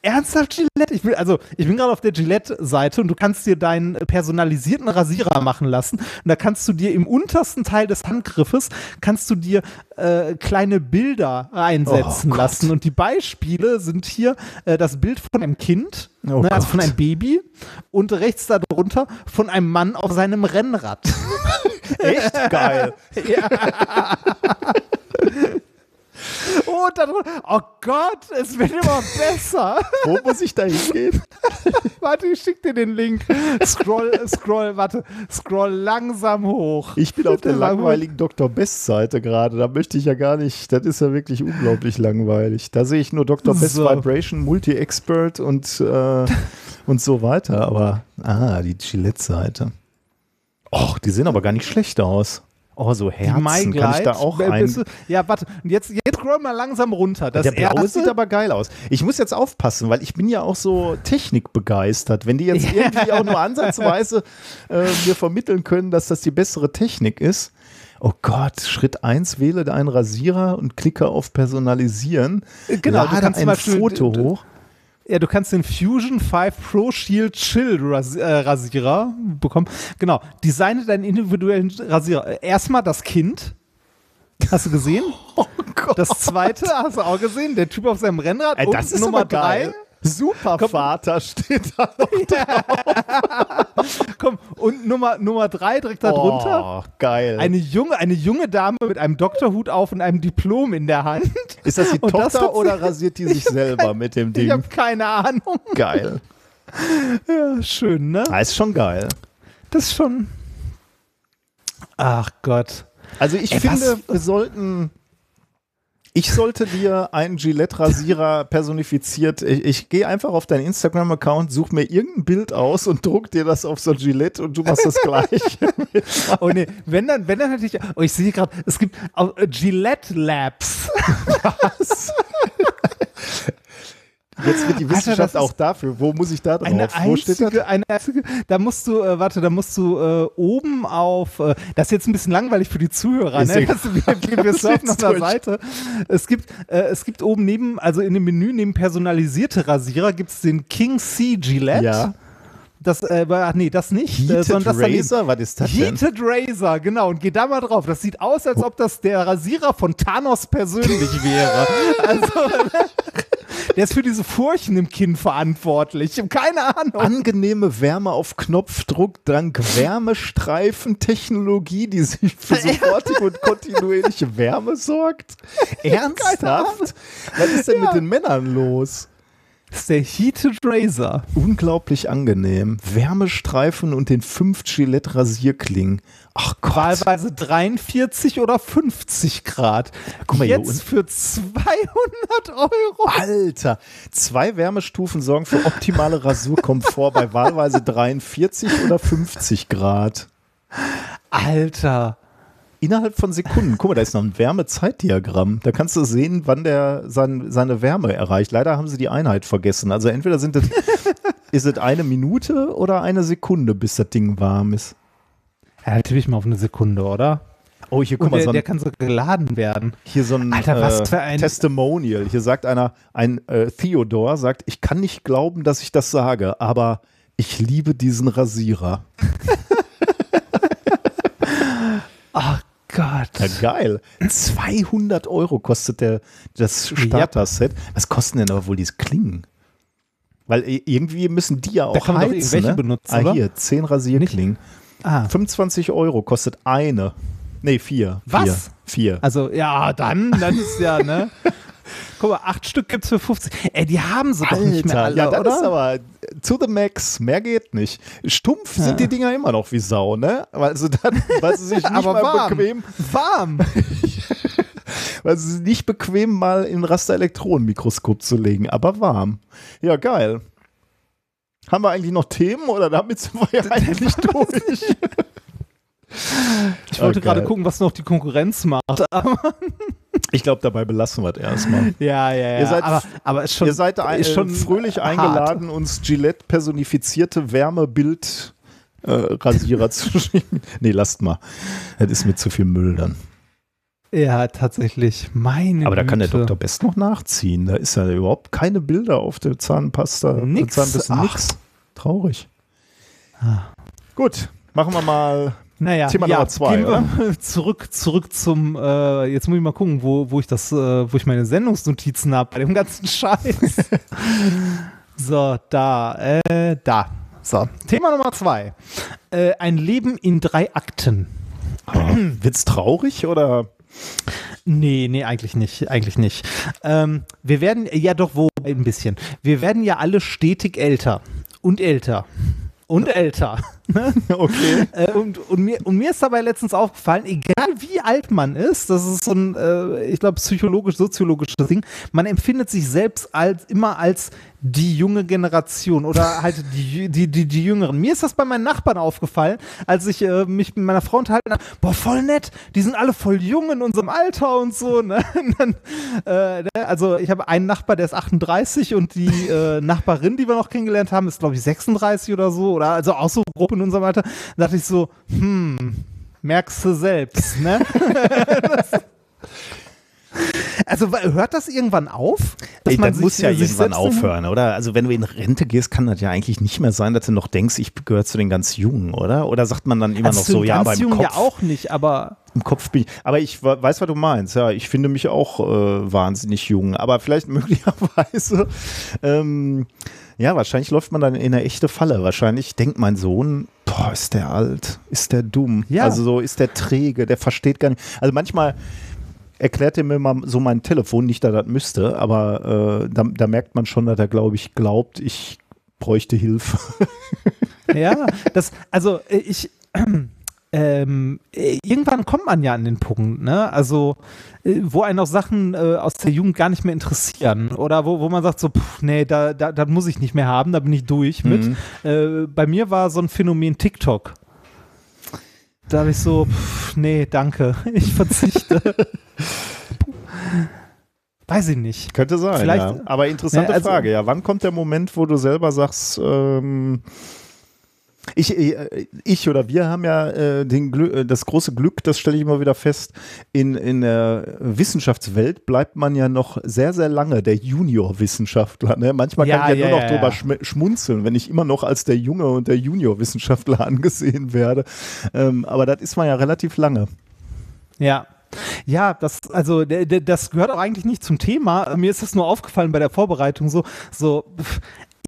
Ernsthaft, Gillette? Ich will, also, ich bin gerade auf der Gillette-Seite und du kannst dir deinen personalisierten Rasierer machen lassen. Und da kannst du dir im untersten Teil des Handgriffes kannst du dir äh, kleine Bilder einsetzen Oh lassen. Und die Beispiele sind hier äh, das Bild von einem Kind, Oh ne, also Gott. von einem Baby und rechts darunter von einem Mann auf seinem Rennrad. *laughs* Echt geil. *laughs* Oh, darunter, oh Gott, es wird immer besser. Wo muss ich da hingehen? *laughs* warte, ich schick dir den Link. Scroll, scroll, warte, scroll langsam hoch. Ich bin auf der langweiligen Dr. Best Seite gerade. Da möchte ich ja gar nicht. Das ist ja wirklich unglaublich langweilig. Da sehe ich nur Dr. Best So. Vibration, Multi-Expert und, äh, und so weiter. Aber, ah, die Gillette-Seite. Och, die sehen aber gar nicht schlecht aus. Oh, so Herzen. Kann ich da auch äh, ein... bist du- Ja, warte, und jetzt, jetzt scroll mal langsam runter. Das der blaue erste- sieht aber geil aus. Ich muss jetzt aufpassen, weil ich bin ja auch so technikbegeistert. Wenn die jetzt *laughs* irgendwie auch nur ansatzweise äh, mir vermitteln können, dass das die bessere Technik ist. Oh Gott, Schritt 1, wähle einen Rasierer und klicke auf Personalisieren. Genau, du Lade kannst zum ein Foto hoch. Ja, du kannst den Fusion 5 Pro Shield Chill Ras äh, Rasierer bekommen. Genau. Designe deinen individuellen Rasierer. Erstmal das Kind. Hast du gesehen? *laughs* Oh Gott. Das zweite hast du auch gesehen. Der Typ auf seinem Rennrad. Ey, und das ist Nummer aber geil. Supervater steht da noch. *laughs* Komm, und Nummer, Nummer drei direkt da drunter. Oh, geil. Eine junge, eine junge Dame mit einem Doktorhut auf und einem Diplom in der Hand. ist das die und das Tochter sie- oder rasiert die sich selber mit dem Ich Ding? habe keine Ahnung. Geil. Ja, schön, ne? Ah, ist schon geil. Das ist schon. Ach Gott. Also ich Ey, finde, was- wir sollten. Ich sollte dir einen Gillette-Rasierer personifiziert. Ich, ich gehe einfach auf deinen Instagram-Account, such mir irgendein Bild aus und druck dir das auf so ein Gillette und du machst das gleich. *laughs* Oh nee, wenn dann, wenn dann hätte ich. Oh, ich sehe gerade, es gibt äh, Gillette Labs. *laughs* *laughs* Jetzt wird die Alter, Wissenschaft ist auch dafür. Wo muss ich da drauf? Eine Wo steht das? einzige, eine einzige, da musst du, äh, warte, da musst du äh, oben auf, äh, das ist jetzt ein bisschen langweilig für die Zuhörer, ne? Das, wir, wir, *laughs* surfen auf der durch. Seite. Es gibt, äh, es gibt oben neben, also in dem Menü neben personalisierte Rasierer gibt es den King C Gillette. Ja. Das, äh, ach nee, das nicht. äh, Heated sondern das. Razor? Was ist das denn? Heated Razor, genau. Und geh da mal drauf. Das sieht aus, als ob das der Rasierer von Thanos persönlich wäre. *laughs* Also, der ist für diese Furchen im Kinn verantwortlich. Ich habe keine Ahnung. Angenehme Wärme auf Knopfdruck, dank Wärmestreifen-Technologie, die sich für *laughs* sofortige und kontinuierliche Wärme sorgt. Ernsthaft? Was ist denn mit den Männern los? Das ist der Heated Razor. Unglaublich angenehm. Wärmestreifen und den 5 Gillette Rasierklingen. Ach Gott. Wahlweise 43 oder 50 Grad. Guck mal Jetzt für 200 Euro. Alter, zwei Wärmestufen sorgen für optimale Rasurkomfort bei wahlweise 43 oder 50 Grad. Alter. Innerhalb von Sekunden. Guck mal, da ist noch ein Wärmezeitdiagramm. Da kannst du sehen, wann der sein, seine Wärme erreicht. Leider haben sie die Einheit vergessen. Also entweder sind das, *laughs* ist es eine Minute oder eine Sekunde, bis das Ding warm ist. Ja, da tippe ich mal auf eine Sekunde, oder? Oh, hier guck mal, der, so der ein, kann so geladen werden. hier so ein, Alter, was äh, für ein- Testimonial. Hier sagt einer, ein äh, Theodor sagt, ich kann nicht glauben, dass ich das sage, aber ich liebe diesen Rasierer. Ach *laughs* Gott. Ja, geil. 200 Euro kostet der, das Starter-Set. Was kosten denn aber wohl diese Klingen? Weil irgendwie müssen die ja auch kann man doch heizen, irgendwelche ne? benutzen, ah, oder? hier, 10 Rasierklingen. Ah. 25 Euro kostet eine. Nee, vier. Was? Vier. vier. Also, ja, dann, dann ist ja, ne? *laughs* Guck mal, acht Stück gibt's für 50. Ey, die haben sie doch nicht mehr alle, ja, das oder? ist aber to the max. Mehr geht nicht. Stumpf sind die Dinger immer noch wie Sau, ne? Weil sie dann, weil sie sich *laughs* nicht Aber mal warm. bequem, Warm. *laughs* weil sie sich nicht bequem mal in ein Rasterelektronenmikroskop zu legen, aber warm. Ja, geil. Haben wir eigentlich noch Themen oder damit sind wir ja *laughs* eigentlich durch? Ich wollte Oh, gerade gucken, was noch die Konkurrenz macht. Ich glaube, dabei belassen wir es erstmal. *laughs* ja, ja, ja. Ihr seid- aber, aber ist schon, Ihr seid ein, ist schon fröhlich hart. eingeladen, uns Gillette personifizierte Wärmebild äh, Rasierer zu *laughs* schicken. Nee, lasst mal. Das ist mir zu viel Müll dann. Ja, tatsächlich. Meine Aber da kann der Güte. Dr. Best noch nachziehen. Da ist ja überhaupt keine Bilder auf der Zahnpasta. Nix. Zahnbürste, Ach. nix. Traurig. Gut, machen wir mal. Naja, Thema ja, Nummer zwei, gehen wir zurück, zurück zum, äh, jetzt muss ich mal gucken, wo, wo ich das, äh, wo ich meine Sendungsnotizen habe, bei dem ganzen *laughs* Scheiß. so, da, äh, da. So, Thema Nummer zwei. Äh, ein Leben in drei Akten. Wird's traurig oder? Nee, nee, eigentlich nicht, eigentlich nicht. Ähm, wir werden, ja doch, wo, ein bisschen. Wir werden ja alle stetig älter und älter und älter. *laughs* Okay. Äh, und, und, mir, und mir ist dabei letztens aufgefallen, egal wie alt man ist, das ist so ein, äh, ich glaube, psychologisch-soziologisches Ding, man empfindet sich selbst als immer als die junge Generation oder halt die, die, die, die Jüngeren. Mir ist das bei meinen Nachbarn aufgefallen, als ich äh, mich mit meiner Frau unterhalten habe, boah, voll nett, die sind alle voll jung in unserem Alter und so. Ne? *laughs* Und dann, äh, ne? Also ich habe einen Nachbar, der ist 38 und die Nachbarin, die wir noch kennengelernt haben, ist glaube ich 36 oder so oder also auch so grob in unserem Alter. Da dachte ich so, hm, merkst du selbst, ne? *laughs* Also hört das irgendwann auf? Ey, man das muss ja irgendwann aufhören, oder? Also wenn du in Rente gehst, kann das ja eigentlich nicht mehr sein, dass du noch denkst, ich gehöre zu den ganz Jungen, oder? Oder sagt man dann immer Also noch so, ja, aber im Jungen Kopf, ja auch nicht, aber im Kopf bin ich. Aber ich we- weiß, was du meinst. Ja, ich finde mich auch äh, wahnsinnig jung. Aber vielleicht möglicherweise, ähm, ja, wahrscheinlich läuft man dann in eine echte Falle. Wahrscheinlich denkt mein Sohn, boah, ist der alt, ist der dumm. Ja. Also so ist der träge, der versteht gar nicht. Also manchmal erklärt er mir mal so mein Telefon, nicht, dass er das müsste, aber äh, da, da merkt man schon, dass er, glaube ich, glaubt, ich bräuchte Hilfe. ja, das, also äh, ich, ähm, äh, irgendwann kommt man ja an den Punkt, ne? Also, äh, wo einen auch Sachen äh, aus der Jugend gar nicht mehr interessieren oder wo, wo man sagt so, pff, nee, da, da, da muss ich nicht mehr haben, da bin ich durch mit. Mhm. Äh, bei mir war so ein Phänomen TikTok. Da habe ich so, pff, nee, danke, *laughs* ich verzichte. *laughs* Weiß ich nicht. Könnte sein, Vielleicht- ja. Aber interessante Ja, also- Frage, ja. Wann kommt der Moment, wo du selber sagst, ähm, ich, äh, ich oder wir haben ja äh, den Glü äh, das große Glück, das stelle ich immer wieder fest, in, in der Wissenschaftswelt bleibt man ja noch sehr, sehr lange der Junior-Wissenschaftler. Ne? Manchmal Ja, kann ich ja, ja, nur noch ja, drüber schm- schmunzeln, wenn ich immer noch als der Junge und der Junior-Wissenschaftler *laughs* angesehen werde. Ähm, aber das ist man ja relativ lange. Ja. Ja, das, also, das gehört auch eigentlich nicht zum Thema. Mir ist das nur aufgefallen bei der Vorbereitung so, so,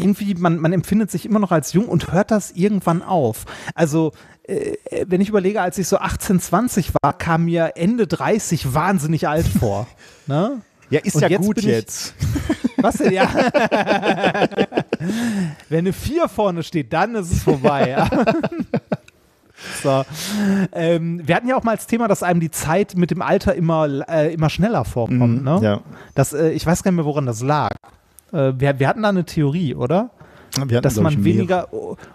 irgendwie, man, man empfindet sich immer noch als jung und hört das irgendwann auf. Also, äh, wenn ich überlege, als ich so 18, 20 war, kam mir Ende 30 wahnsinnig alt vor. *laughs* ne? Ja, ist Und ja jetzt gut jetzt. *laughs* Was denn? Ja. *laughs* Wenn eine 4 vorne steht, dann ist es vorbei. so. Ähm, wir hatten ja auch mal als Thema, dass einem die Zeit mit dem Alter immer, äh, immer schneller vorkommt. Ne? Mhm, Ja. Das, äh, ich weiß gar nicht mehr, woran das lag. Äh, wir, wir hatten da eine Theorie, oder? Wir hatten, Dass man weniger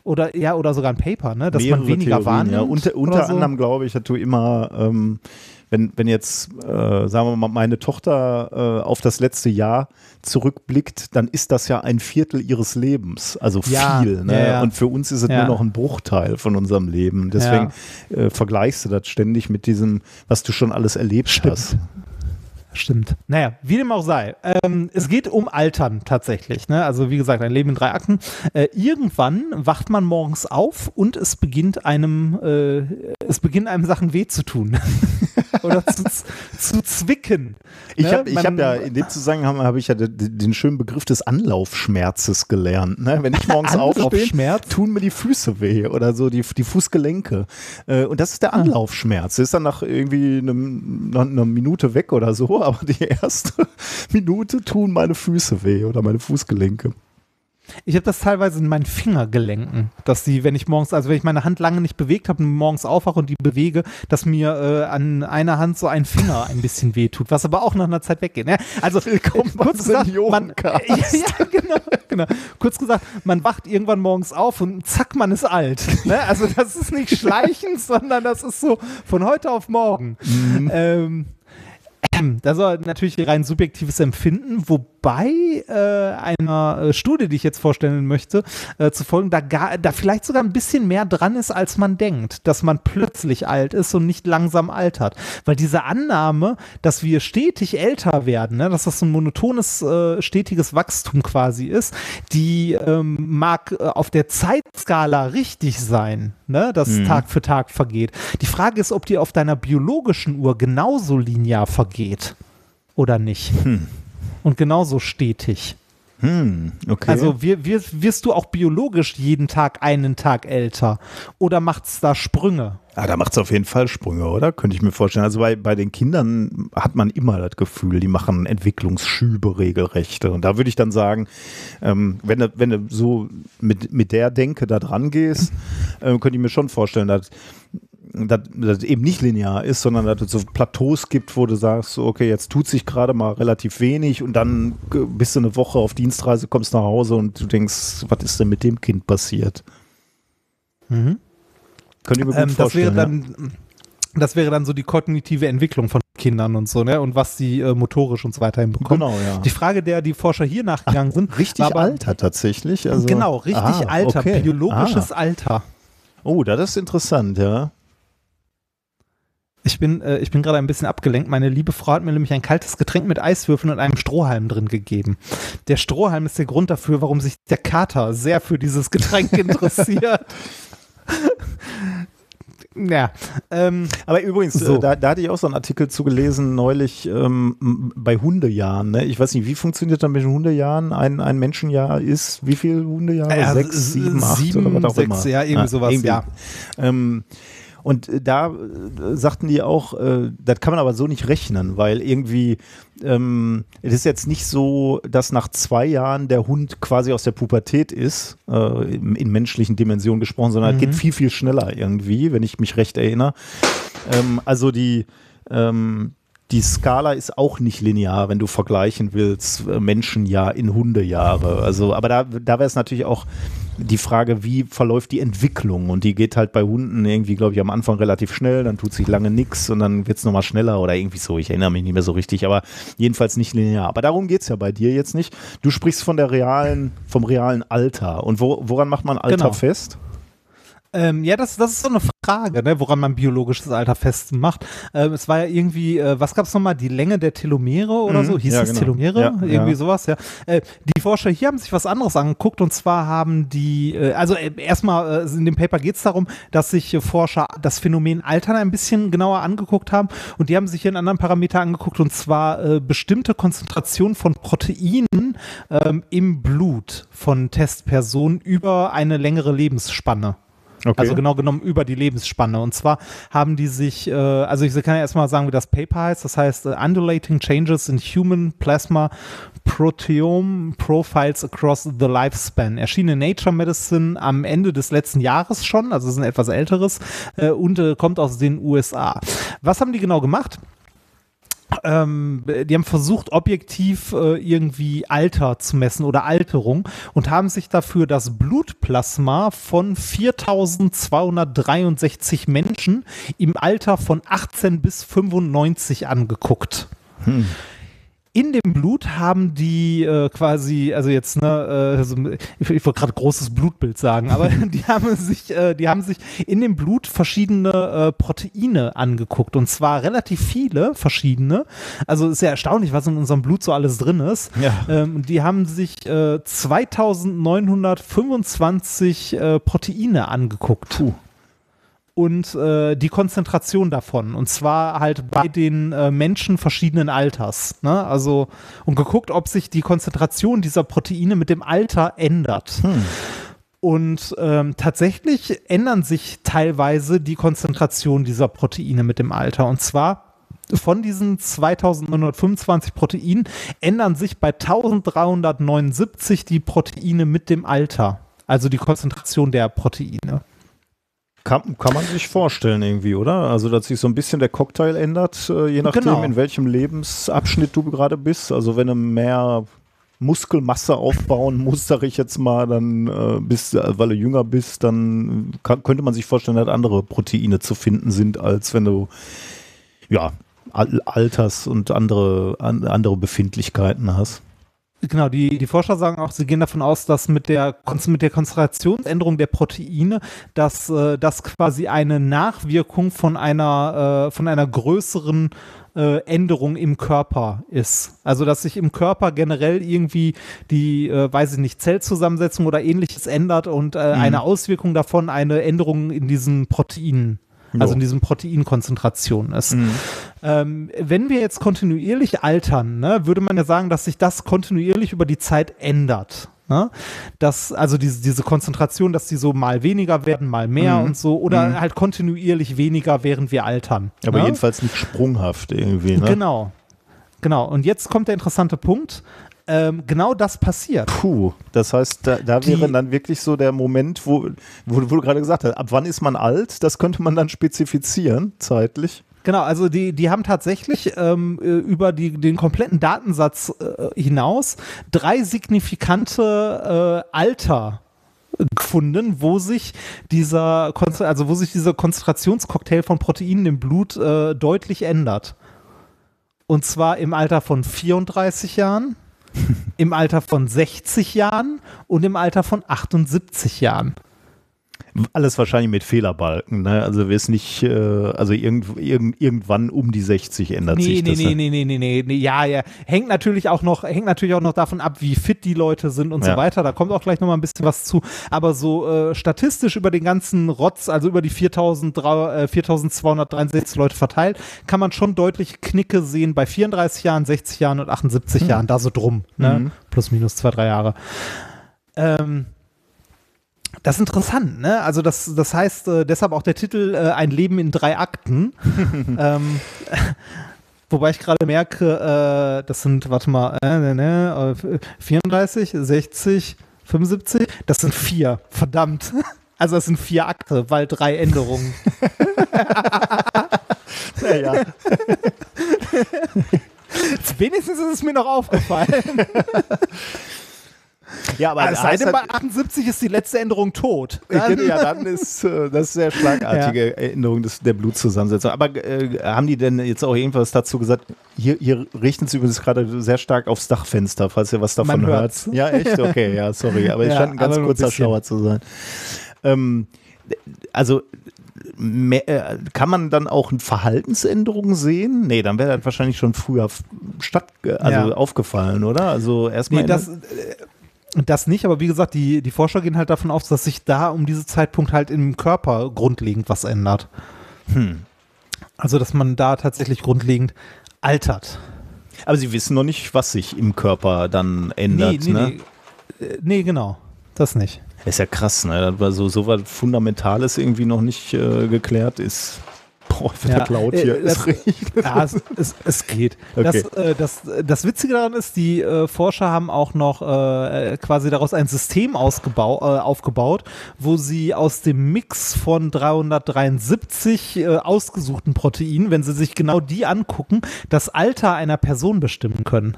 oder ja oder sogar ein Paper, ne? Dass man weniger Theorien, wahrnimmt. Ja. Unter, unter so. anderem glaube ich, dass du immer, ähm, wenn, wenn jetzt, äh, sagen wir mal, meine Tochter äh, auf das letzte Jahr zurückblickt, dann ist das ja ein Viertel ihres Lebens. Also Ja, viel. Ne? ja, ja. Und für uns ist es nur noch ein Bruchteil von unserem Leben. Deswegen äh, vergleichst du das ständig mit diesem, was du schon alles erlebt Stimmt. hast. Stimmt. Naja, wie dem auch sei. Ähm, es geht um Altern tatsächlich. Ne? Also wie gesagt, ein Leben in drei Akten. Äh, irgendwann wacht man morgens auf und es beginnt einem, äh, es beginnt einem Sachen weh zu tun. *laughs* Oder zu, zu zwicken. Ich Ne? habe hab ja in dem Zusammenhang habe ich ja den, den schönen Begriff des Anlaufschmerzes gelernt. Ne? Wenn ich morgens aufstehe, tun mir die Füße weh oder so die, die Fußgelenke. Äh, Und das ist der Anlaufschmerz. Das ist dann nach irgendwie einer Minute weg oder so, aber die erste *laughs* Minute tun meine Füße weh oder meine Fußgelenke. Ich habe das teilweise in meinen Fingergelenken, dass die, wenn ich morgens, also wenn ich meine Hand lange nicht bewegt habe und morgens aufwache und die bewege, dass mir äh, an einer Hand so ein Finger ein bisschen wehtut, was aber auch nach einer Zeit weggeht. Ne? Also Willkommen kurz gesagt, man, *laughs* ja, ja, genau, genau. Kurz gesagt, man wacht irgendwann morgens auf und zack, man ist alt. Ne? Also das ist nicht schleichend, *laughs* sondern das ist so von heute auf morgen. Mhm. Ähm, *clears throat* das war natürlich rein subjektives Empfinden, wobei äh, einer äh, Studie, die ich jetzt vorstellen möchte, äh, zu folgen, da, gar, da vielleicht sogar ein bisschen mehr dran ist, als man denkt, dass man plötzlich alt ist und nicht langsam altert. Weil diese Annahme, dass wir stetig älter werden, ne, dass das so ein monotones, äh, stetiges Wachstum quasi ist, die ähm, mag äh, auf der Zeitskala richtig sein, ne, dass mhm. Tag für Tag vergeht. Die Frage ist, ob die auf deiner biologischen Uhr genauso linear vergeht oder nicht. Hm. Und genauso stetig. Hm, okay. Also wir, wir, wirst du auch biologisch jeden Tag einen Tag älter? Oder macht es da Sprünge? Ah, da macht es auf jeden Fall Sprünge, oder? Könnte ich mir vorstellen. Also bei, bei den Kindern hat man immer das Gefühl, die machen Entwicklungsschübe regelrechte. Und da würde ich dann sagen, ähm, wenn, du, wenn du so mit, mit der Denke da dran gehst, äh, könnte ich mir schon vorstellen, dass dass das eben nicht linear ist, sondern dass es so Plateaus gibt, wo du sagst, okay, jetzt tut sich gerade mal relativ wenig und dann bist du eine Woche auf Dienstreise, kommst nach Hause und du denkst, was ist denn mit dem Kind passiert? Mhm. Könnt ihr mir gut ähm, vorstellen. Das wäre, dann, ja? das wäre dann so die kognitive Entwicklung von Kindern und so, ne? Und was sie äh, motorisch und so weiter hinbekommen. Genau, ja. Die Frage, der die Forscher hier nachgegangen Ach, sind. Richtig aber, Alter tatsächlich. Also, genau, richtig ah, Alter, okay. biologisches ah. Alter. Oh, das ist interessant, ja. Ich bin, äh, ich bin gerade ein bisschen abgelenkt. Meine liebe Frau hat mir nämlich ein kaltes Getränk mit Eiswürfeln und einem Strohhalm drin gegeben. Der Strohhalm ist der Grund dafür, warum sich der Kater sehr für dieses Getränk *laughs* interessiert. Ja. Ähm, Aber übrigens, so. äh, da, da, hatte ich auch so einen Artikel zugelesen neulich ähm, bei Hundejahren. Ne? Ich weiß nicht, wie funktioniert das mit den Hundejahren? Ein, ein Menschenjahr ist wie viele Hundejahre? Ja, sechs, sieben, acht sieben, oder was auch sechs, immer. Ja, irgendwie sowas, irgendwie. ja. Ähm, und äh, da äh, sagten die auch, äh, das kann man aber so nicht rechnen, weil irgendwie ähm, es ist jetzt nicht so, dass nach zwei Jahren der Hund quasi aus der Pubertät ist, äh, in, in, menschlichen Dimensionen gesprochen, sondern es mhm. geht viel, viel schneller irgendwie, wenn ich mich recht erinnere. Ähm, also die ähm, die Skala ist auch nicht linear, wenn du vergleichen willst, äh, Menschenjahr in Hundejahre. Also, aber da, da wäre es natürlich auch die Frage, wie verläuft die Entwicklung? Und die geht halt bei Hunden irgendwie, glaube ich, am Anfang relativ schnell, dann tut sich lange nichts und dann wird es nochmal schneller oder irgendwie so. Ich erinnere mich nicht mehr so richtig, aber jedenfalls nicht linear. Aber darum geht es ja bei dir jetzt nicht. Du sprichst von der realen, vom realen Alter. Und wo, woran macht man Alter genau. fest? Ähm, ja, das, das ist so eine Frage, ne, woran man biologisches Alter festmacht. Ähm, es war ja irgendwie, äh, was gab es nochmal, die Länge der Telomere oder mhm, so? Hieß ja, es genau. Telomere? Ja, irgendwie ja. sowas, ja. Äh, die Forscher hier haben sich was anderes angeguckt und zwar haben die, äh, also äh, erstmal äh, in dem Paper geht es darum, dass sich Forscher das Phänomen Altern ein bisschen genauer angeguckt haben und die haben sich hier einen anderen Parameter angeguckt und zwar äh, bestimmte Konzentrationen von Proteinen ähm, im Blut von Testpersonen über eine längere Lebensspanne. Okay. Also genau genommen über die Lebensspanne. Und zwar haben die sich, äh, also ich kann ja erstmal sagen, wie das Paper heißt. Das heißt uh, Undulating Changes in Human Plasma Proteome Profiles Across the Lifespan. Erschien in Nature Medicine am Ende des letzten Jahres schon, also ist ein etwas älteres äh, und äh, kommt aus den USA. Was haben die genau gemacht? Ähm, die haben versucht, objektiv äh, irgendwie Alter zu messen oder Alterung und haben sich dafür das Blutplasma von 4263 Menschen im Alter von 18 bis 95 angeguckt. Hm in dem Blut haben die äh, quasi, also jetzt, ne, äh, so, ich, ich wollte gerade großes Blutbild sagen, aber *laughs* die haben sich, äh, die haben sich in dem Blut verschiedene äh, Proteine angeguckt und zwar relativ viele verschiedene. Also ist ja erstaunlich, was in unserem Blut so alles drin ist. Ja. Ähm, die haben sich äh, 2925 äh, Proteine angeguckt. Puh und äh, die Konzentration davon. Und zwar halt bei den äh, Menschen verschiedenen Alters. Ne? Also, und geguckt, ob sich die Konzentration dieser Proteine mit dem Alter ändert. Hm. Und ähm, tatsächlich ändern sich teilweise die Konzentration dieser Proteine mit dem Alter. Und zwar von diesen 2925 Proteinen ändern sich bei 1379 die Proteine mit dem Alter. Also die Konzentration der Proteine. Kann, kann man sich vorstellen irgendwie, oder? Also, dass sich so ein bisschen der Cocktail ändert, äh, je nachdem, Genau. in welchem Lebensabschnitt du gerade bist. Also, wenn du mehr Muskelmasse aufbauen musst, sag ich jetzt mal, dann äh, bist, äh, weil du jünger bist, dann kann, könnte man sich vorstellen, dass andere Proteine zu finden sind, als wenn du ja Al Alters und andere, an, andere Befindlichkeiten hast. Genau, die, die Forscher sagen auch, sie gehen davon aus, dass mit der, mit der Konzentrationsänderung der Proteine, dass äh, das quasi eine Nachwirkung von einer, äh, von einer größeren äh, Änderung im Körper ist. Also, dass sich im Körper generell irgendwie die, äh, weiß ich nicht, Zellzusammensetzung oder ähnliches ändert und äh, eine Auswirkung davon eine Änderung in diesen Proteinen, also in diesen Proteinkonzentrationen ist. Ähm, wenn wir jetzt kontinuierlich altern, ne, würde man ja sagen, dass sich das kontinuierlich über die Zeit ändert. Ne? Dass, also diese, diese Konzentration, dass die so mal weniger werden, mal mehr und so, oder halt kontinuierlich weniger, während wir altern. Aber ne? jedenfalls nicht sprunghaft irgendwie, ne? Genau. Genau. Und jetzt kommt der interessante Punkt. Ähm, genau das passiert. Puh, das heißt, da, da wäre dann wirklich so der Moment, wo, wo, wo du gerade gesagt hast, ab wann ist man alt? Das könnte man dann spezifizieren, zeitlich. Genau, also die, die haben tatsächlich ähm, äh, über die, den kompletten Datensatz äh, hinaus drei signifikante äh, Alter gefunden, wo sich dieser also wo sich dieser Konzentrationscocktail von Proteinen im Blut äh, deutlich ändert. Und zwar im Alter von 34 Jahren, *laughs* im Alter von 60 Jahren und im Alter von 78 Jahren. Alles wahrscheinlich mit Fehlerbalken, ne? Also wir es nicht, äh, also irgend, irgend, irgendwann um die 60 ändert Nee, sich nee, das. nee, nee, nee, nee, nee, nee, ja, ja. Hängt natürlich auch noch, hängt natürlich auch noch davon ab, wie fit die Leute sind und Ja. so weiter. Da kommt auch gleich noch mal ein bisschen was zu. Aber so äh, statistisch über den ganzen Rotz, also über die 4000, äh, 4263 Leute verteilt, kann man schon deutlich Knicke sehen bei 34 Jahren, 60 Jahren und 78 Hm. Jahren, da so drum, ne? Plus, minus zwei, drei Jahre. Ähm, das ist interessant, ne? Also das, das heißt, äh, deshalb auch der Titel äh, Ein Leben in drei Akten. *laughs* ähm, *laughs* wobei ich gerade merke, äh, das sind, warte mal, äh, ne, ne, äh, 34, 60, 75, das sind vier, verdammt. *laughs* Also das sind vier Akte, weil drei Änderungen. Ja, ja. Wenigstens ist es mir noch aufgefallen. Ja, aber Es sei heißt denn, bei halt- 78 ist die letzte Änderung tot. *laughs* dann, ja, dann ist äh, das ist sehr schlagartige Änderung des, der Blutzusammensetzung. Aber äh, haben die denn jetzt auch irgendwas dazu gesagt? Hier, hier richten sie übrigens gerade sehr stark aufs Dachfenster, falls ihr was davon Man hört. hört's. Ja, echt? Okay, ja, sorry. Aber es *laughs* Ja, scheint ein ganz ein kurzer. Schauer zu sein. Ähm, also mehr, äh, kann man dann auch Verhaltensänderungen sehen? Nee, dann wäre das wahrscheinlich schon früher statt, also Ja. aufgefallen, oder? Also erstmal. Nee, das, äh, das nicht, aber wie gesagt, die, die Forscher gehen halt davon aus, dass sich da um diesen Zeitpunkt halt im Körper grundlegend was ändert. Hm. Also, dass man da tatsächlich grundlegend altert. aber sie wissen noch nicht, was sich im Körper dann ändert. nee, ne? nee. Äh, nee, genau. Das nicht. Ist ja krass, ne? Das war so, so was Fundamentales irgendwie noch nicht äh, geklärt ist. Boah, wird Ja, das laut äh, hier. das- Ist richtig. Ja, es, es, es geht. Okay. Das, äh, das, das Witzige daran ist, die äh, Forscher haben auch noch äh, quasi daraus ein System ausgebau äh, aufgebaut, wo sie aus dem Mix von 373 äh, ausgesuchten Proteinen, wenn sie sich genau die angucken, das Alter einer Person bestimmen können.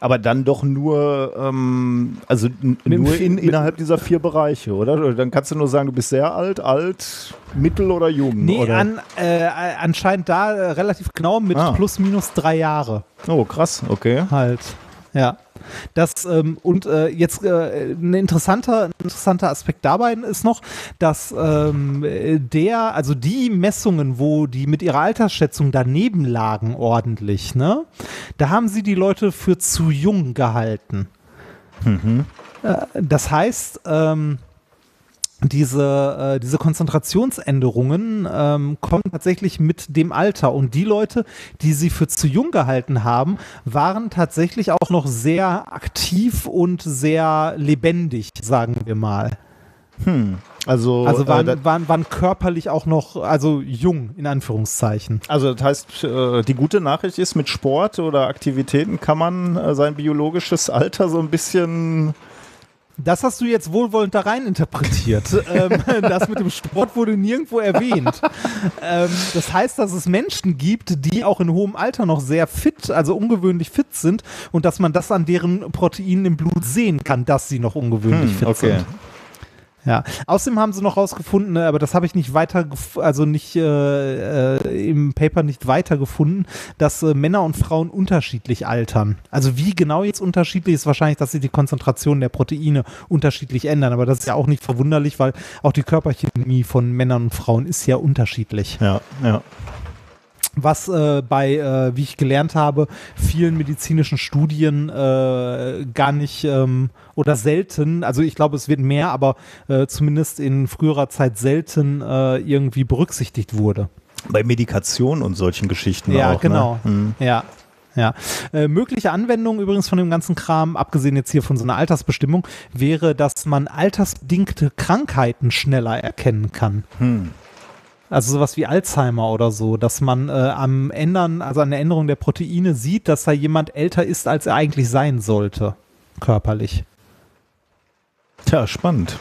Aber dann doch nur, ähm, also nur in, innerhalb dieser vier Bereiche, oder? Oder Dann kannst du nur sagen, du bist sehr alt, alt, mittel oder jung. Nee, oder? an, äh, anscheinend da äh, relativ genau mit Ah. plus minus drei Jahre. Oh, krass, okay. halt. Ja. Das, ähm, und äh, jetzt äh, ein interessanter, ein interessanter Aspekt dabei ist noch, dass ähm, äh, der, also die Messungen, wo die mit ihrer Altersschätzung daneben lagen, ordentlich, ne, da haben sie die Leute für zu jung gehalten. Äh, das heißt, ähm, diese, äh, diese Konzentrationsänderungen ähm, kommen tatsächlich mit dem Alter. Und die Leute, die sie für zu jung gehalten haben, waren tatsächlich auch noch sehr aktiv und sehr lebendig, sagen wir mal. Also, Also äh, waren, da- waren, waren körperlich auch noch, also jung in Anführungszeichen. also das heißt, äh, die gute Nachricht ist, mit Sport oder Aktivitäten kann man äh, sein biologisches Alter so ein bisschen Das hast du jetzt wohlwollend da rein interpretiert. *laughs* ähm, das mit dem Sport wurde nirgendwo erwähnt. ähm, das heißt, dass es Menschen gibt, die auch in hohem Alter noch sehr fit, also ungewöhnlich fit sind und dass man das an deren Proteinen im Blut sehen kann, dass sie noch ungewöhnlich Hm, fit okay. sind. Ja, außerdem haben sie noch rausgefunden, ne, aber das habe ich nicht weiter, also nicht äh, äh, im Paper nicht weiter gefunden, dass äh, Männer und Frauen unterschiedlich altern. Also wie genau jetzt unterschiedlich ist wahrscheinlich, dass sie die Konzentration der Proteine unterschiedlich ändern, aber das ist ja auch nicht verwunderlich, weil auch die Körperchemie von Männern und Frauen ist ja unterschiedlich. Ja, ja. Was äh, bei, äh, wie ich gelernt habe, vielen medizinischen Studien äh, gar nicht ähm, oder selten, also ich glaube, es wird mehr, aber äh, zumindest in früherer Zeit selten äh, irgendwie berücksichtigt wurde. Bei Medikation und solchen Geschichten Ja, auch. genau. Ne? Hm. Ja. Ja. Äh, mögliche Anwendung übrigens von dem ganzen Kram, abgesehen jetzt hier von so einer Altersbestimmung, wäre, dass man altersbedingte Krankheiten schneller erkennen kann. Hm. Also sowas wie Alzheimer oder so, dass man äh, am Ändern, also an der Änderung der Proteine sieht, dass da jemand älter ist, als er eigentlich sein sollte, körperlich. Tja, spannend.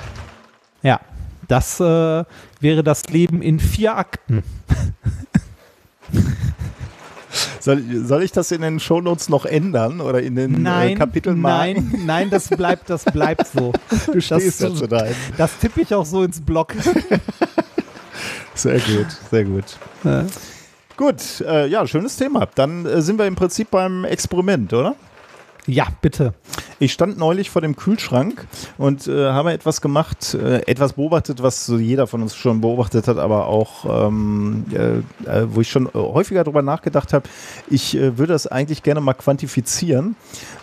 Ja, das äh, wäre das Leben in vier Akten. *laughs* Soll, soll ich das in den Shownotes noch ändern oder in den äh, Kapiteln nein, nein, das bleibt, das bleibt so. *laughs* Du stehst das, dazu rein. das tippe ich auch so ins Blog. *laughs* Sehr gut, sehr gut. Äh, Gut, äh, ja, schönes Thema. Dann äh, sind wir im Prinzip beim Experiment, oder? ja, bitte. Ich stand neulich vor dem Kühlschrank und äh, habe etwas gemacht, äh, etwas beobachtet, was so jeder von uns schon beobachtet hat, aber auch, ähm, äh, äh, wo ich schon äh, häufiger darüber nachgedacht habe, ich äh, würde das eigentlich gerne mal quantifizieren.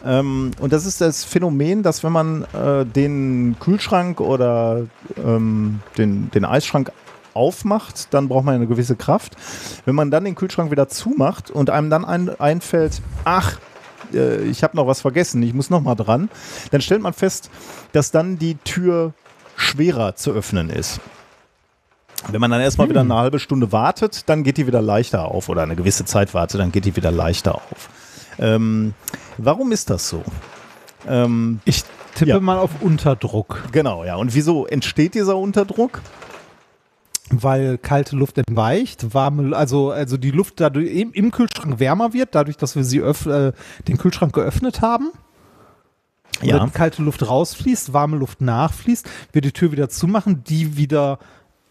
Ähm, und das ist das Phänomen, dass wenn man den Kühlschrank oder ähm, den, den Eisschrank aufmacht, dann braucht man eine gewisse Kraft. Wenn man dann den Kühlschrank wieder zumacht und einem dann ein, einfällt, ach, äh, ich habe noch was vergessen, ich muss noch mal dran, dann stellt man fest, dass dann die Tür schwerer zu öffnen ist. Wenn man dann erstmal wieder eine halbe Stunde wartet, dann geht die wieder leichter auf oder eine gewisse Zeit wartet, dann geht die wieder leichter auf. Ähm, warum ist das so? Ähm, Ich tippe Ja. mal auf Unterdruck, genau, ja. Und wieso entsteht dieser Unterdruck? Weil kalte Luft entweicht, warme, also, also die Luft dadurch im, im Kühlschrank wärmer wird, dadurch, dass wir sie öff, äh, den Kühlschrank geöffnet haben. Ja. Wenn kalte Luft rausfließt, warme Luft nachfließt, wir die Tür wieder zumachen, die wieder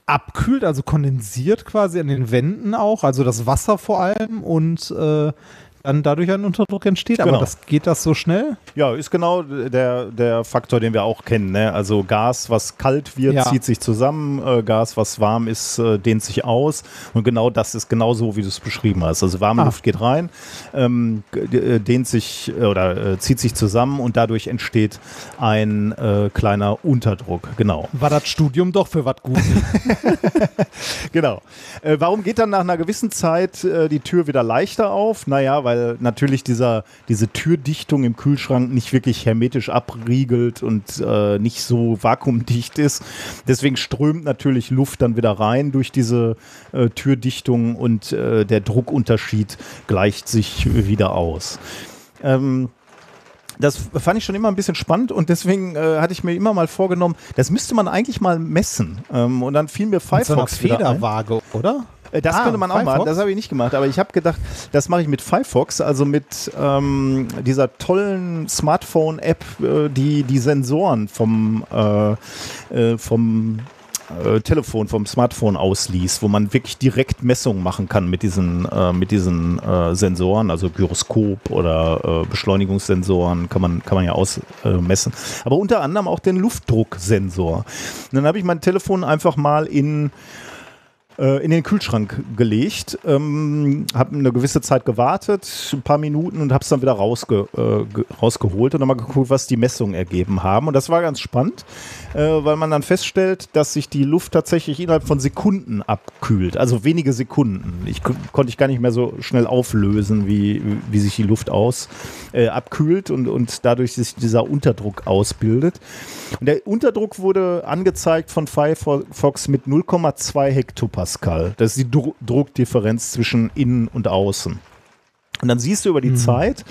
abkühlt, also kondensiert quasi an den Wänden auch, also das Wasser vor allem und äh, dann dadurch ein Unterdruck entsteht. Genau. Aber das geht das so schnell? Ja, ist genau der, der Faktor, den wir auch kennen. Ne? Also Gas, was kalt wird, Ja. zieht sich zusammen. Äh, Gas, was warm ist, äh, dehnt sich aus. Und genau das ist genau so, wie du es beschrieben hast. Also warme Ah. Luft geht rein, ähm, äh, dehnt sich oder äh, zieht sich zusammen und dadurch entsteht ein kleiner Unterdruck. Genau. War das Studium doch für was gut? *laughs* *laughs* Genau. Warum geht dann nach einer gewissen Zeit die Tür wieder leichter auf? Naja, weil natürlich dieser, diese Türdichtung im Kühlschrank nicht wirklich hermetisch abriegelt und äh, nicht so vakuumdicht ist. Deswegen strömt natürlich Luft dann wieder rein durch diese äh, Türdichtung und äh, der Druckunterschied gleicht sich wieder aus. Ähm, das fand ich schon immer ein bisschen spannend und deswegen äh, hatte ich mir immer mal vorgenommen, das müsste man eigentlich mal messen. Ähm, und dann fiel mir so Firefox ein. Federwaage, oder? Äh, Das Ah, könnte man auch Firefox? machen. Das habe ich nicht gemacht. Aber ich habe gedacht, das mache ich mit Firefox, also mit ähm, dieser tollen Smartphone-App, äh, die die Sensoren vom, äh, äh, vom äh, Telefon, vom Smartphone ausliest, wo man wirklich direkt Messungen machen kann mit diesen, äh, mit diesen äh, Sensoren, also Gyroskop oder äh, Beschleunigungssensoren kann man, kann man ja ausmessen. Messen. Aber unter anderem auch den Luftdrucksensor. Und dann habe ich mein Telefon einfach mal in äh, in den Kühlschrank gelegt, ähm, habe eine gewisse Zeit gewartet, ein paar Minuten und habe es dann wieder rausge äh, rausgeholt und nochmal geguckt, was die Messungen ergeben haben. Und das war ganz spannend, äh, weil man dann feststellt, dass sich die Luft tatsächlich innerhalb von Sekunden abkühlt, also wenige Sekunden. Ich konnte ich gar nicht mehr so schnell auflösen, wie, wie sich die Luft aus äh, abkühlt und, und dadurch sich dieser Unterdruck ausbildet. Und der Unterdruck wurde angezeigt von Firefox mit 0,2 Hektopascal. Das ist die Dru Druckdifferenz zwischen innen und außen. Und dann siehst du über die mhm. Zeit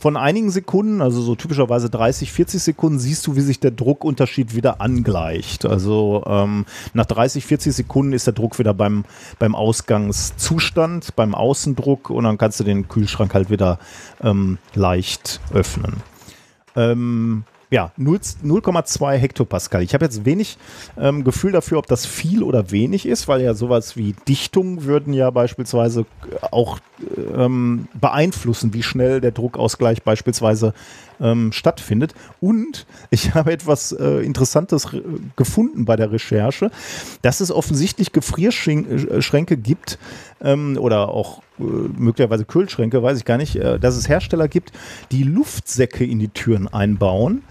von einigen Sekunden, also so typischerweise 30, 40 Sekunden, siehst du, wie sich der Druckunterschied wieder angleicht. Also ähm, nach 30, 40 Sekunden ist der Druck wieder beim, beim Ausgangszustand, beim Außendruck und dann kannst du den Kühlschrank halt wieder ähm, leicht öffnen. Ähm, ja, 0,2 Hektopascal. Ich habe jetzt wenig ähm, Gefühl dafür, ob das viel oder wenig ist, weil ja sowas wie Dichtung würden ja beispielsweise auch ähm, beeinflussen, wie schnell der Druckausgleich beispielsweise ähm, stattfindet. Und ich *laughs* habe etwas äh, Interessantes gefunden bei der Recherche, dass es offensichtlich Gefrierschränke gibt ähm, oder auch äh, möglicherweise Kühlschränke, weiß ich gar nicht, äh, dass es Hersteller gibt, die Luftsäcke in die Türen einbauen,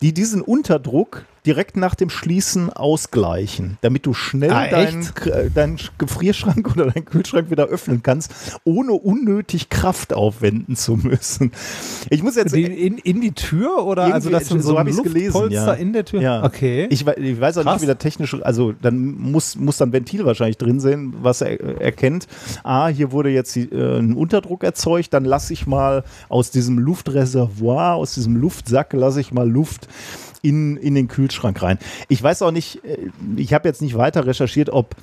die diesen Unterdruck direkt nach dem Schließen ausgleichen, damit du schnell ah, deinen dein Gefrierschrank *laughs* oder deinen Kühlschrank wieder öffnen kannst, ohne unnötig Kraft aufwenden zu müssen. Ich muss jetzt die, in, in die Tür oder also das so, so habe ich gelesen, ja. in der Tür. Ja. Okay. Ich, ich weiß auch Krass. nicht, wie der technische, also dann muss muss dann Ventil wahrscheinlich drin sein, was er erkennt. Ah, hier wurde jetzt die, äh, ein Unterdruck erzeugt, dann lasse ich mal aus diesem Luftreservoir, aus diesem Luftsack lasse ich mal Luft in, in den Kühlschrank rein. Ich weiß auch nicht, äh, ich habe jetzt nicht weiter recherchiert, ob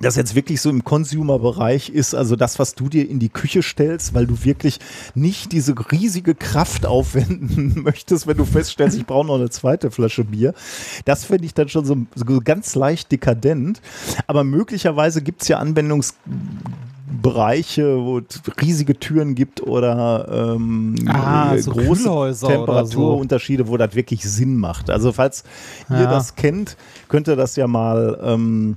das jetzt wirklich so im Consumer-Bereich ist, also das, was du dir in die Küche stellst, weil du wirklich nicht diese riesige Kraft aufwenden *laughs* möchtest, wenn du feststellst, ich brauche noch eine zweite Flasche Bier. Das finde ich dann schon so, so, ganz leicht dekadent. Aber möglicherweise gibt es ja Anwendungs Bereiche, wo es riesige Türen gibt oder ähm, ah, so große Temperaturunterschiede, so. wo das wirklich Sinn macht. Also falls ja. ihr das kennt, könnt ihr das ja mal ähm,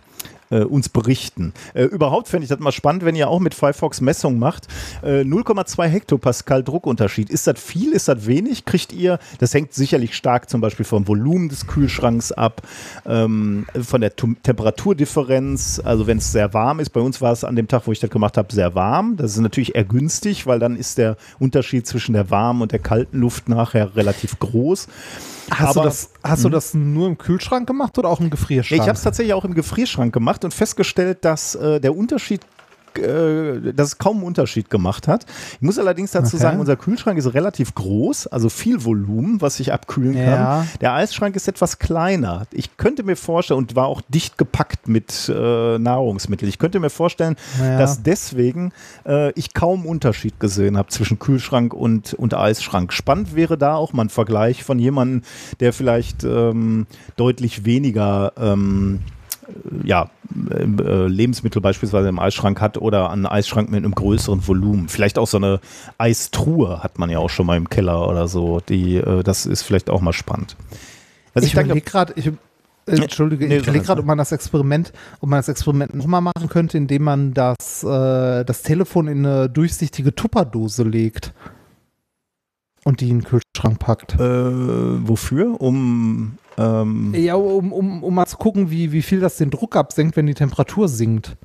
äh, uns berichten. Äh, überhaupt fände ich das mal spannend, wenn ihr auch mit Firefox Messung macht. Äh, 0,2 Hektopascal Druckunterschied. Ist das viel? Ist das wenig? Kriegt ihr, das hängt sicherlich stark zum Beispiel vom Volumen des Kühlschranks ab, ähm, von der T Temperaturdifferenz. Also wenn es sehr warm ist, bei uns war es an dem Tag, wo ich das gemacht habe, sehr warm. Das ist natürlich eher günstig, weil dann ist der Unterschied zwischen der warmen und der kalten Luft nachher relativ groß. Hast, Aber, du, das, hast du hm? das nur im Kühlschrank gemacht oder auch im Gefrierschrank? Ich habe es tatsächlich auch im Gefrierschrank gemacht und festgestellt, dass äh, der Unterschied äh, dass es kaum einen Unterschied gemacht hat. Ich muss allerdings dazu okay. sagen, unser Kühlschrank ist relativ groß, also viel Volumen, was ich abkühlen kann. Ja. Der Eisschrank ist etwas kleiner. Ich könnte mir vorstellen, und war auch dicht gepackt mit äh, Nahrungsmitteln, ich könnte mir vorstellen, ja. dass deswegen äh, ich kaum Unterschied gesehen habe zwischen Kühlschrank und, und Eisschrank. Spannend wäre da auch mal ein Vergleich von jemandem, der vielleicht ähm, deutlich weniger ähm, ja, äh, Lebensmittel beispielsweise im Eisschrank hat oder einen Eisschrank mit einem größeren Volumen. Vielleicht auch so eine Eistruhe hat man ja auch schon mal im Keller oder so. Die, äh, das ist vielleicht auch mal spannend. Was ich, ich überlege gerade, ich, äh, Entschuldige, nee, ich überlege gerade, ob man das Experiment, ob man das Experiment nochmal machen könnte, indem man das, äh, das Telefon in eine durchsichtige Tupperdose legt und die in den Kühlschrank packt. Äh, wofür? Um ähm ja, um, um, um mal zu gucken, wie, wie viel das den Druck absenkt, wenn die Temperatur sinkt.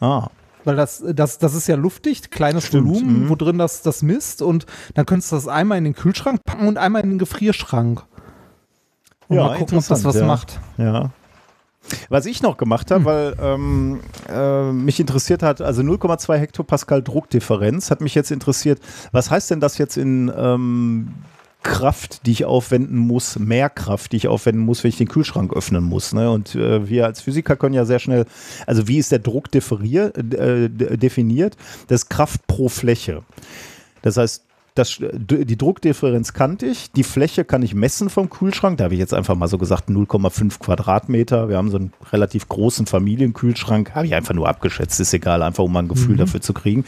Ah. Weil das, das, das ist ja luftdicht, kleines Stimmt. Volumen, mhm. wo drin das, das misst und dann könntest du das einmal in den Kühlschrank packen und einmal in den Gefrierschrank. Und ja, mal gucken, ob das was ja. macht. Ja. Was ich noch gemacht habe, hm. weil ähm, äh, mich interessiert hat, also 0,2 Hektopascal Druckdifferenz, hat mich jetzt interessiert, was heißt denn das jetzt in ähm, Kraft, die ich aufwenden muss, mehr Kraft, die ich aufwenden muss, wenn ich den Kühlschrank öffnen muss. Ne? Und äh, wir als Physiker können ja sehr schnell, also wie ist der Druck äh, definiert? Das ist Kraft pro Fläche. Das heißt, das, die Druckdifferenz kannte ich, die Fläche kann ich messen vom Kühlschrank. Da habe ich jetzt einfach mal so gesagt 0,5 Quadratmeter. Wir haben so einen relativ großen Familienkühlschrank, habe ich einfach nur abgeschätzt, ist egal, einfach um mal ein Gefühl mhm. dafür zu kriegen.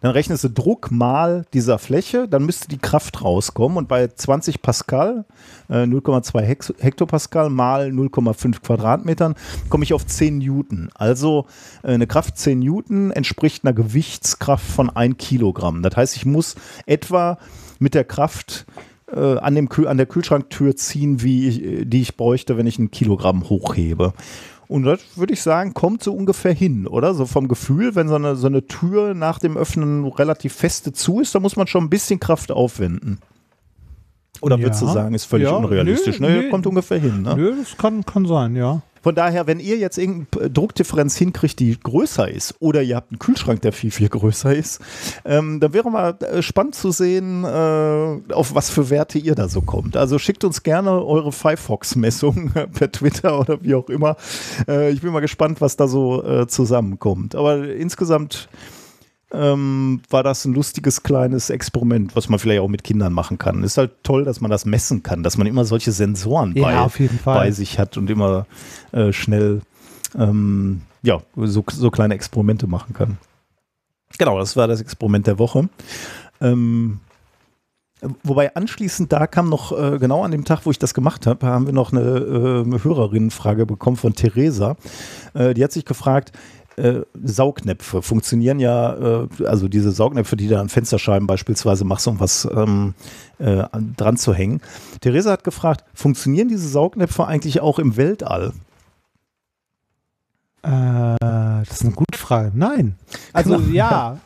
Dann rechnest du Druck mal dieser Fläche, dann müsste die Kraft rauskommen und bei 20 Pascal, äh, 0,2 Hex- Hektopascal mal 0,5 Quadratmetern, komme ich auf 10 Newton. Also äh, eine Kraft 10 Newton entspricht einer Gewichtskraft von 1 Kilogramm. Das heißt, ich muss etwa mit der Kraft äh, an, dem Kühl an der Kühlschranktür ziehen, wie ich, die ich bräuchte, wenn ich ein Kilogramm hochhebe. Und das würde ich sagen, kommt so ungefähr hin, oder? So vom Gefühl, wenn so eine, so eine Tür nach dem Öffnen relativ feste zu ist, da muss man schon ein bisschen Kraft aufwenden. Oder Ja. würdest du sagen, ist völlig Ja, unrealistisch? nö, ne? nö. Kommt ungefähr hin, ne? Nö, das kann, kann sein, ja. Von daher, wenn ihr jetzt irgendeine Druckdifferenz hinkriegt, die größer ist, oder ihr habt einen Kühlschrank, der viel, viel größer ist, ähm, dann wäre mal äh, spannend zu sehen, äh, auf was für Werte ihr da so kommt. Also schickt uns gerne eure Firefox-Messung *laughs* per Twitter oder wie auch immer. Äh, ich bin mal gespannt, was da so äh, zusammenkommt. Aber insgesamt ähm, war das ein lustiges kleines Experiment, was man vielleicht auch mit Kindern machen kann. Ist halt toll, dass man das messen kann, dass man immer solche Sensoren Ja, bei, bei sich hat und immer äh, schnell ähm, ja, so, so kleine Experimente machen kann. Genau, das war das Experiment der Woche. Ähm, wobei anschließend da kam noch, äh, genau an dem Tag, wo ich das gemacht habe, haben wir noch eine, äh, eine Hörerinnenfrage bekommen von Theresa. Äh, die hat sich gefragt, äh, Saugnäpfe funktionieren ja, äh, also diese Saugnäpfe, die du an Fensterscheiben beispielsweise machst, um was ähm, äh, an- dran zu hängen. Theresa hat gefragt, funktionieren diese Saugnäpfe eigentlich auch im Weltall? Äh, das ist eine gute Frage. Nein. Also *laughs* ja.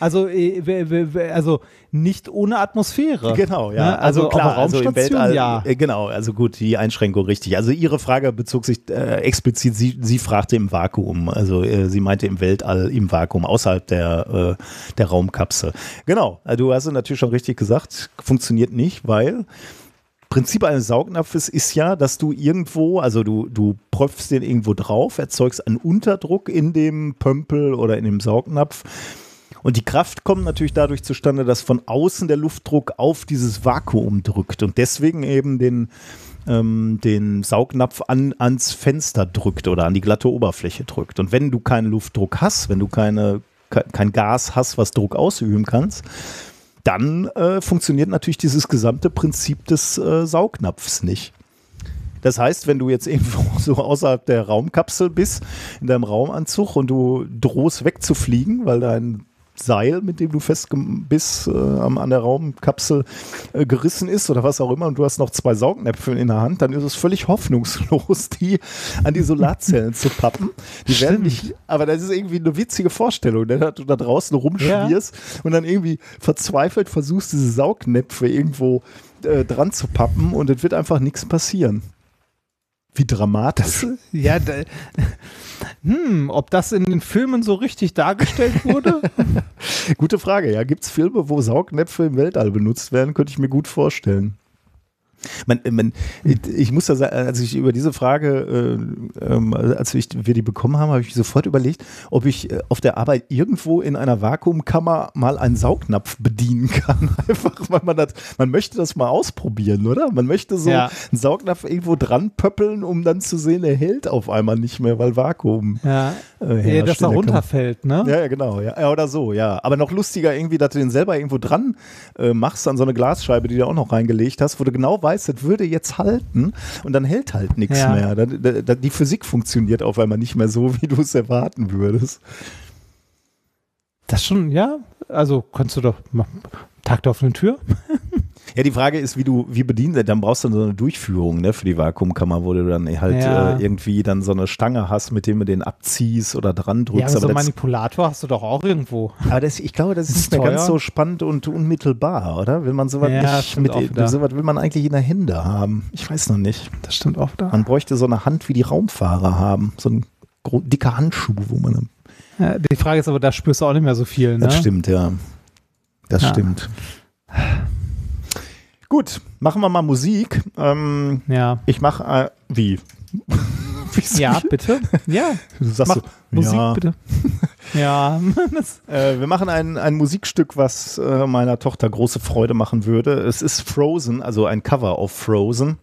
Also, äh, also nicht ohne Atmosphäre. Genau, ja. Ne? Also, klar, auf der also im Weltall, ja. äh, genau, also gut, die Einschränkung richtig. Also ihre Frage bezog sich äh, explizit, sie, sie fragte im Vakuum, also äh, sie meinte im Weltall, im Vakuum, außerhalb der, äh, der Raumkapsel. Genau, also du hast es natürlich schon richtig gesagt, funktioniert nicht, weil Prinzip eines Saugnapfes ist ja, dass du irgendwo, also du, du pröpfst den irgendwo drauf, erzeugst einen Unterdruck in dem Pömpel oder in dem Saugnapf. Und die Kraft kommt natürlich dadurch zustande, dass von außen der Luftdruck auf dieses Vakuum drückt und deswegen eben den, ähm, den Saugnapf an, ans Fenster drückt oder an die glatte Oberfläche drückt. Und wenn du keinen Luftdruck hast, wenn du keine, ke- kein Gas hast, was Druck ausüben kannst, dann äh, funktioniert natürlich dieses gesamte Prinzip des äh, Saugnapfs nicht. Das heißt, wenn du jetzt irgendwo *laughs* so außerhalb der Raumkapsel bist, in deinem Raumanzug und du drohst wegzufliegen, weil dein Seil, mit dem du fest bist, äh, am- an der Raumkapsel äh, gerissen ist oder was auch immer und du hast noch zwei Saugnäpfe in der Hand, dann ist es völlig hoffnungslos, *laughs* die an die Solarzellen zu pappen. Die werden nicht, aber das ist irgendwie eine witzige Vorstellung, ne? dass du da draußen rumschwirrst und dann irgendwie verzweifelt versuchst, diese Saugnäpfe irgendwo äh, dran zu pappen und es wird einfach nichts passieren. Wie dramatisch. Ja, da, hm, ob das in den Filmen so richtig dargestellt wurde? *laughs* Gute Frage, ja. Gibt es Filme, wo Saugnäpfe im Weltall benutzt werden? Könnte ich mir gut vorstellen. Man, man, ich muss da sagen, als ich über diese Frage, äh, ähm, als ich, wir die bekommen haben, habe ich sofort überlegt, ob ich äh, auf der Arbeit irgendwo in einer Vakuumkammer mal einen Saugnapf bedienen kann. *laughs* Einfach, weil man das, man möchte das mal ausprobieren, oder? Man möchte so Ja. einen Saugnapf irgendwo dran pöppeln, um dann zu sehen, er hält auf einmal nicht mehr, weil Vakuum. ja, Äh, ja dass er runterfällt, ne? Ja, ja, genau. Ja. ja, oder so, ja. Aber noch lustiger irgendwie, dass du den selber irgendwo dran äh, machst an so eine Glasscheibe, die du auch noch reingelegt hast, wo du genau weißt, das würde jetzt halten und dann hält halt nichts Ja. mehr. Da, da, die Physik funktioniert auf einmal nicht mehr so, wie du es erwarten würdest. Das schon, ja. Also kannst du doch Tag der offenen Tür. Ja, die Frage ist, wie du, wie bedienst dann brauchst du so eine Durchführung ne, für die Vakuumkammer, wo du dann halt Ja. äh, irgendwie dann so eine Stange hast, mit dem du den abziehst oder dran drückst. Ja, aber so einen das, Manipulator hast du doch auch irgendwo. aber das, ich glaube, das ist Ist nicht mehr ganz so spannend und unmittelbar, oder? Will man sowas Ja, nicht mit, sowas will man eigentlich in der Hände haben. Ich weiß noch nicht. Das stimmt auch da. Man bräuchte so eine Hand, wie die Raumfahrer haben. So ein dicker Handschuh, wo man. dann- Ja, die Frage ist aber, da spürst du auch nicht mehr so viel, ne? Das stimmt, ja. Das Ja. stimmt. Gut, machen wir mal Musik. Ähm, Ja. ich mache. Äh, wie? *laughs* Ja, bitte. Ja, *laughs* Du sagst so, Musik ja. bitte. *laughs* Ja, Äh, wir machen ein, ein Musikstück, was äh, meiner Tochter große Freude machen würde. Es ist Frozen, also ein Cover auf Frozen.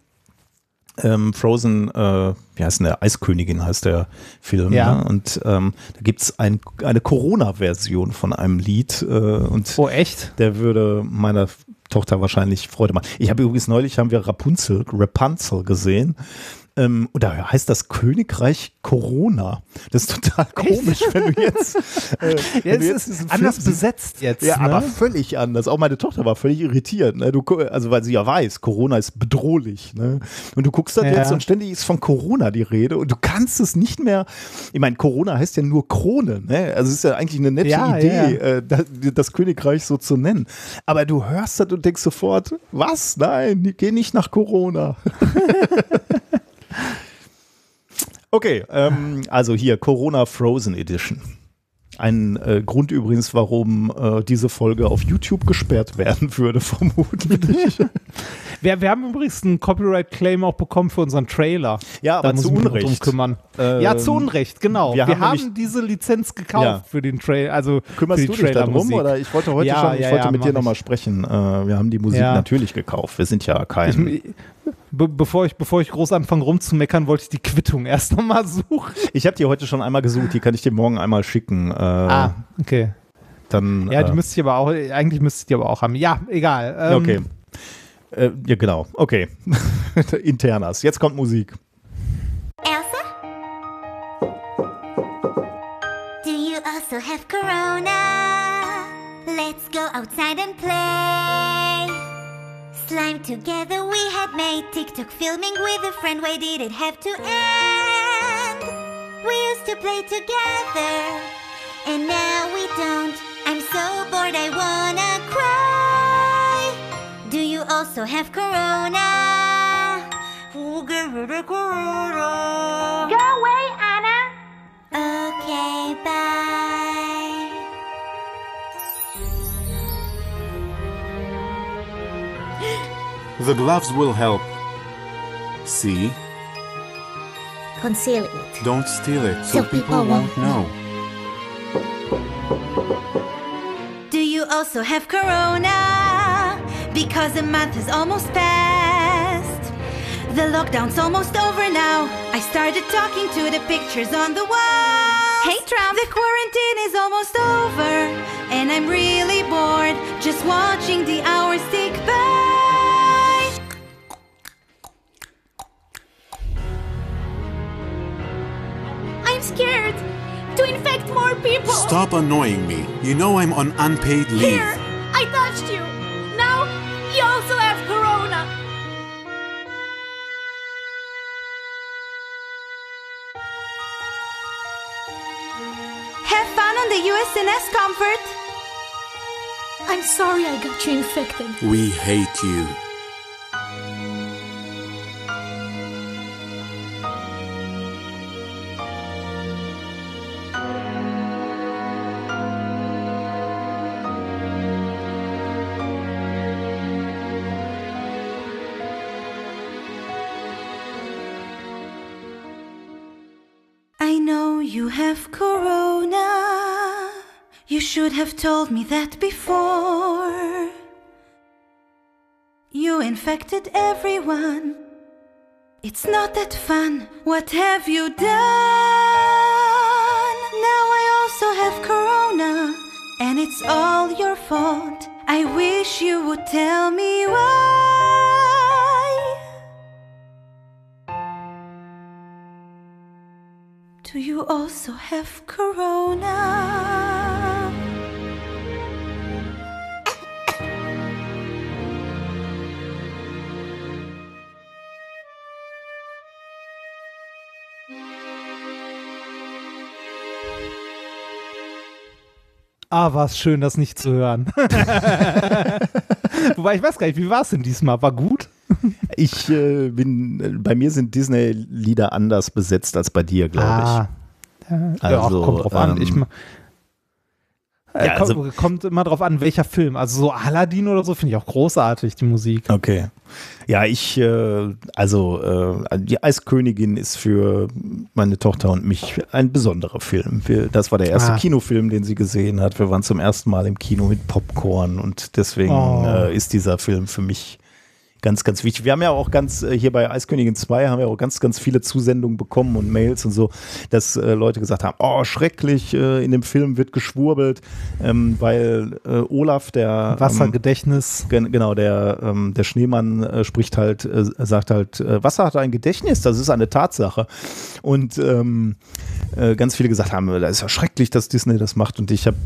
ähm, Frozen, äh, wie heißt denn der? Eiskönigin heißt der Film. Ja. Ne? Und ähm, da gibt es ein, eine Corona-Version von einem Lied. Äh, und Oh, echt? der würde meiner Tochter wahrscheinlich Freude machen. Ich habe übrigens neulich haben wir Rapunzel, Rapunzel gesehen. Ähm, und da heißt das Königreich Corona. Das ist total komisch, wenn du jetzt, *laughs* äh, Ja, wenn du es jetzt ist anders Film besetzt jetzt. Ja, ne? aber völlig anders. Auch meine Tochter war völlig irritiert. Ne? Du, also weil sie ja weiß, Corona ist bedrohlich. Ne? Und du guckst da Ja. jetzt und ständig ist von Corona die Rede und du kannst es nicht mehr. Ich meine, Corona heißt ja nur Krone. Ne? Also es ist ja eigentlich eine nette Ja, Idee. Äh, das, das Königreich so zu nennen. Aber du hörst das und denkst sofort, was? Nein, geh nicht nach Corona. *laughs* Okay, ähm, also hier Corona Frozen Edition. Ein äh, Grund übrigens, warum äh, diese Folge auf YouTube gesperrt werden würde, *laughs* vermutlich. *laughs* Wir, wir haben übrigens einen Copyright-Claim auch bekommen für unseren Trailer. Ja, da aber zu Unrecht. drum kümmern. Ähm, ja, zu Unrecht, genau. wir Wir, haben haben, diese Lizenz gekauft Ja. für den Trailer, also Kümmerst für du die dich darum? Oder ich wollte heute Ja, schon, ich ja, wollte mit dir nochmal sprechen. Äh, wir haben die Musik natürlich gekauft. Wir sind ja kein. Ich, be bevor, ich, bevor ich groß anfange rumzumeckern, wollte ich die Quittung erst nochmal suchen. Ich habe die heute schon einmal gesucht, die kann ich dir morgen einmal schicken. Äh, Ah, okay. Dann, Ja, die äh, müsste ich aber auch, eigentlich müsste ich die aber auch haben. Ja, egal. Ähm, okay. Äh, ja, genau. Okay. *laughs* Internas. Jetzt kommt Musik. Elsa? Do you also have corona? Let's go outside and play. Slime together we had made TikTok filming with a friend. Why did it have to end? We used to play together, and now we don't. I'm so bored, I wanna cry. Do you also have corona? Who gave you the corona? Go away, Anna. Okay, bye. The gloves will help. See? Conceal it. Don't steal it so, So people won't know. Do also have corona? Because the month is almost past. The lockdown's almost over now. I started talking to the pictures on the wall. Hey Trump, the quarantine is almost over. And I'm really bored just watching the hours tick by. I'm scared to infect more people. Stop annoying me. You know I'm on unpaid leave. Here, I touched you. Now you also have corona. Have fun on the USNS Comfort. I'm sorry I got you infected. We hate you. Have corona. You should have told me that before. You infected everyone. It's not that fun. What have you done? Now I also have corona, and it's all your fault. I wish you would tell me why. Do you also have corona? Ah, war es schön, das nicht zu hören. *laughs* Wobei ich weiß gar nicht, wie war es denn diesmal? War gut? Ich äh, bin, äh, bei mir sind Disney-Lieder anders besetzt als bei dir, glaube Ah. ich. ja, Also, kommt drauf an. ähm, Ich, ma- äh, ja, kommt, also- kommt immer drauf an, welcher Film. Also so Aladdin oder so finde ich auch großartig, die Musik. Okay. Ja, ich, äh, also äh, die Eiskönigin ist für meine Tochter und mich ein besonderer Film. Wir, das war der erste Ah. Kinofilm, den sie gesehen hat. Wir waren zum ersten Mal im Kino mit Popcorn und deswegen Oh. äh, ist dieser Film für mich Ganz, ganz wichtig. Wir haben ja auch ganz, äh, hier bei Eiskönigin 2 haben wir auch ganz, ganz viele Zusendungen bekommen und Mails und so, dass äh, Leute gesagt haben, oh, schrecklich, äh, in dem Film wird geschwurbelt, ähm, weil äh, Olaf, der ähm, Wassergedächtnis. Gen genau, der, ähm, der Schneemann äh, spricht halt, äh, sagt halt, Wasser hat ein Gedächtnis, das ist eine Tatsache. Und ähm, äh, ganz viele gesagt haben, das ist ja schrecklich, dass Disney das macht. Und ich habe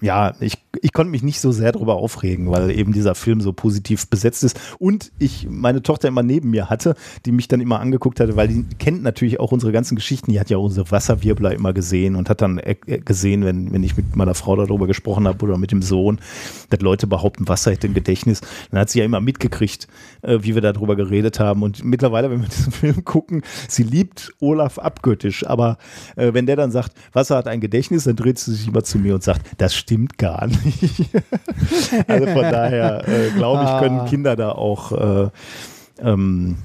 ja, ich, ich konnte mich nicht so sehr darüber aufregen, weil eben dieser Film so positiv besetzt ist und ich meine Tochter immer neben mir hatte, die mich dann immer angeguckt hatte, weil die kennt natürlich auch unsere ganzen Geschichten, die hat ja unsere Wasserwirbler immer gesehen und hat dann äh, gesehen, wenn, wenn ich mit meiner Frau darüber gesprochen habe oder mit dem Sohn, dass Leute behaupten, Wasser hätte ein Gedächtnis, dann hat sie ja immer mitgekriegt, äh, wie wir darüber geredet haben. Und mittlerweile, wenn wir *laughs* diesen Film gucken, sie liebt Olaf abgöttisch, aber äh, wenn der dann sagt, Wasser hat ein Gedächtnis, dann dreht sie sich immer zu mir und sagt, das stimmt gar nicht. *laughs* also von daher äh, glaube ich, können Ah. Kinder da auch äh, ähm,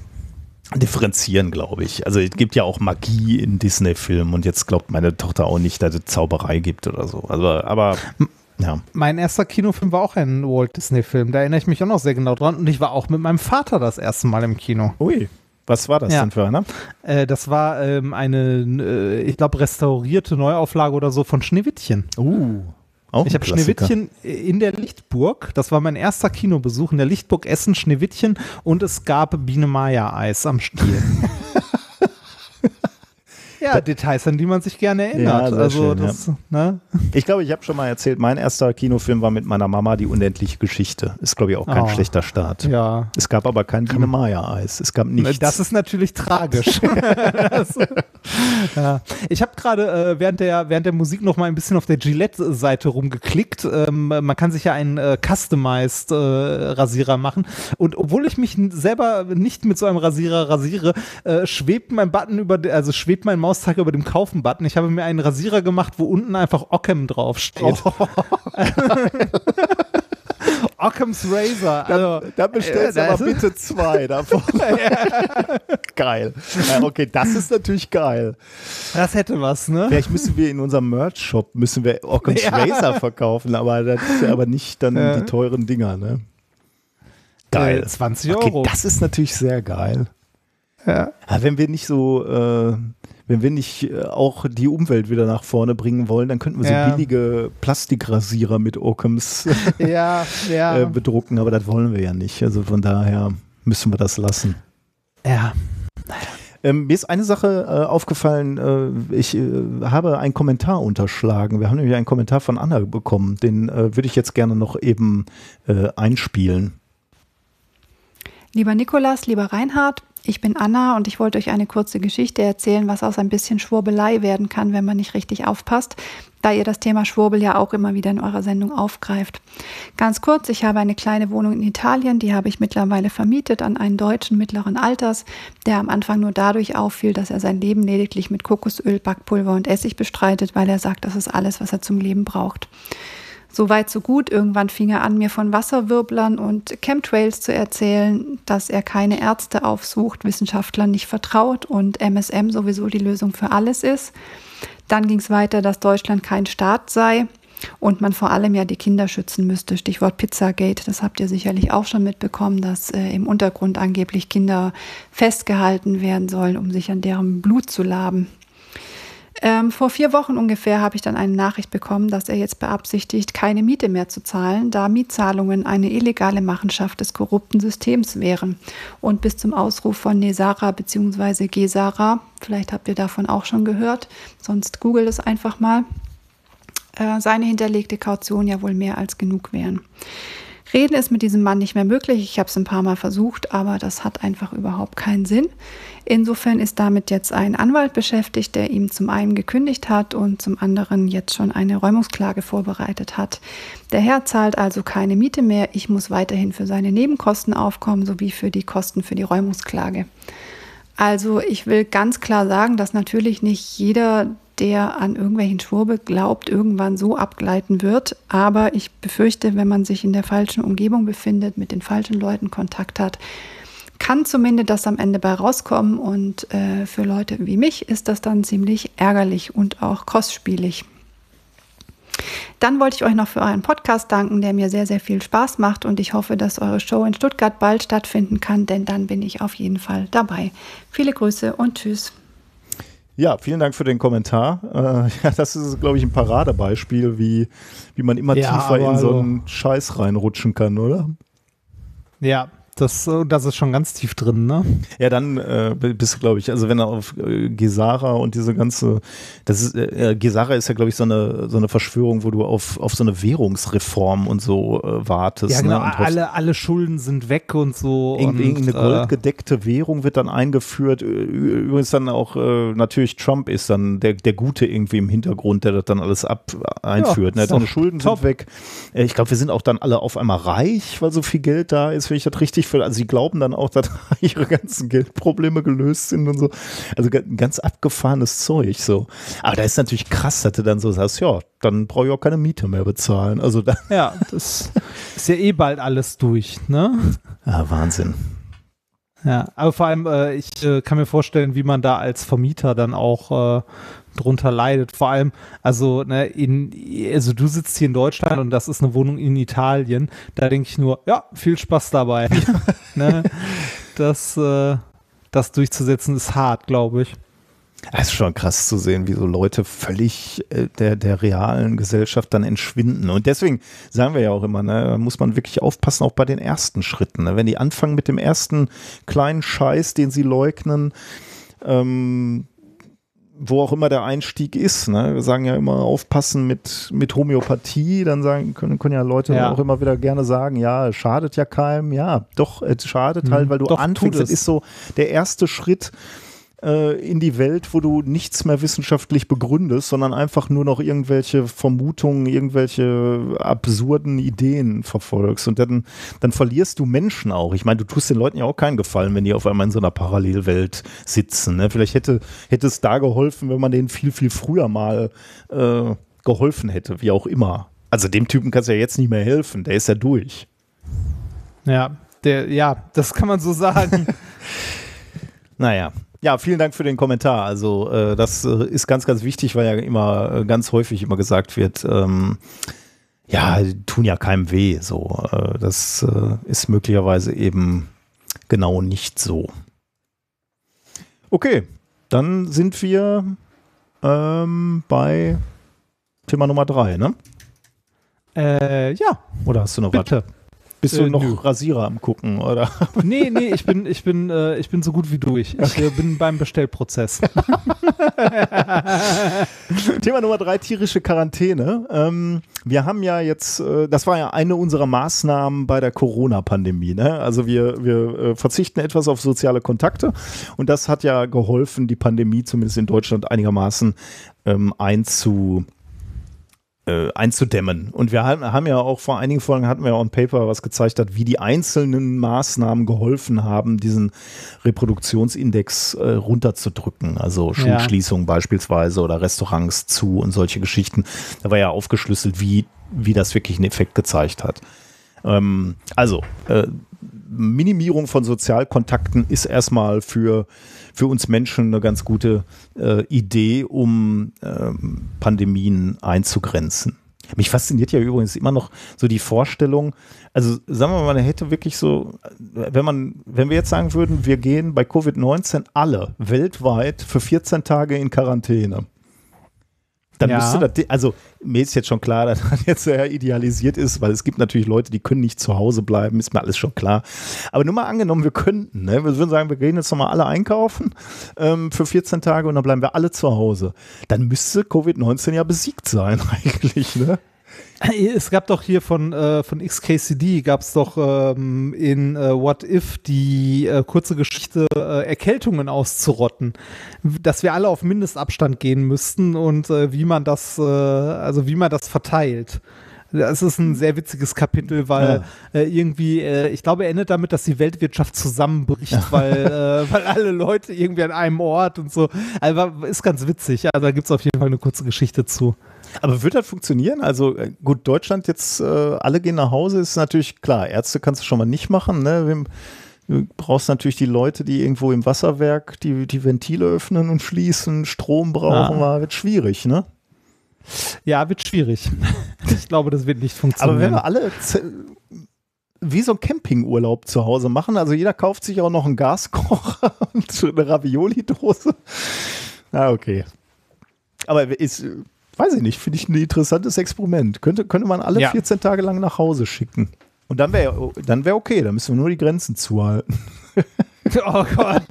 differenzieren, glaube ich. Also es gibt ja auch Magie in Disney-Filmen und jetzt glaubt meine Tochter auch nicht, dass es Zauberei gibt oder so. Also, aber ja. Mein erster Kinofilm war auch ein Walt Disney-Film. Da erinnere ich mich auch noch sehr genau dran. Und ich war auch mit meinem Vater das erste Mal im Kino. Ui. Was war das Ja. denn für einer? Äh, das war ähm, eine, äh, ich glaube, restaurierte Neuauflage oder so von Schneewittchen. Uh. Auch Ich habe. Schneewittchen in der Lichtburg. Das war mein erster Kinobesuch in der Lichtburg Essen, Schneewittchen und es gab Biene Maya Eis am Stiel. *laughs* ja, Details, an die man sich gerne erinnert. Ja, also schön, das, ne? Ich glaube, ich habe schon mal erzählt, mein erster Kinofilm war mit meiner Mama die unendliche Geschichte. Ist, glaube ich, auch kein Oh. schlechter Start. Ja. Es gab aber kein Biene Maya-Eis. Es gab nichts. Das ist natürlich tragisch. *laughs* das, ja. Ich habe gerade äh, während, der, während der Musik noch mal ein bisschen auf der Gillette-Seite rumgeklickt. Ähm, man kann sich ja einen äh, Customized äh, Rasierer machen. Und obwohl ich mich selber nicht mit so einem Rasierer rasiere, äh, schwebt mein Button über, also schwebt mein Mauszeiger über dem Kaufen-Button. Ich habe mir einen Rasierer gemacht, wo unten einfach Ockham draufsteht. *laughs* Occam's Razor. Also, da bestellst du äh, aber das ist- bitte zwei davon. *laughs* geil. Okay, das ist natürlich geil. das hätte was, ne? Vielleicht müssen wir in unserem Merch-Shop müssen wir Occam's Ja. Razor verkaufen, aber das aber nicht dann Ja. die teuren Dinger, ne? Geil. Äh, 20 Okay, Euro. das ist natürlich sehr geil. Ja. Ja, wenn wir nicht so, äh, wenn wir nicht äh, auch die Umwelt wieder nach vorne bringen wollen, dann könnten wir so Ja. billige Plastikrasierer mit Occams *laughs* Ja, ja. äh, bedrucken, aber das wollen wir ja nicht. Also von daher müssen wir das lassen. ja. Ähm, mir ist eine Sache äh, aufgefallen, äh, ich äh, habe einen Kommentar unterschlagen. Wir haben nämlich einen Kommentar von Anna bekommen, den äh, würde ich jetzt gerne noch eben äh, einspielen. Lieber Nikolas, lieber Reinhard, ich bin Anna und ich wollte euch eine kurze Geschichte erzählen, was aus ein bisschen Schwurbelei werden kann, wenn man nicht richtig aufpasst, da ihr das Thema Schwurbel ja auch immer wieder in eurer Sendung aufgreift. Ganz kurz, ich habe eine kleine Wohnung in Italien, die habe ich mittlerweile vermietet an einen Deutschen mittleren Alters, der am Anfang nur dadurch auffiel, dass er sein Leben lediglich mit Kokosöl, Backpulver und Essig bestreitet, weil er sagt, das ist alles, was er zum Leben braucht. So weit, so gut. Irgendwann fing er an, mir von Wasserwirblern und Chemtrails zu erzählen, dass er keine Ärzte aufsucht, Wissenschaftlern nicht vertraut und MSM sowieso die Lösung für alles ist. Dann ging es weiter, dass Deutschland kein Staat sei und man vor allem ja die Kinder schützen müsste. Stichwort Pizzagate, das habt ihr sicherlich auch schon mitbekommen, dass äh, im Untergrund angeblich Kinder festgehalten werden sollen, um sich an deren Blut zu laben. Ähm, vor vier Wochen ungefähr habe ich dann eine Nachricht bekommen, dass er jetzt beabsichtigt, keine Miete mehr zu zahlen, da Mietzahlungen eine illegale Machenschaft des korrupten Systems wären. Und bis zum Ausruf von Nesara bzw. Gesara, vielleicht habt ihr davon auch schon gehört, sonst googelt es einfach mal, äh, seine hinterlegte Kaution ja wohl mehr als genug wären. Reden ist mit diesem Mann nicht mehr möglich. Ich habe es ein paar Mal versucht, aber das hat einfach überhaupt keinen Sinn. Insofern ist damit jetzt ein Anwalt beschäftigt, der ihm zum einen gekündigt hat und zum anderen jetzt schon eine Räumungsklage vorbereitet hat. Der Herr zahlt also keine Miete mehr. Ich muss weiterhin für seine Nebenkosten aufkommen sowie für die Kosten für die Räumungsklage. Also ich will ganz klar sagen, dass natürlich nicht jeder, der an irgendwelchen Schwurbel glaubt, irgendwann so abgleiten wird. Aber ich befürchte, wenn man sich in der falschen Umgebung befindet, mit den falschen Leuten Kontakt hat, kann zumindest das am Ende bei rauskommen. Und äh, für Leute wie mich ist das dann ziemlich ärgerlich und auch kostspielig. Dann wollte ich euch noch für euren Podcast danken, der mir sehr, sehr viel Spaß macht und ich hoffe, dass eure Show in Stuttgart bald stattfinden kann, denn dann bin ich auf jeden Fall dabei. Viele Grüße und tschüss. Ja, vielen Dank für den Kommentar. Äh, *laughs* ja, das ist, glaube ich, ein Paradebeispiel, wie, wie man immer Ja, tiefer in so also- einen Scheiß reinrutschen kann, oder? Ja, das, äh, das ist schon ganz tief drin, ne? Ja, dann äh, bist du, glaube ich, also wenn er auf äh, Gesara und diese ganze, das ist, äh, Gesara ist ja, glaube ich, so eine, so eine Verschwörung, wo du auf, auf so eine Währungsreform und so äh, wartest. Ja, genau. ne? und hoffst- alle, alle Schulden sind weg und so. Irgendeine äh, goldgedeckte Währung wird dann eingeführt. Übrigens dann auch äh, natürlich Trump ist dann der, der Gute irgendwie im Hintergrund, der das dann alles ab einführt. Ja, ne? Deine Schulden top. sind weg. Äh, Ich glaube, wir sind auch dann alle auf einmal reich, weil so viel Geld da ist, wenn ich das richtig will. Also sie glauben dann auch, *laughs* dass ihre ganzen Geldprobleme gelöst sind und so. Also ga- ganz abgefahrenes Zeug so. Aber da ist natürlich krass, dass du dann so sagst, ja, dann brauche ich auch keine Miete mehr bezahlen. Also da, Ja, das ist ja eh bald alles durch, ne? ja, Wahnsinn. Ja, aber vor allem, äh, ich äh, kann mir vorstellen, wie man da als Vermieter dann auch äh, drunter leidet. Vor allem, also, ne, in, also du sitzt hier in Deutschland und das ist eine Wohnung in Italien. Da denke ich nur, ja, viel Spaß dabei. *laughs* ne? Das, äh, das durchzusetzen ist hart, glaube ich. Es ist schon krass zu sehen, wie so Leute völlig äh, der, der realen Gesellschaft dann entschwinden. Und deswegen sagen wir ja auch immer, ne, da muss man wirklich aufpassen, auch bei den ersten Schritten. Ne? Wenn die anfangen mit dem ersten kleinen Scheiß, den sie leugnen, ähm, wo auch immer der Einstieg ist. Ne? Wir sagen ja immer, aufpassen mit, mit Homöopathie. Dann sagen, können, können ja Leute Ja. auch immer wieder gerne sagen, ja, es schadet ja keinem. Ja, doch, es schadet halt, weil du Doch, anfängst. Das es. ist so der erste Schritt äh, in die Welt, wo du nichts mehr wissenschaftlich begründest, sondern einfach nur noch irgendwelche Vermutungen, irgendwelche absurden Ideen verfolgst. Und dann, dann verlierst du Menschen auch. Ich meine, du tust den Leuten ja auch keinen Gefallen, wenn die auf einmal in so einer Parallelwelt sitzen. Ne? Vielleicht hätte, hätte es da geholfen, wenn man denen viel, viel früher mal äh, geholfen hätte, wie auch immer. Also dem Typen kannst du ja jetzt nicht mehr helfen, der ist ja durch. Ja, der, ja, das kann man so sagen. *laughs* Naja. Ja, vielen Dank für den Kommentar. Also äh, das äh, ist ganz, ganz wichtig, weil ja immer äh, ganz häufig immer gesagt wird, ähm, ja, tun ja keinem weh. So, äh, das äh, ist möglicherweise eben genau nicht so. Okay, dann sind wir ähm, bei Thema Nummer drei, ne? äh, ja, Oder hast du noch was? Bist du Äh, noch nö. Rasierer am gucken, oder? *laughs* Nee, nee, ich bin, ich bin, äh, ich bin so gut wie durch. Ich äh, bin beim Bestellprozess. *laughs* *laughs* Thema Nummer drei, tierische Quarantäne. Ähm, wir haben ja jetzt, äh, das war ja eine unserer Maßnahmen bei der Corona-Pandemie. Ne? Also wir, wir äh, verzichten etwas auf soziale Kontakte und das hat ja geholfen, die Pandemie zumindest in Deutschland einigermaßen ähm, einzu, äh, einzudämmen. Und wir haben, ja auch vor einigen Folgen hatten wir ja auch ein Paper, was gezeigt hat, wie die einzelnen Maßnahmen geholfen haben, diesen Reproduktionsindex äh, runterzudrücken. Also Ja. Schulschließungen beispielsweise oder Restaurants zu und solche Geschichten. Da war ja aufgeschlüsselt, wie, wie das wirklich einen Effekt gezeigt hat. Ähm, also, äh, Minimierung von Sozialkontakten ist erstmal für, für uns Menschen eine ganz gute äh, Idee, um ähm, Pandemien einzugrenzen. Mich fasziniert ja übrigens immer noch so die Vorstellung, also sagen wir mal, man hätte wirklich so, wenn man, wenn wir jetzt sagen würden, wir gehen bei Covid-19 alle weltweit für 14 Tage in Quarantäne. Dann Ja. müsste das, also mir ist jetzt schon klar, *laughs* dass das jetzt sehr idealisiert ist, weil es gibt natürlich Leute, die können nicht zu Hause bleiben, ist mir alles schon klar. Aber nur mal angenommen, wir könnten, ne? wir würden sagen, wir gehen jetzt nochmal alle einkaufen ähm, für 14 Tage und dann bleiben wir alle zu Hause. Dann müsste Covid-19 ja besiegt sein *laughs* eigentlich, ne? Es gab doch hier von, äh, von XKCD, gab es doch ähm, in äh, What If die äh, kurze Geschichte, äh, Erkältungen auszurotten. Dass wir alle auf Mindestabstand gehen müssten und äh, wie man das, äh, also wie man das verteilt. Das ist ein sehr witziges Kapitel, weil äh, irgendwie, äh, ich glaube, er endet damit, dass die Weltwirtschaft zusammenbricht, weil, *laughs* äh, weil alle Leute irgendwie an einem Ort und so. Also ist ganz witzig. Also da gibt es auf jeden Fall eine kurze Geschichte zu. Aber wird das funktionieren? Also äh, gut, Deutschland jetzt, äh, alle gehen nach Hause, ist natürlich klar. Ärzte kannst du schon mal nicht machen. Ne? Du brauchst natürlich die Leute, die irgendwo im Wasserwerk die, die Ventile öffnen und schließen, Strom brauchen, Ah. war, wird schwierig, ne? Ja, wird schwierig. *laughs* Ich glaube, das wird nicht funktionieren. Aber wenn wir alle wie so ein Campingurlaub zu Hause machen, also jeder kauft sich auch noch einen Gaskocher *laughs* und eine Ravioli-Dose. Ah, okay. Aber ist, äh, weiß ich nicht, finde ich ein interessantes Experiment. Könnte, könnte man alle Ja. 14 Tage lang nach Hause schicken. Und dann wäre dann wär okay, dann müssen wir nur die Grenzen zuhalten. *laughs* *laughs* oh Gott.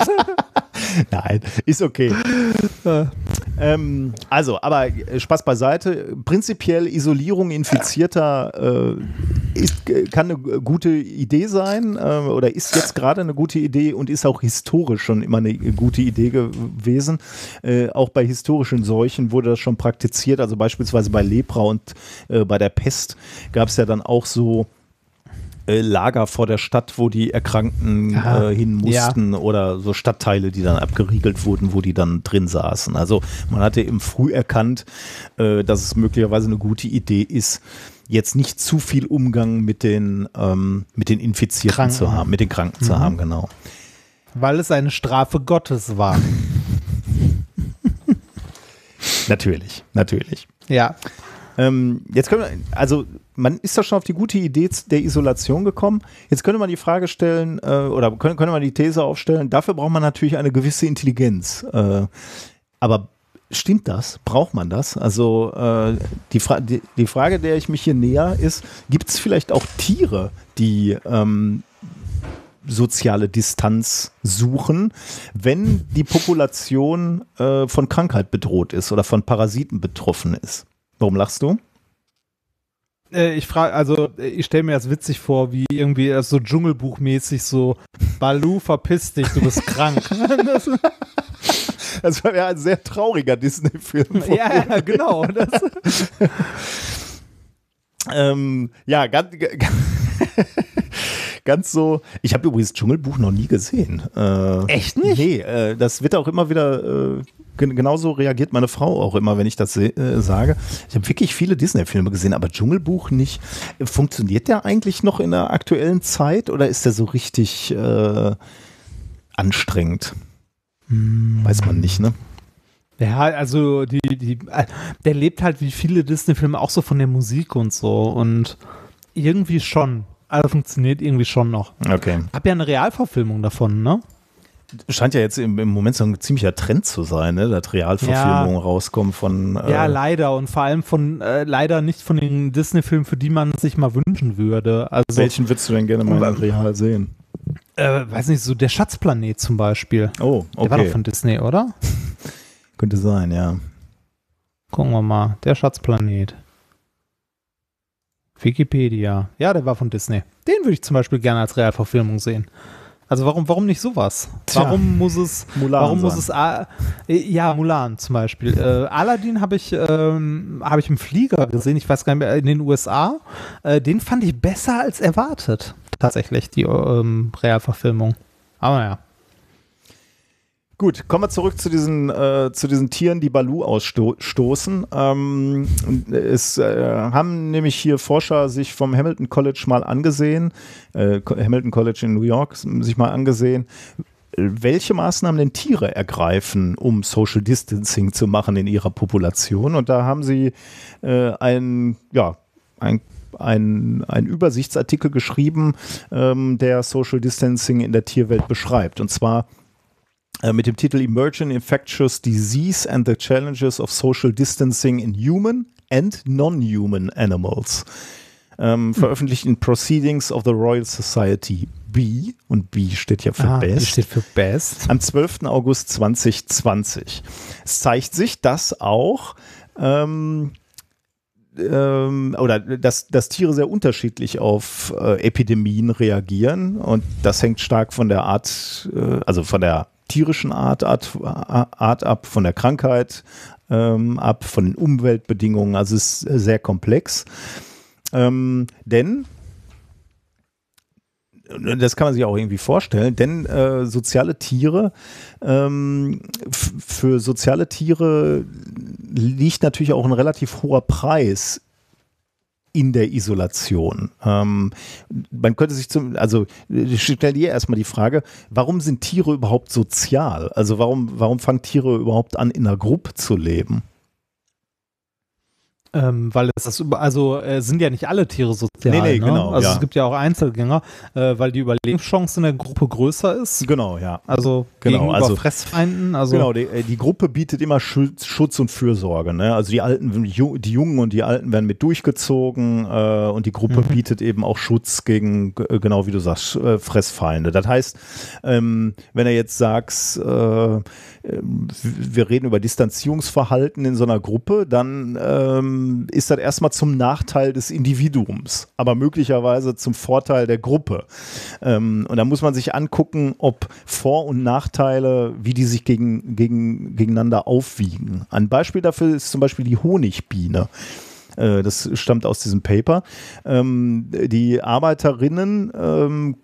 *laughs* Nein, ist okay. ähm, also, aber äh, Spaß beiseite. Prinzipiell Isolierung Infizierter äh, ist, äh, kann eine gute Idee sein äh, oder ist jetzt gerade eine gute Idee und ist auch historisch schon immer eine gute Idee gewesen. Äh, auch bei historischen Seuchen wurde das schon praktiziert. Also beispielsweise bei Lepra und äh, bei der Pest gab es ja dann auch so äh, Lager vor der Stadt, wo die Erkrankten äh, hin mussten oder so Stadtteile, die dann abgeriegelt wurden, wo die dann drin saßen. Also man hatte eben früh erkannt, äh, dass es möglicherweise eine gute Idee ist, jetzt nicht zu viel Umgang mit den, ähm, mit den Infizierten Kranken. zu haben, mit den Kranken zu haben, genau. Weil es eine Strafe Gottes war. *laughs* Natürlich, natürlich. Ja. Ähm, jetzt können wir, also man ist doch schon auf die gute Idee der Isolation gekommen. Jetzt könnte man die Frage stellen, äh, oder könnte, könnte man die These aufstellen, dafür braucht man natürlich eine gewisse Intelligenz. Äh, aber stimmt das? Braucht man das? Also äh, die, Fra die, die Frage, der ich mich hier näher, ist, gibt es vielleicht auch Tiere, die ähm, soziale Distanz suchen, wenn die Population äh, von Krankheit bedroht ist oder von Parasiten betroffen ist? Warum lachst du? Äh, ich frage, also äh, ich stelle mir das witzig vor, wie irgendwie das so Dschungelbuchmäßig so, Balu, verpiss dich, du bist krank. das, *laughs* Das war ja ein sehr trauriger Disney-Film. ja, ja, genau. Ähm, ja, ganz, ganz so. Ich habe übrigens Dschungelbuch noch nie gesehen. Äh, Echt nicht? Nee, äh, das wird auch immer wieder. Äh, gen- Genauso reagiert meine Frau auch immer, wenn ich das äh, sage. Ich habe wirklich viele Disney-Filme gesehen, aber Dschungelbuch nicht. Funktioniert der eigentlich noch in der aktuellen Zeit oder ist der so richtig äh, anstrengend? Weiß man nicht, ne? ja, also die, die, äh, der lebt halt wie viele Disney-Filme auch so von der Musik und so und irgendwie schon. Also funktioniert irgendwie schon noch. Okay. Hab ja eine Realverfilmung davon, ne? Scheint ja jetzt im, im Moment so ein ziemlicher Trend zu sein, ne? dass Realverfilmungen rauskommen von. Äh, Ja, leider und vor allem von äh, leider nicht von den Disney-Filmen, für die man sich mal wünschen würde. Also welchen würdest du denn gerne mal in real sehen? äh, weiß nicht, so der Schatzplanet zum Beispiel. Oh, Der war doch okay. von Disney, oder? *laughs* Könnte sein, ja. Gucken wir mal. Der Schatzplanet. Wikipedia. Ja, der war von Disney. Den würde ich zum Beispiel gerne als Realverfilmung sehen. Also warum, warum nicht sowas? Tja. Warum muss es, Mulan warum muss sein. es, A- äh, ja, Mulan zum Beispiel. *laughs* Äh, Aladdin habe ich, ähm, habe ich im Flieger gesehen, ich weiß gar nicht mehr, in den USA. Äh, den fand ich besser als erwartet, tatsächlich, die ähm, Realverfilmung. Aber ja. Gut, kommen wir zurück zu diesen, äh, zu diesen Tieren, die Balu ausstoßen. Ähm, es äh, haben nämlich hier Forscher sich vom Hamilton College mal angesehen, äh, Hamilton College in New York sich mal angesehen, welche Maßnahmen denn Tiere ergreifen, um Social Distancing zu machen in ihrer Population. Und da haben sie äh, ein, ja, ein ein, ein Übersichtsartikel geschrieben, ähm, der Social Distancing in der Tierwelt beschreibt. Und zwar mit dem Titel Emerging Infectious Disease and the Challenges of Social Distancing in Human and Non-Human Animals. Ähm, veröffentlicht in Proceedings of the Royal Society B. Und B steht ja für Ah, Best steht für Best. am 12. August 2020. Es zeigt sich, dass auch ähm, ähm, oder dass, dass Tiere sehr unterschiedlich auf äh, Epidemien reagieren und das hängt stark von der Art, äh, also von der tierischen Art, Art, Art ab, von der Krankheit ähm, ab, von den Umweltbedingungen. Also es ist sehr komplex. Ähm, denn das kann man sich auch irgendwie vorstellen, denn äh, soziale Tiere, ähm, für soziale Tiere liegt natürlich auch ein relativ hoher Preis in der Isolation. Ähm, man könnte sich zum, also ich stelle dir erstmal die Frage, warum sind Tiere überhaupt sozial? Also warum, warum fangen Tiere überhaupt an, in einer Gruppe zu leben? Ähm, weil es das über, also äh, sind ja nicht alle Tiere sozial. Nee, nee, ne? genau, Also ja. es gibt ja auch Einzelgänger, äh, weil die Überlebenschance in der Gruppe größer ist. Genau, ja. Also Genau, gegenüber also- Fressfeinden. Also Genau, die, äh, die Gruppe bietet immer Schutz, Schutz und Fürsorge. Ne? Also die Alten, die Jungen und die Alten werden mit durchgezogen äh, und die Gruppe bietet eben auch Schutz gegen, äh, genau wie du sagst, äh, Fressfeinde. Das heißt, ähm, wenn er jetzt sagst, äh, ähm, wir reden über Distanzierungsverhalten in so einer Gruppe, dann ähm, ist das erstmal zum Nachteil des Individuums, aber möglicherweise zum Vorteil der Gruppe. Ähm, und da muss man sich angucken, ob Vor- und Nachteile, wie die sich gegen, gegen, gegeneinander aufwiegen. Ein Beispiel dafür ist zum Beispiel die Honigbiene. Äh, Das stammt aus diesem Paper. Ähm, Die Arbeiterinnen ähm,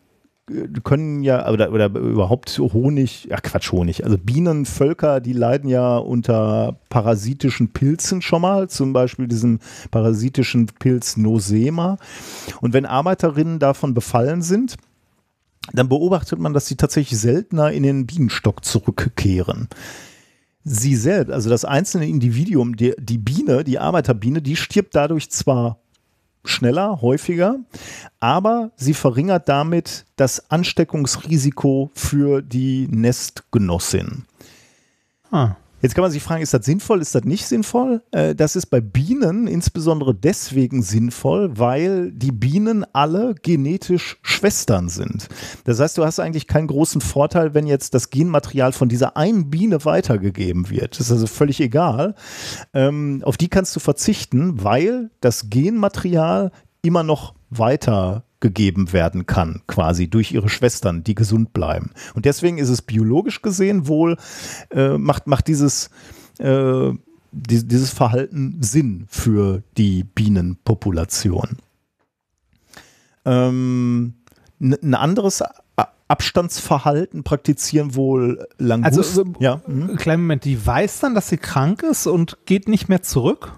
können ja, oder, oder überhaupt Honig, ja Quatsch, Honig, also Bienenvölker, die leiden ja unter parasitischen Pilzen schon mal, zum Beispiel diesem parasitischen Pilz Nosema. Und wenn Arbeiterinnen davon befallen sind, dann beobachtet man, dass sie tatsächlich seltener in den Bienenstock zurückkehren. Sie selbst, also das einzelne Individuum, die, die Biene, die Arbeiterbiene, die stirbt dadurch zwar schneller, häufiger, aber sie verringert damit das Ansteckungsrisiko für die Nestgenossin. ah. Jetzt kann man sich fragen, ist das sinnvoll, ist das nicht sinnvoll? Äh, Das ist bei Bienen insbesondere deswegen sinnvoll, weil die Bienen alle genetisch Schwestern sind. Das heißt, du hast eigentlich keinen großen Vorteil, wenn jetzt das Genmaterial von dieser einen Biene weitergegeben wird. Das ist also völlig egal. Ähm, Auf die kannst du verzichten, weil das Genmaterial immer noch weiter gegeben werden kann, quasi durch ihre Schwestern, die gesund bleiben. Und deswegen ist es biologisch gesehen wohl, äh, macht, macht dieses, äh, die, dieses Verhalten Sinn für die Bienenpopulation. Ähm, ein anderes Abstandsverhalten praktizieren wohl Langusten. Also, äh, ja. mhm. Kleinen Moment, die weiß dann, dass sie krank ist und geht nicht mehr zurück?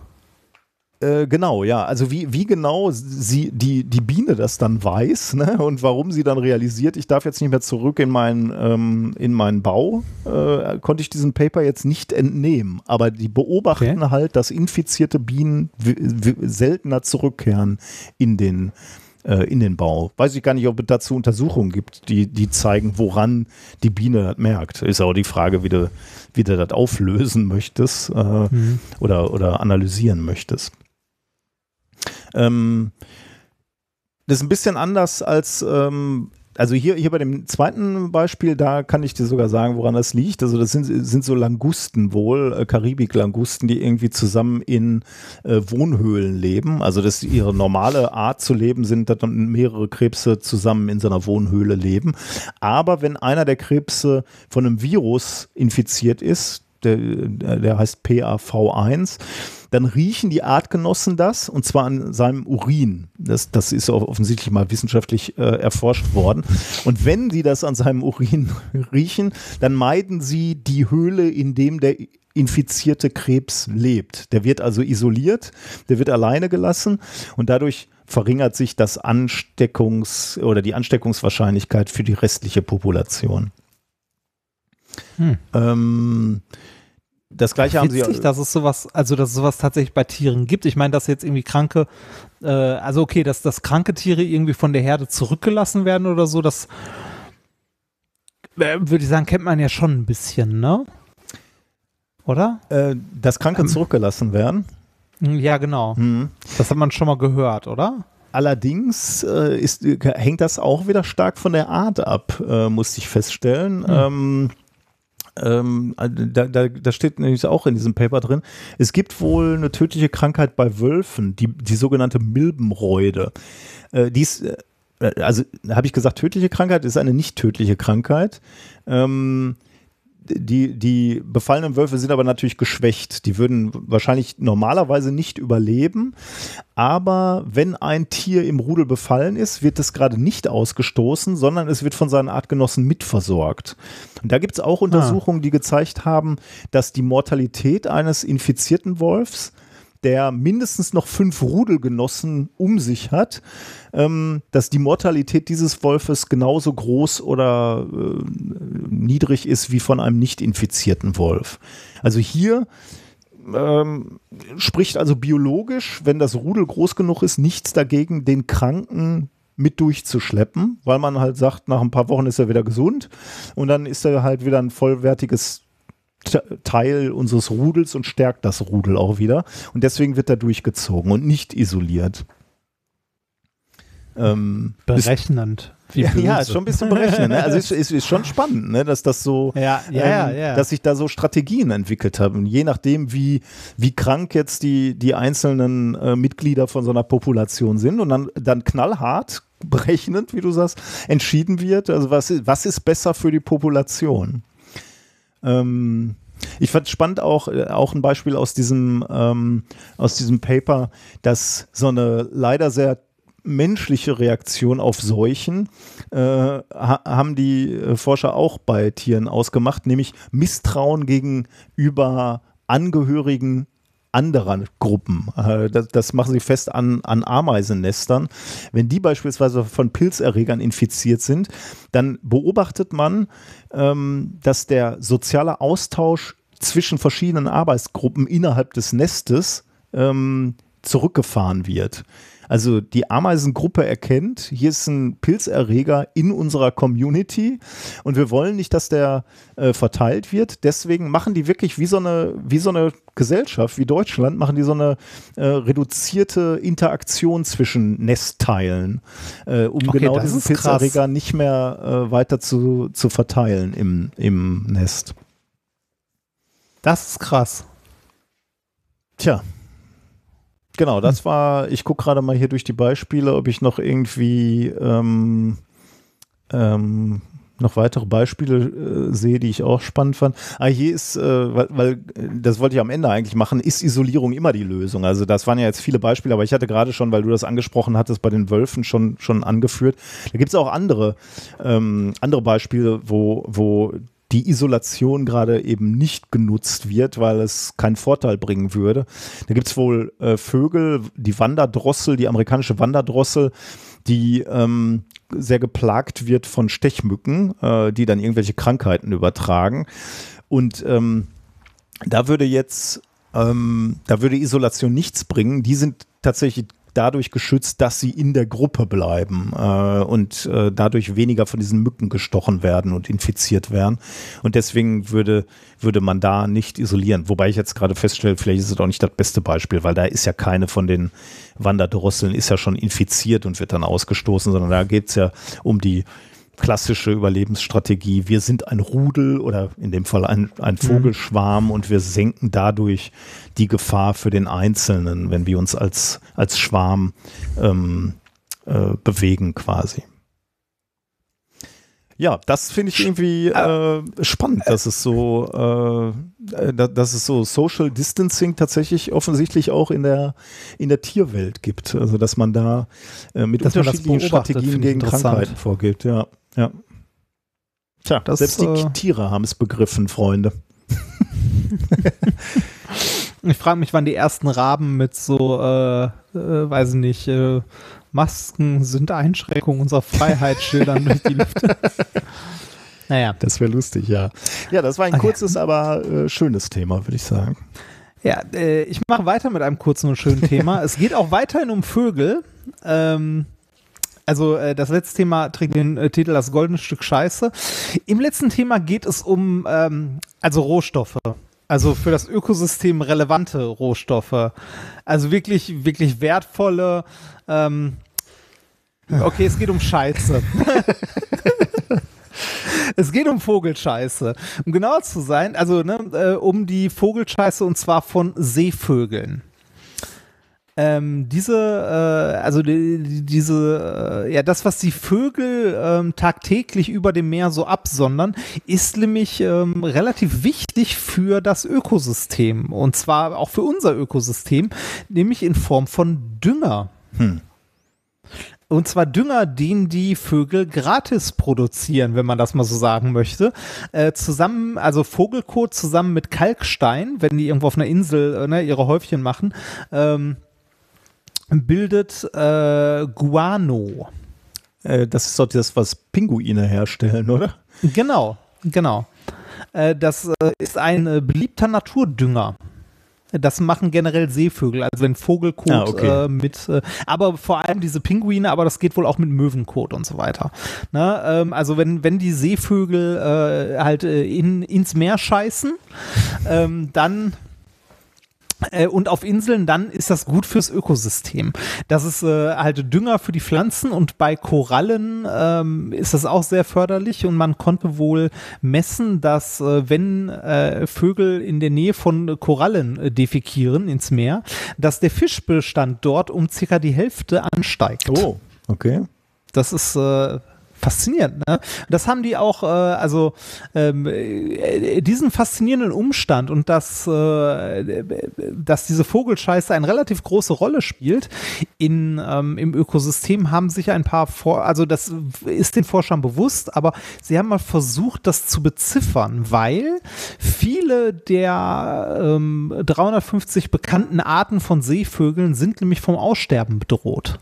Äh, genau, ja. Also wie, wie genau sie, die, die Biene das dann weiß ne? und warum sie dann realisiert, ich darf jetzt nicht mehr zurück in meinen, ähm, in meinen Bau, äh, konnte ich diesem Paper jetzt nicht entnehmen. Aber die beobachten Okay. halt, dass infizierte Bienen seltener zurückkehren in den äh, in den Bau. Weiß ich gar nicht, ob es dazu Untersuchungen gibt, die, die zeigen, woran die Biene das merkt. Ist auch die Frage, wie du, wie du das auflösen möchtest äh, oder, oder analysieren möchtest. Ähm, das ist ein bisschen anders als, ähm, also hier, hier bei dem zweiten Beispiel, da kann ich dir sogar sagen, woran das liegt. Also das sind, sind so Langusten wohl, äh, Karibik-Langusten, die irgendwie zusammen in äh, Wohnhöhlen leben. Also das ist ihre normale Art zu leben, sind dass dann mehrere Krebse zusammen in so einer Wohnhöhle leben. Aber wenn einer der Krebse von einem Virus infiziert ist, der, der heißt PAV1, dann riechen die Artgenossen das und zwar an seinem Urin. Das, das ist offensichtlich mal wissenschaftlich äh, erforscht worden. Und wenn sie das an seinem Urin *laughs* riechen, dann meiden sie die Höhle, in dem der infizierte Krebs lebt. Der wird also isoliert, der wird alleine gelassen und dadurch verringert sich das Ansteckungs- oder die Ansteckungswahrscheinlichkeit für die restliche Population. Hm. Ähm, das gleiche haben sie Witzig, dass es sowas, also dass es sowas tatsächlich bei Tieren gibt. Ich meine, dass jetzt irgendwie kranke, äh, also okay, dass, dass kranke Tiere irgendwie von der Herde zurückgelassen werden oder so, das äh, würde ich sagen, kennt man ja schon ein bisschen, ne? Oder? äh, dass Kranke Ähm. zurückgelassen werden. Hm, Ja, genau. Hm. Das hat man schon mal gehört, oder? Allerdings äh, ist, hängt das auch wieder stark von der Art ab, äh, musste ich feststellen. Ähm, ähm, da, da, da steht nämlich auch in diesem Paper drin, es gibt wohl eine tödliche Krankheit bei Wölfen, die, die sogenannte Milbenreude. Äh, die ist, äh, also habe ich gesagt, tödliche Krankheit ist eine nicht tödliche Krankheit. Ähm, die, die befallenen Wölfe sind aber natürlich geschwächt. Die würden wahrscheinlich normalerweise nicht überleben. Aber wenn ein Tier im Rudel befallen ist, wird es gerade nicht ausgestoßen, sondern es wird von seinen Artgenossen mitversorgt. Und da gibt es auch Untersuchungen, die gezeigt haben, dass die Mortalität eines infizierten Wolfs der mindestens noch fünf Rudelgenossen um sich hat, ähm, dass die Mortalität dieses Wolfes genauso groß oder äh, niedrig ist wie von einem nicht infizierten Wolf. Also hier ähm, spricht also biologisch, wenn das Rudel groß genug ist, nichts dagegen, den Kranken mit durchzuschleppen, weil man halt sagt, nach ein paar Wochen ist er wieder gesund und dann ist er halt wieder ein vollwertiges Teil unseres Rudels und stärkt das Rudel auch wieder. Und deswegen wird er durchgezogen und nicht isoliert. Ähm, Berechnend. *laughs* Ja, ja, ist schon ein bisschen berechnet. Ne? Also ist, ist, ist schon spannend, ne? dass das so, Ja, ja, ähm, dass sich da so Strategien entwickelt haben. Und je nachdem, wie, wie krank jetzt die, die einzelnen äh, Mitglieder von so einer Population sind und dann, dann knallhart, berechnend, wie du sagst, entschieden wird, also was, was ist besser für die Population. Ähm, ich fand spannend auch, äh, auch ein Beispiel aus diesem, ähm, aus diesem Paper, dass so eine leider sehr menschliche Reaktion auf Seuchen äh, ha haben die äh, Forscher auch bei Tieren ausgemacht, nämlich Misstrauen gegenüber Angehörigen anderer Gruppen. Äh, das, das machen sie fest an, an Ameisennestern. Wenn die beispielsweise von Pilzerregern infiziert sind, dann beobachtet man, ähm, dass der soziale Austausch zwischen verschiedenen Arbeitsgruppen innerhalb des Nestes ähm, zurückgefahren wird. Also die Ameisengruppe erkennt, hier ist ein Pilzerreger in unserer Community und wir wollen nicht, dass der äh, verteilt wird. Deswegen machen die wirklich wie so eine, wie so eine Gesellschaft, wie Deutschland, machen die so eine äh, reduzierte Interaktion zwischen Nestteilen, äh, um Okay, genau diesen ist krass. Pilzerreger nicht mehr äh, weiter zu, zu verteilen im, im Nest. Das ist krass. Tja. Genau, das war, ich gucke gerade mal hier durch die Beispiele, ob ich noch irgendwie ähm, ähm, noch weitere Beispiele äh, sehe, die ich auch spannend fand. Ah, hier ist, äh, weil, weil äh, das wollte ich am Ende eigentlich machen, ist Isolierung immer die Lösung? Also das waren ja jetzt viele Beispiele, aber ich hatte gerade schon, weil du das angesprochen hattest, bei den Wölfen schon, schon angeführt. Da gibt es auch andere, ähm, andere Beispiele, wo, wo die Isolation gerade eben nicht genutzt wird, weil es keinen Vorteil bringen würde. Da gibt es wohl äh, Vögel, die Wanderdrossel, die amerikanische Wanderdrossel, die ähm, sehr geplagt wird von Stechmücken, äh, die dann irgendwelche Krankheiten übertragen. Und ähm, da würde jetzt, ähm, da würde Isolation nichts bringen. Die sind tatsächlich dadurch geschützt, dass sie in der Gruppe bleiben äh, und äh, dadurch weniger von diesen Mücken gestochen werden und infiziert werden. Und deswegen würde, würde man da nicht isolieren. Wobei ich jetzt gerade feststelle, vielleicht ist es auch nicht das beste Beispiel, weil da ist ja keine von den Wanderdrosseln ist ja schon infiziert und wird dann ausgestoßen, sondern da geht es ja um die klassische Überlebensstrategie. Wir sind ein Rudel oder in dem Fall ein, ein Vogelschwarm und wir senken dadurch die Gefahr für den Einzelnen, wenn wir uns als, als Schwarm ähm, äh, bewegen quasi. Ja, das finde ich irgendwie äh, spannend, dass es so, äh, da- dass es so Social Distancing tatsächlich offensichtlich auch in der in der Tierwelt gibt. Also dass man da äh, mit Dass man das Strategien gegen. Krankheiten vorgeht. Ja, ja. Tja, Das, selbst die äh, Tiere haben es begriffen, Freunde. *laughs* Ich frage mich, wann die ersten Raben mit so, äh, äh, weiß ich nicht, äh, Masken sind Einschränkungen unserer Freiheit schildern durch die Lüfte. *laughs* Naja. Das wäre lustig, ja. Ja, das war ein Okay. kurzes, aber äh, schönes Thema, würde ich sagen. Ja, äh, ich mache weiter mit einem kurzen und schönen Thema. *laughs* es geht auch weiterhin um Vögel. Ähm, also äh, das letzte Thema trägt den äh, Titel Das goldene Stück Scheiße. Im letzten Thema geht es um ähm, also Rohstoffe. Also für das Ökosystem relevante Rohstoffe. Also wirklich, wirklich wertvolle. Ähm, okay, es geht um Scheiße. *laughs* Es geht um Vogelscheiße. Um genauer zu sein, also ne, äh, um die Vogelscheiße und zwar von Seevögeln. Ähm, diese, äh, also die, die, diese, äh, ja, das, was die Vögel ähm, tagtäglich über dem Meer so absondern, ist nämlich ähm, relativ wichtig für das Ökosystem. Und zwar auch für unser Ökosystem, nämlich in Form von Dünger. Und zwar Dünger, den die Vögel gratis produzieren, wenn man das mal so sagen möchte. Äh, zusammen, also Vogelkot zusammen mit Kalkstein, wenn die irgendwo auf einer Insel äh, ne, ihre Häufchen machen, ähm, bildet äh, Guano. Äh, das ist doch das, was Pinguine herstellen, oder? Genau, genau. Äh, das äh, ist ein äh, beliebter Naturdünger. Das machen generell Seevögel, also wenn Vogelkot Ah, okay. äh, mit, äh, aber vor allem diese Pinguine, aber das geht wohl auch mit Möwenkot und so weiter. Ne? Ähm, also wenn, wenn die Seevögel äh, halt äh, in, ins Meer scheißen, ähm, dann und auf Inseln, dann ist das gut fürs Ökosystem. Das ist äh, halt Dünger für die Pflanzen und bei Korallen ähm, ist das auch sehr förderlich und man konnte wohl messen, dass äh, wenn äh, Vögel in der Nähe von Korallen äh, defekieren ins Meer, dass der Fischbestand dort um circa die Hälfte ansteigt. Oh, okay. Das ist äh, faszinierend. Ne? Das haben die auch, äh, also ähm, äh, diesen faszinierenden Umstand und dass, äh, dass diese Vogelscheiße eine relativ große Rolle spielt in, ähm, im Ökosystem, haben sich ein paar, vor also das ist den Forschern bewusst, aber sie haben mal versucht, das zu beziffern, weil viele der ähm, 350 bekannten Arten von Seevögeln sind nämlich vom Aussterben bedroht.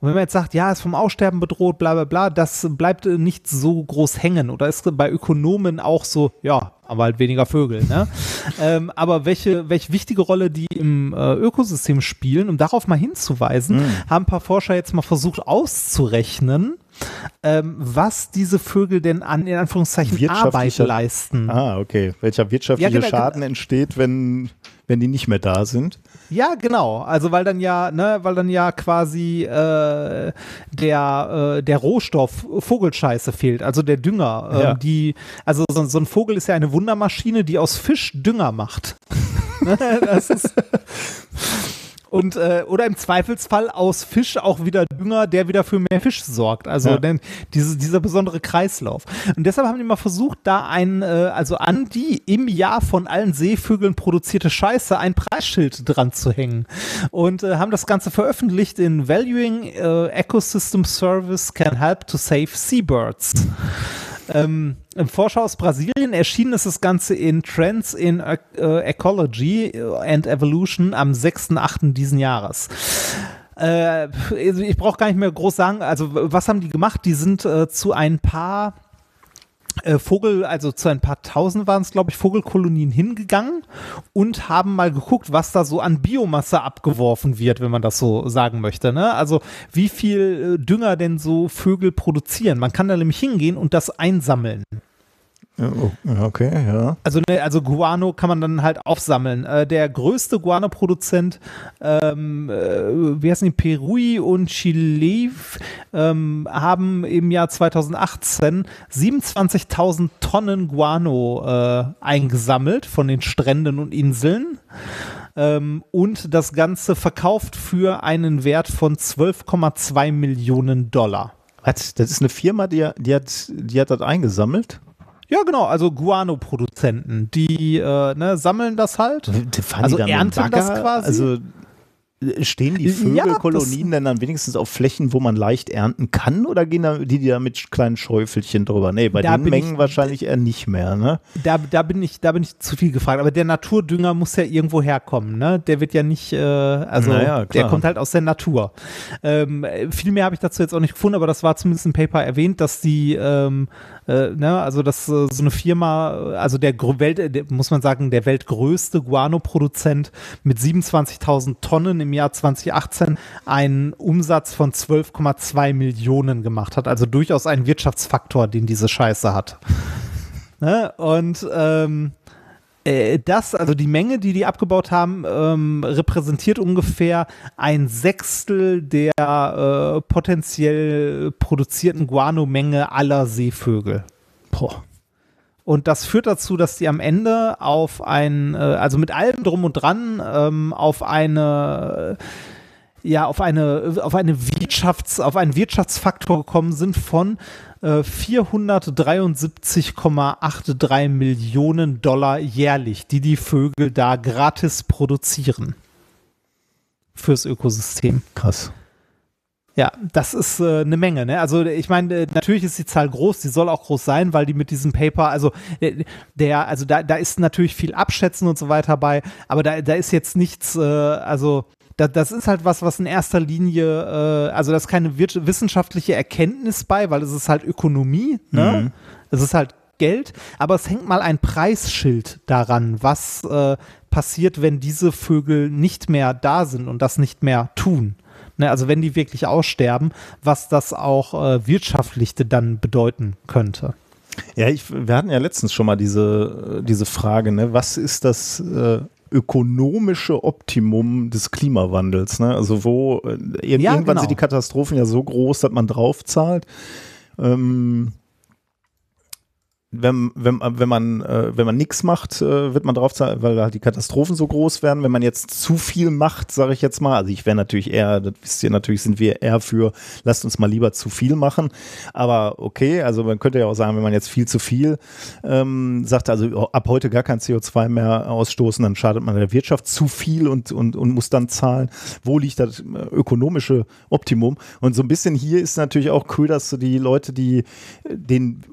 Und wenn man jetzt sagt, ja, ist vom Aussterben bedroht, bla bla bla, das bleibt nicht so groß hängen. Oder ist bei Ökonomen auch so, ja, aber halt weniger Vögel. Ne? *laughs* ähm, aber welche, welche wichtige Rolle die im äh, Ökosystem spielen, um darauf mal hinzuweisen, haben ein paar Forscher jetzt mal versucht auszurechnen, ähm, was diese Vögel denn an, in Anführungszeichen, Arbeit leisten. Ah, okay. Welcher wirtschaftliche Ja, genau, Schaden entsteht, wenn, wenn die nicht mehr da sind? Ja, genau. Also weil dann ja, ne, weil dann ja quasi äh, der äh, der Rohstoff Vogelscheiße fehlt, also der Dünger. Ähm, Ja. Die, also so, so ein Vogel ist ja eine Wundermaschine, die aus Fisch Dünger macht. *laughs* Ne, das ist und äh, oder im Zweifelsfall aus Fisch auch wieder Dünger, der wieder für mehr Fisch sorgt. Also Ja. denn diese, dieser besondere Kreislauf. Und deshalb haben die mal versucht, da ein, äh, also an die im Jahr von allen Seevögeln produzierte Scheiße ein Preisschild dran zu hängen. Und äh, haben das Ganze veröffentlicht in Valuing äh, Ecosystem Service Can Help to Save Seabirds. Ähm, Im Forscher aus Brasilien erschienen ist das Ganze in Trends in äh, Ecology and Evolution am 6.8. diesen Jahres. Äh, ich brauche gar nicht mehr groß sagen, also was haben die gemacht? Die sind äh, zu ein paar äh, Vogel, also zu ein paar tausend waren es, glaube ich, Vogelkolonien hingegangen und haben mal geguckt, was da so an Biomasse abgeworfen wird, wenn man das so sagen möchte. Ne? Also wie viel äh, Dünger denn so Vögel produzieren. Man kann da nämlich hingehen und das einsammeln. Okay, ja. Also, ne, also Guano kann man dann halt aufsammeln. Äh, der größte Guano-Produzent, ähm, äh, wie heißen die, Perui und Chile, ähm, haben im Jahr 2018 27.000 Tonnen Guano äh, eingesammelt von den Stränden und Inseln. Ähm, und das Ganze verkauft für einen Wert von 12,2 Millionen Dollar. Was? Das ist eine Firma, die, die, hat, die hat das eingesammelt? Ja, genau, also Guano-Produzenten, die äh, ne, sammeln das halt. Fahren Also die dem ernten das quasi? Also äh, stehen die Ja, Vögelkolonien denn dann wenigstens auf Flächen, wo man leicht ernten kann? Oder gehen da die, die da mit kleinen Schäufelchen drüber? Nee, bei Da den Mengen ich- wahrscheinlich eher nicht mehr, ne? Da, da, bin ich, da bin ich zu viel gefragt. Aber der Naturdünger muss ja irgendwo herkommen. Ne? Der wird ja nicht, äh, also Naja, der kommt halt aus der Natur. Ähm, äh, viel mehr habe ich dazu jetzt auch nicht gefunden, aber das war zumindest im Paper erwähnt, dass die, ähm, äh, ne, also dass äh, so eine Firma, äh, also der, Welt, äh, muss man sagen, der weltgrößte Guano-Produzent mit 27.000 Tonnen im Jahr 2018 einen Umsatz von 12,2 Millionen gemacht hat. Also durchaus ein Wirtschaftsfaktor, den diese Scheiße hat. *laughs* Ne? Und ähm, äh, das, also die Menge, die die abgebaut haben, ähm, repräsentiert ungefähr ein Sechstel der äh, potenziell produzierten Guano-Menge aller Seevögel. Boah. Und das führt dazu, dass die am Ende auf ein, äh, also mit allem drum und dran, ähm, auf eine, ja, auf eine, auf eine Wirtschafts-, auf einen Wirtschaftsfaktor gekommen sind von äh, 473,83 Millionen Dollar jährlich, die die Vögel da gratis produzieren. Fürs Ökosystem. Krass. Ja, das ist äh, eine Menge. Ne? Also ich meine, äh, natürlich ist die Zahl groß, die soll auch groß sein, weil die mit diesem Paper, also äh, der, also da, da ist natürlich viel Abschätzen und so weiter bei, aber da, da ist jetzt nichts, äh, also da, das ist halt was, was in erster Linie, äh, also da ist keine wissenschaftliche Erkenntnis bei, weil es ist halt Ökonomie, ne? Es ist halt Geld, aber es hängt mal ein Preisschild daran, was äh, passiert, wenn diese Vögel nicht mehr da sind und das nicht mehr tun. Ne, also wenn die wirklich aussterben, was das auch äh, wirtschaftlich dann bedeuten könnte. Ja, ich, wir hatten ja letztens schon mal diese, diese Frage, ne? was ist das äh, ökonomische Optimum des Klimawandels? Ne? Also wo äh, ir Ja, irgendwann genau. sind die Katastrophen ja so groß, dass man drauf zahlt. Ähm, wenn, wenn, wenn man, äh, wenn man nichts macht, äh, wird man drauf zahlen, weil halt die Katastrophen so groß werden. Wenn man jetzt zu viel macht, sage ich jetzt mal, also ich wäre natürlich eher, das wisst ihr natürlich, sind wir eher für, lasst uns mal lieber zu viel machen. Aber okay, also man könnte ja auch sagen, wenn man jetzt viel zu viel ähm, sagt, also ab heute gar kein CO2 mehr ausstoßen, dann schadet man der Wirtschaft zu viel und, und, und muss dann zahlen. Wo liegt das äh, ökonomische Optimum? Und so ein bisschen hier ist natürlich auch cool, dass so die Leute, die den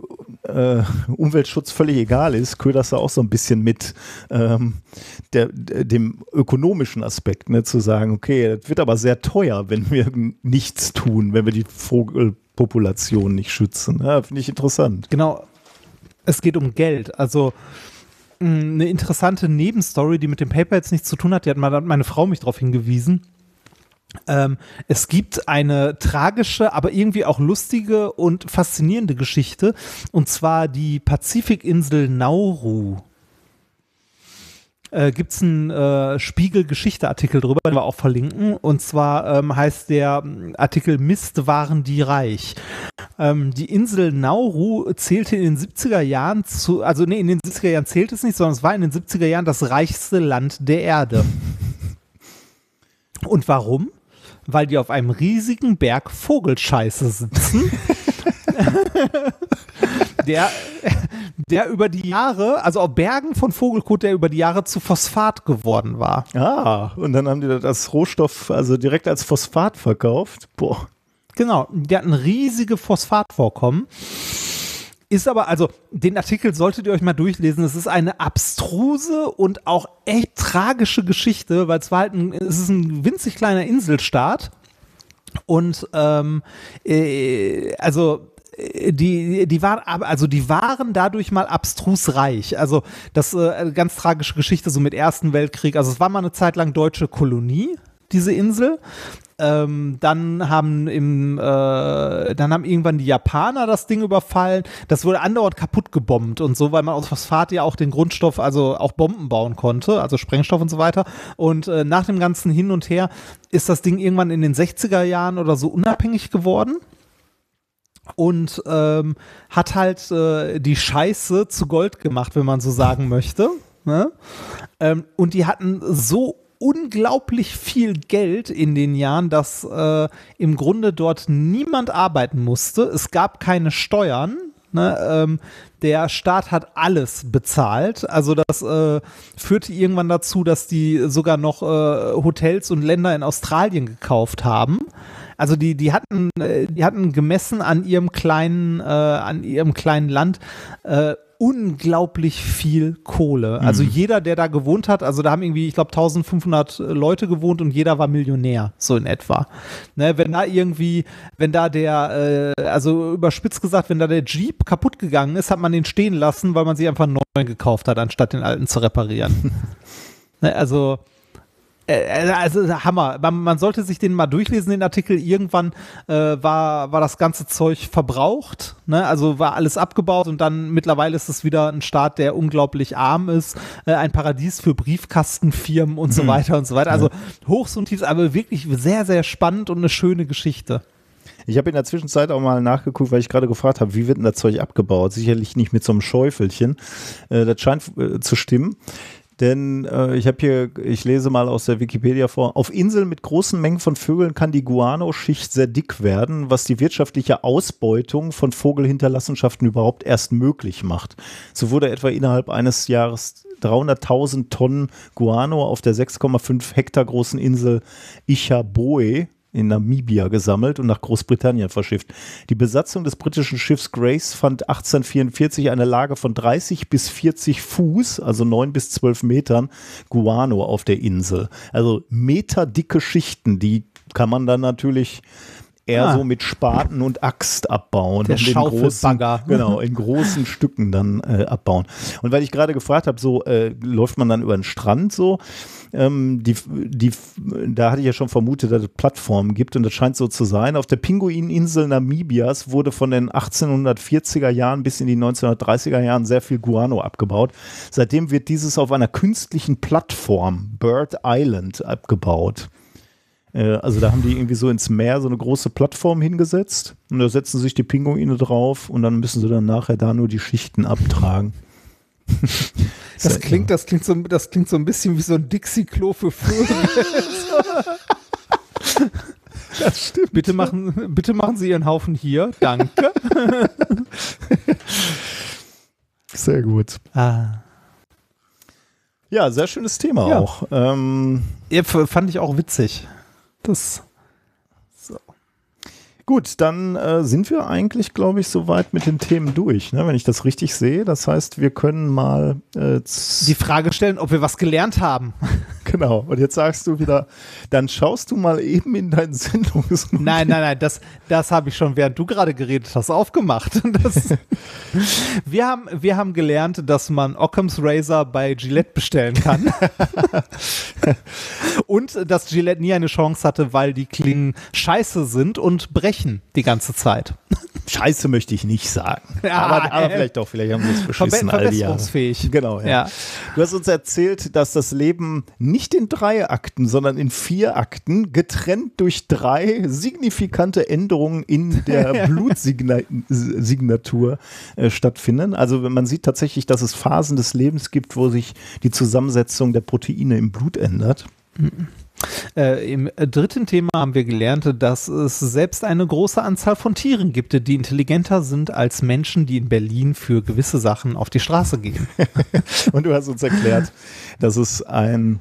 äh, Umweltschutz völlig egal ist, köderst du auch so ein bisschen mit ähm, der, dem ökonomischen Aspekt, ne, zu sagen, okay, das wird aber sehr teuer, wenn wir nichts tun, wenn wir die Vogelpopulation nicht schützen. Ja, Finde ich interessant. Genau. Es geht um Geld. Also mh, eine interessante Nebenstory, die mit dem Paper jetzt nichts zu tun hat, die hat meine Frau mich darauf hingewiesen. Ähm, es gibt eine tragische, aber irgendwie auch lustige und faszinierende Geschichte, und zwar die Pazifikinsel Nauru. Äh, Gibt es einen äh, Spiegel-Geschichte-Artikel drüber, den wir auch verlinken. Und zwar ähm, heißt der ähm, Artikel Mist waren die reich. Ähm, die Insel Nauru zählte in den 70er Jahren zu, also nee, in den 70er Jahren zählt es nicht, sondern es war in den 70er Jahren das reichste Land der Erde. Und warum? Weil die auf einem riesigen Berg Vogelscheiße sitzen. *laughs* der, der über die Jahre, also auf Bergen von Vogelkot, der über die Jahre zu Phosphat geworden war. Ah, und dann haben die das als Rohstoff, also direkt als Phosphat verkauft. Boah. Genau, die hatten riesige Phosphatvorkommen. Ist aber, also den Artikel solltet ihr euch mal durchlesen. Es ist eine abstruse und auch echt tragische Geschichte, weil es war halt ein, es ist ein winzig kleiner Inselstaat. Und ähm, äh, also äh, die, die waren, also die waren dadurch mal abstrus reich. Also das äh, ganz tragische Geschichte so mit Ersten Weltkrieg. Also es war mal eine Zeit lang deutsche Kolonie, diese Insel. Ähm, dann haben im, äh, dann haben irgendwann die Japaner das Ding überfallen. Das wurde andauernd kaputt gebombt und so, weil man aus Phosphat ja auch den Grundstoff, also auch Bomben bauen konnte, also Sprengstoff und so weiter. Und äh, nach dem ganzen Hin und Her ist das Ding irgendwann in den 60er Jahren oder so unabhängig geworden und ähm, hat halt äh, die Scheiße zu Gold gemacht, wenn man so sagen möchte. Ne? Ähm, und die hatten so unglaublich viel Geld in den Jahren, dass äh, im Grunde dort niemand arbeiten musste. Es gab keine Steuern. Ne? Ähm, der Staat hat alles bezahlt. Also das äh, führte irgendwann dazu, dass die sogar noch äh, Hotels und Länder in Australien gekauft haben. Also die, die hatten, äh, die hatten gemessen an ihrem kleinen, äh, an ihrem kleinen Land äh, unglaublich viel Kohle. Also jeder, der da gewohnt hat, also da haben irgendwie, ich glaube, 1500 Leute gewohnt und jeder war Millionär, so in etwa. Ne, wenn da irgendwie, wenn da der, äh, also überspitzt gesagt, wenn da der Jeep kaputt gegangen ist, hat man den stehen lassen, weil man sich einfach einen neuen gekauft hat, anstatt den alten zu reparieren. *laughs* ne, also äh, also Hammer. Man, man sollte sich den mal durchlesen, den Artikel. Irgendwann äh, war, war das ganze Zeug verbraucht, ne? also war alles abgebaut und dann mittlerweile ist es wieder ein Staat, der unglaublich arm ist, äh, ein Paradies für Briefkastenfirmen und so weiter und so weiter. Also Hochs und Tiefs, aber wirklich sehr, sehr spannend und eine schöne Geschichte. Ich habe in der Zwischenzeit auch mal nachgeguckt, weil ich gerade gefragt habe, wie wird denn das Zeug abgebaut? Sicherlich nicht mit so einem Schäufelchen. Äh, das scheint äh, zu stimmen. Denn äh, ich habe hier, ich lese mal aus der Wikipedia vor, auf Inseln mit großen Mengen von Vögeln kann die Guano-Schicht sehr dick werden, was die wirtschaftliche Ausbeutung von Vogelhinterlassenschaften überhaupt erst möglich macht. So wurde etwa innerhalb eines Jahres 300.000 Tonnen Guano auf der 6,5 Hektar großen Insel Ichaboe in Namibia gesammelt und nach Großbritannien verschifft. Die Besatzung des britischen Schiffs Grace fand 1844 eine Lage von 30 bis 40 Fuß, also 9 bis 12 Metern, Guano auf der Insel. Also meterdicke Schichten, die kann man dann natürlich eher Ah. so mit Spaten und Axt abbauen. Der und in großen, *laughs* genau, in großen Stücken dann äh, abbauen. Und weil ich gerade gefragt habe, so äh, läuft man dann über den Strand so, ähm, die, die, da hatte ich ja schon vermutet, dass es Plattformen gibt und das scheint so zu sein. Auf der Pinguininsel Namibias wurde von den 1840er Jahren bis in die 1930er Jahren sehr viel Guano abgebaut. Seitdem wird dieses auf einer künstlichen Plattform, Bird Island, abgebaut. Äh, Also da haben die irgendwie so ins Meer so eine große Plattform hingesetzt und da setzen sich die Pinguine drauf und dann müssen sie dann nachher da nur die Schichten abtragen. Das klingt, das klingt so, das klingt so ein bisschen wie so ein Dixie-Klo für Vögel. *laughs* Das stimmt. bitte machen, bitte machen Sie Ihren Haufen hier. Danke. *laughs* Sehr gut. Ah. Ja, sehr schönes Thema Ja. auch. Ähm, Ja, fand ich auch witzig. Das. Gut, dann äh, sind wir eigentlich, glaube ich, soweit mit den Themen durch, ne? wenn ich das richtig sehe. Das heißt, wir können mal äh, Die Frage stellen, ob wir was gelernt haben. Genau. Und jetzt sagst du wieder, dann schaust du mal eben in dein Sendungs Nein, nein, nein, das, das habe ich schon, während du gerade geredet hast, aufgemacht. *laughs* Das, *laughs* wir, haben, wir haben gelernt, dass man Occam's Razor bei Gillette bestellen kann. *laughs* und dass Gillette nie eine Chance hatte, weil die Klingen scheiße sind und brechen die ganze Zeit. Scheiße möchte ich nicht sagen. *laughs* Ja, aber, aber vielleicht doch, vielleicht haben wir es beschissen all die Jahre. Genau, ja. Ja. Du hast uns erzählt, dass das Leben nicht in drei Akten, sondern in vier Akten, getrennt durch drei signifikante Änderungen in der *laughs* Blutsignatur äh, stattfinden. Also man sieht tatsächlich, dass es Phasen des Lebens gibt, wo sich die Zusammensetzung der Proteine im Blut ändert. Äh, Im dritten Thema haben wir gelernt, dass es selbst eine große Anzahl von Tieren gibt, die intelligenter sind als Menschen, die in Berlin für gewisse Sachen auf die Straße gehen. *laughs* Und du hast uns erklärt, dass es ein,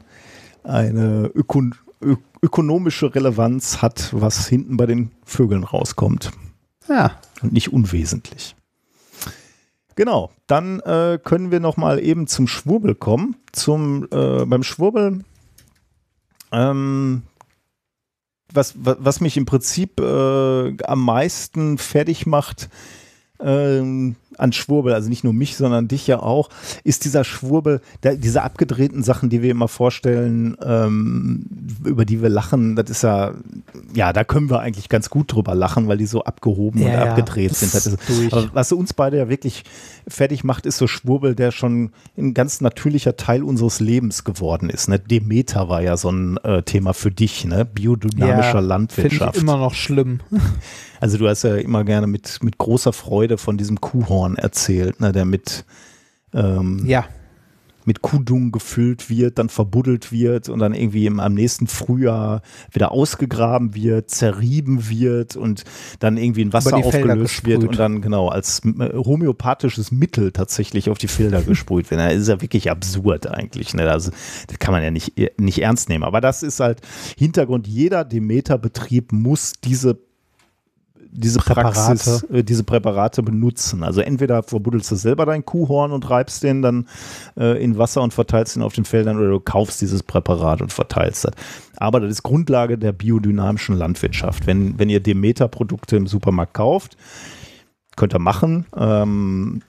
eine ökon ö ökonomische Relevanz hat, was hinten bei den Vögeln rauskommt. Ja. und nicht unwesentlich. Genau, dann äh, können wir noch mal eben zum Schwurbel kommen. Zum, äh, beim Schwurbel, ähm, was, was, was mich im Prinzip äh, am meisten fertig macht ähm, an Schwurbel, also nicht nur mich, sondern dich ja auch, ist dieser Schwurbel, der, diese abgedrehten Sachen, die wir immer vorstellen, ähm, über die wir lachen, das ist ja, ja, da können wir eigentlich ganz gut drüber lachen, weil die so abgehoben Ja, und ja, abgedreht sind. Das ist was uns beide ja wirklich fertig macht, ist so Schwurbel, der schon ein ganz natürlicher Teil unseres Lebens geworden ist. Ne? Demeter war ja so ein äh, Thema für dich, ne? biodynamischer Finde Landwirtschaft. ich immer noch schlimm. *laughs* Also du hast ja immer gerne mit, mit großer Freude von diesem Kuhhorn erzählt, ne, der mit, ähm, Ja. mit Kuhdung gefüllt wird, dann verbuddelt wird und dann irgendwie im, am nächsten Frühjahr wieder ausgegraben wird, zerrieben wird und dann irgendwie in Wasser aufgelöst wird und dann genau als äh, homöopathisches Mittel tatsächlich auf die Felder *laughs* gesprüht wird. Das ist ja wirklich absurd eigentlich. Ne? Also, das kann man ja nicht, nicht ernst nehmen. Aber das ist halt Hintergrund. Jeder Demeter-Betrieb muss diese diese Präparate. Praxis, äh, diese Präparate benutzen. Also entweder verbuddelst du selber dein Kuhhorn und reibst den dann äh, in Wasser und verteilst ihn auf den Feldern oder du kaufst dieses Präparat und verteilst das. Aber das ist Grundlage der biodynamischen Landwirtschaft. Wenn, wenn ihr Demeter-Produkte im Supermarkt kauft, könnt ihr machen. Ähm,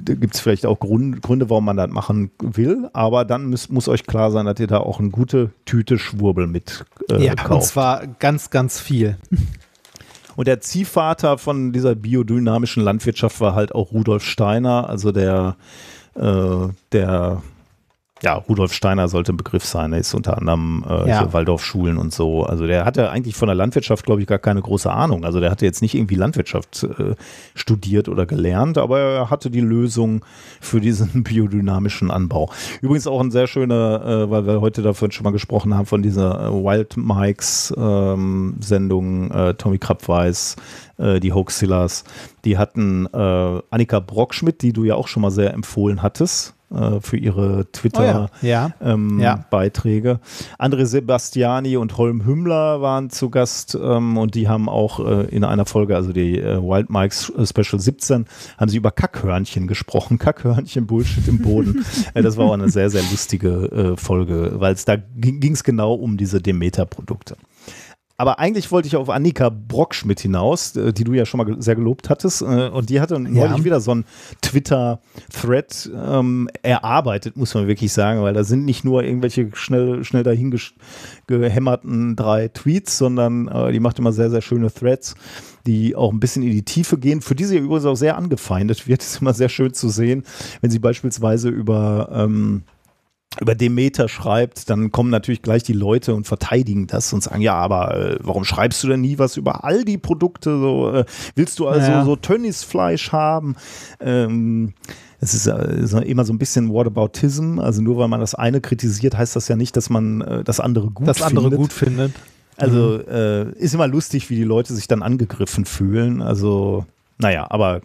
da gibt es vielleicht auch Grund, Gründe, warum man das machen will, aber dann muss, muss euch klar sein, dass ihr da auch eine gute Tüte Schwurbel mit äh, ja, und kauft. zwar ganz, ganz viel. Und der Ziehvater von dieser biodynamischen Landwirtschaft war halt auch Rudolf Steiner, also der, äh, der, ja, Rudolf Steiner sollte ein Begriff sein. Er ist unter anderem äh, Ja. Waldorfschulen und so. Also der hatte eigentlich von der Landwirtschaft, glaube ich, gar keine große Ahnung. Also der hatte jetzt nicht irgendwie Landwirtschaft äh, studiert oder gelernt, aber er hatte die Lösung für diesen *laughs* biodynamischen Anbau. Übrigens auch ein sehr schöner, äh, weil wir heute davon schon mal gesprochen haben, von dieser äh, Wild Mikes ähm, Sendung, äh, Tommy Krabweis, äh, die Hoaxillas, die hatten äh, Annika Brockschmidt, die du ja auch schon mal sehr empfohlen hattest äh, für ihre Twitter Oh ja. Ähm. André Sebastiani und Holm Hümmler waren zu Gast ähm, und die haben auch äh, in einer Folge, also die äh, Wild Mikes äh, Special 17, haben sie über Kackhörnchen gesprochen. *laughs* Kackhörnchen, Bullshit im Boden. *laughs* äh, das war auch eine sehr, sehr lustige Folge, weil es da ging es genau um diese Demeter-Produkte. Aber eigentlich wollte ich auf Annika Brockschmidt hinaus, äh, die du ja schon mal sehr gelobt hattest. Äh, und die hatte neulich wieder so einen Twitter-Thread ähm, erarbeitet, muss man wirklich sagen, weil da sind nicht nur irgendwelche schnell, schnell dahin gehämmerten drei Tweets, sondern äh, die macht immer sehr, sehr schöne Threads, die auch ein bisschen in die Tiefe gehen, für die sie übrigens auch sehr angefeindet wird. *laughs* ist immer sehr schön zu sehen, wenn sie beispielsweise über ähm, über Demeter schreibt, dann kommen natürlich gleich die Leute und verteidigen das und sagen, ja, aber äh, warum schreibst du denn nie was über all die Produkte? So, äh, willst du also Ja. so Tönnisfleisch haben? Ähm, es ist, äh, ist immer so ein bisschen Whataboutism. Also nur weil man das eine kritisiert, heißt das ja nicht, dass man äh, das andere gut das andere findet. gut findet. Also äh, ist immer lustig, wie die Leute sich dann angegriffen fühlen. Also, naja, aber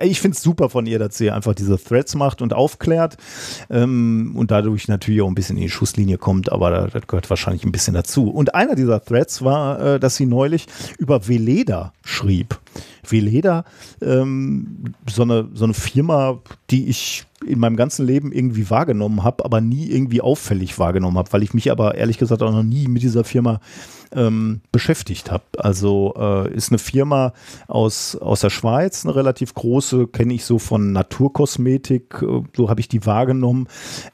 ich finde es super von ihr, dass sie einfach diese Threads macht und aufklärt ähm, und dadurch natürlich auch ein bisschen in die Schusslinie kommt, aber das, gehört wahrscheinlich ein bisschen dazu. Und einer dieser Threads war, äh, dass sie neulich über Veleda schrieb. Veleda, ähm, so, eine, so eine Firma, die ich in meinem ganzen Leben irgendwie wahrgenommen habe, aber nie irgendwie auffällig wahrgenommen habe, weil ich mich aber ehrlich gesagt auch noch nie mit dieser Firma ähm, beschäftigt habe. Also äh, ist eine Firma aus, aus der Schweiz, eine relativ große, kenne ich so von Naturkosmetik, äh, so habe ich die wahrgenommen,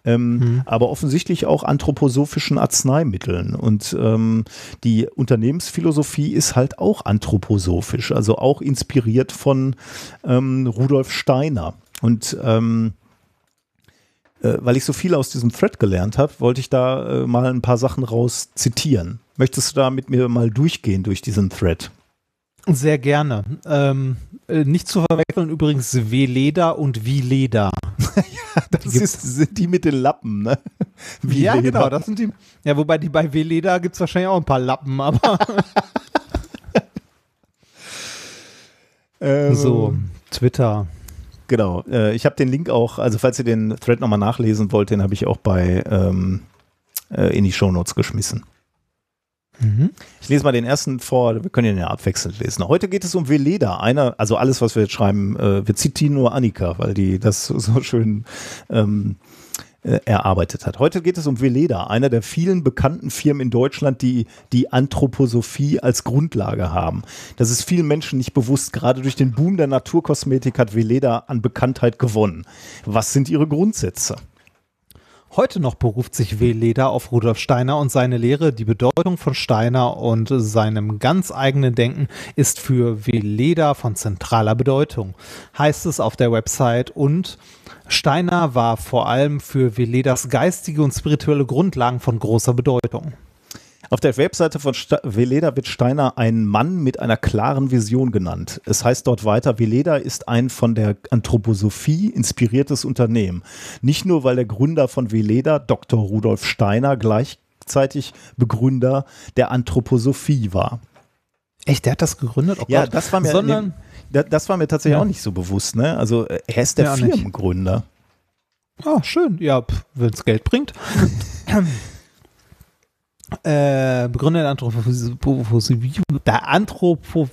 ähm, aber offensichtlich auch anthroposophischen Arzneimitteln. Und ähm, die Unternehmensphilosophie ist halt auch anthroposophisch, also auch inspiriert von ähm, Rudolf Steiner. Und ähm, äh, weil ich so viel aus diesem Thread gelernt habe, wollte ich da äh, mal ein paar Sachen raus zitieren. Möchtest du da mit mir mal durchgehen durch diesen Thread? Sehr gerne. Ähm, äh, nicht zu verwechseln übrigens Veleda und Vileda. *laughs* Das ist, sind die mit den Lappen, ne? Wie *laughs* ja, genau, das sind die. Ja, wobei die bei Veleda gibt es wahrscheinlich auch ein paar Lappen, aber *laughs* Ähm, so, Twitter. Genau. Äh, ich habe den Link auch, also falls ihr den Thread nochmal nachlesen wollt, den habe ich auch bei ähm, äh, in die Shownotes geschmissen. Ich lese mal den ersten vor, wir können ihn ja abwechselnd lesen. Heute geht es um Veleda, einer, also alles, was wir jetzt schreiben, äh, wir zitieren nur Annika, weil die das so schön ähm, äh, erarbeitet hat. Heute geht es um Veleda, einer der vielen bekannten Firmen in Deutschland, die die Anthroposophie als Grundlage haben. Das ist vielen Menschen nicht bewusst. Gerade durch den Boom der Naturkosmetik hat Veleda an Bekanntheit gewonnen. Was sind ihre Grundsätze? Heute noch beruft sich Veleda auf Rudolf Steiner und seine Lehre. Die Bedeutung von Steiner und seinem ganz eigenen Denken ist für Veleda von zentraler Bedeutung, heißt es auf der Website. Und Steiner war vor allem für Veledas geistige und spirituelle Grundlagen von großer Bedeutung. Auf der Webseite von Sta Veleda wird Steiner ein Mann mit einer klaren Vision genannt. Es heißt dort weiter, Veleda ist ein von der Anthroposophie inspiriertes Unternehmen. Nicht nur, weil der Gründer von Veleda, Dr. Rudolf Steiner, gleichzeitig Begründer der Anthroposophie war. Echt, der hat das gegründet? Oh Ja, das war mir, Sondern, da- das war mir tatsächlich Ja. auch nicht so bewusst. Ne? Also äh, er ist der Ja. Firmengründer. Ah, schön. Ja, wenn es Geld bringt. *laughs* äh, Begründer Anthropo,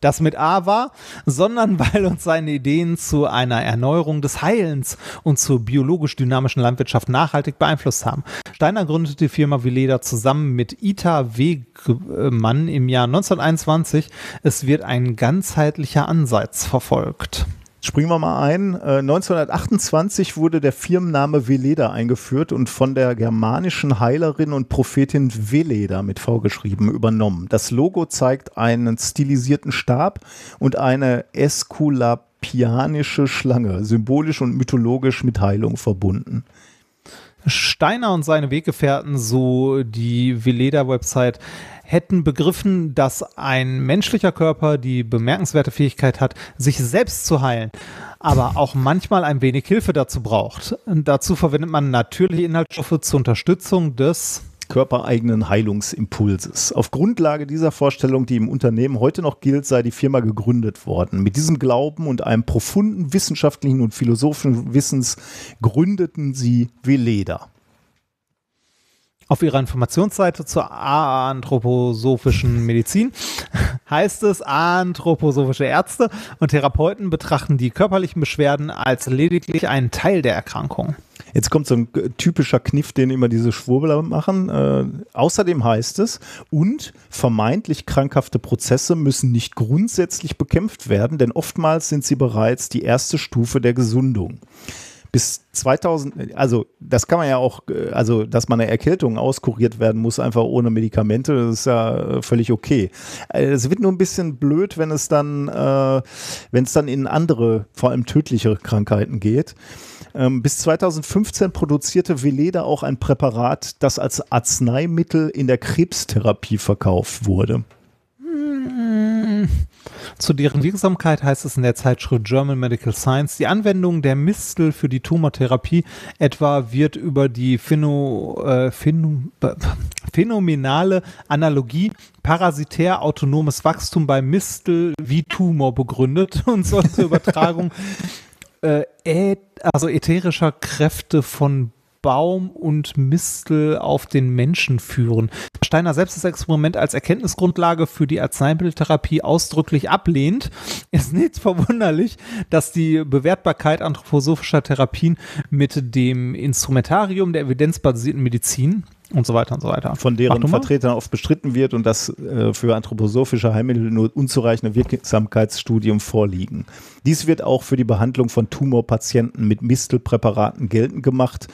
das mit A war, sondern *laughs* weil uns seine Ideen zu einer Erneuerung des Heilens und zur biologisch dynamischen Landwirtschaft nachhaltig beeinflusst haben. Steiner gründete die Firma Veleda zusammen mit Ita Wegmann im Jahr 1921. Es wird ein ganzheitlicher Ansatz verfolgt. Springen wir mal ein. Äh, 1928 wurde der Firmenname Veleda eingeführt und von der germanischen Heilerin und Prophetin Veleda mit V geschrieben übernommen. Das Logo zeigt einen stilisierten Stab und eine äskulapianische Schlange, symbolisch und mythologisch mit Heilung verbunden. Steiner und seine Weggefährten, so die Veleda-Website, hätten begriffen, dass ein menschlicher Körper die bemerkenswerte Fähigkeit hat, sich selbst zu heilen, aber auch manchmal ein wenig Hilfe dazu braucht. Und dazu verwendet man natürliche Inhaltsstoffe zur Unterstützung des körpereigenen Heilungsimpulses. Auf Grundlage dieser Vorstellung, die im Unternehmen heute noch gilt, sei die Firma gegründet worden. Mit diesem Glauben und einem profunden wissenschaftlichen und philosophischen Wissens gründeten sie Veleda. Auf ihrer Informationsseite zur anthroposophischen Medizin *laughs* heißt es, anthroposophische Ärzte und Therapeuten betrachten die körperlichen Beschwerden als lediglich einen Teil der Erkrankung. Jetzt kommt so ein typischer Kniff, den immer diese Schwurbler machen. Äh, außerdem heißt es, und vermeintlich krankhafte Prozesse müssen nicht grundsätzlich bekämpft werden, denn oftmals sind sie bereits die erste Stufe der Gesundung. Bis 2000, also das kann man ja auch, äh, also dass man eine Erkältung auskuriert werden muss, einfach ohne Medikamente, das ist ja äh, völlig okay. Äh, Es wird nur ein bisschen blöd, wenn es dann, äh, wenn es dann in andere, vor allem tödliche Krankheiten geht. Ähm, bis 2015 produzierte Veleda auch ein Präparat, das als Arzneimittel in der Krebstherapie verkauft wurde. Zu deren Wirksamkeit heißt es in der Zeitschrift German Medical Science, die Anwendung der Mistel für die Tumortherapie etwa wird über die Phäno, äh, äh, phänomenale Analogie parasitär autonomes Wachstum bei Mistel wie Tumor begründet *laughs* und soll zur Übertragung äh, also ätherischer Kräfte von Baum und Mistel auf den Menschen führen. Steiner selbst das Experiment als Erkenntnisgrundlage für die Arzneimitteltherapie ausdrücklich ablehnt, ist nicht verwunderlich, dass die Bewertbarkeit anthroposophischer Therapien mit dem Instrumentarium der evidenzbasierten Medizin und so weiter und so weiter. von deren. Vertretern oft bestritten wird und dass äh, für anthroposophische Heilmittel nur unzureichende Wirksamkeitsstudien vorliegen. Dies wird auch für die Behandlung von Tumorpatienten mit Mistelpräparaten geltend gemacht,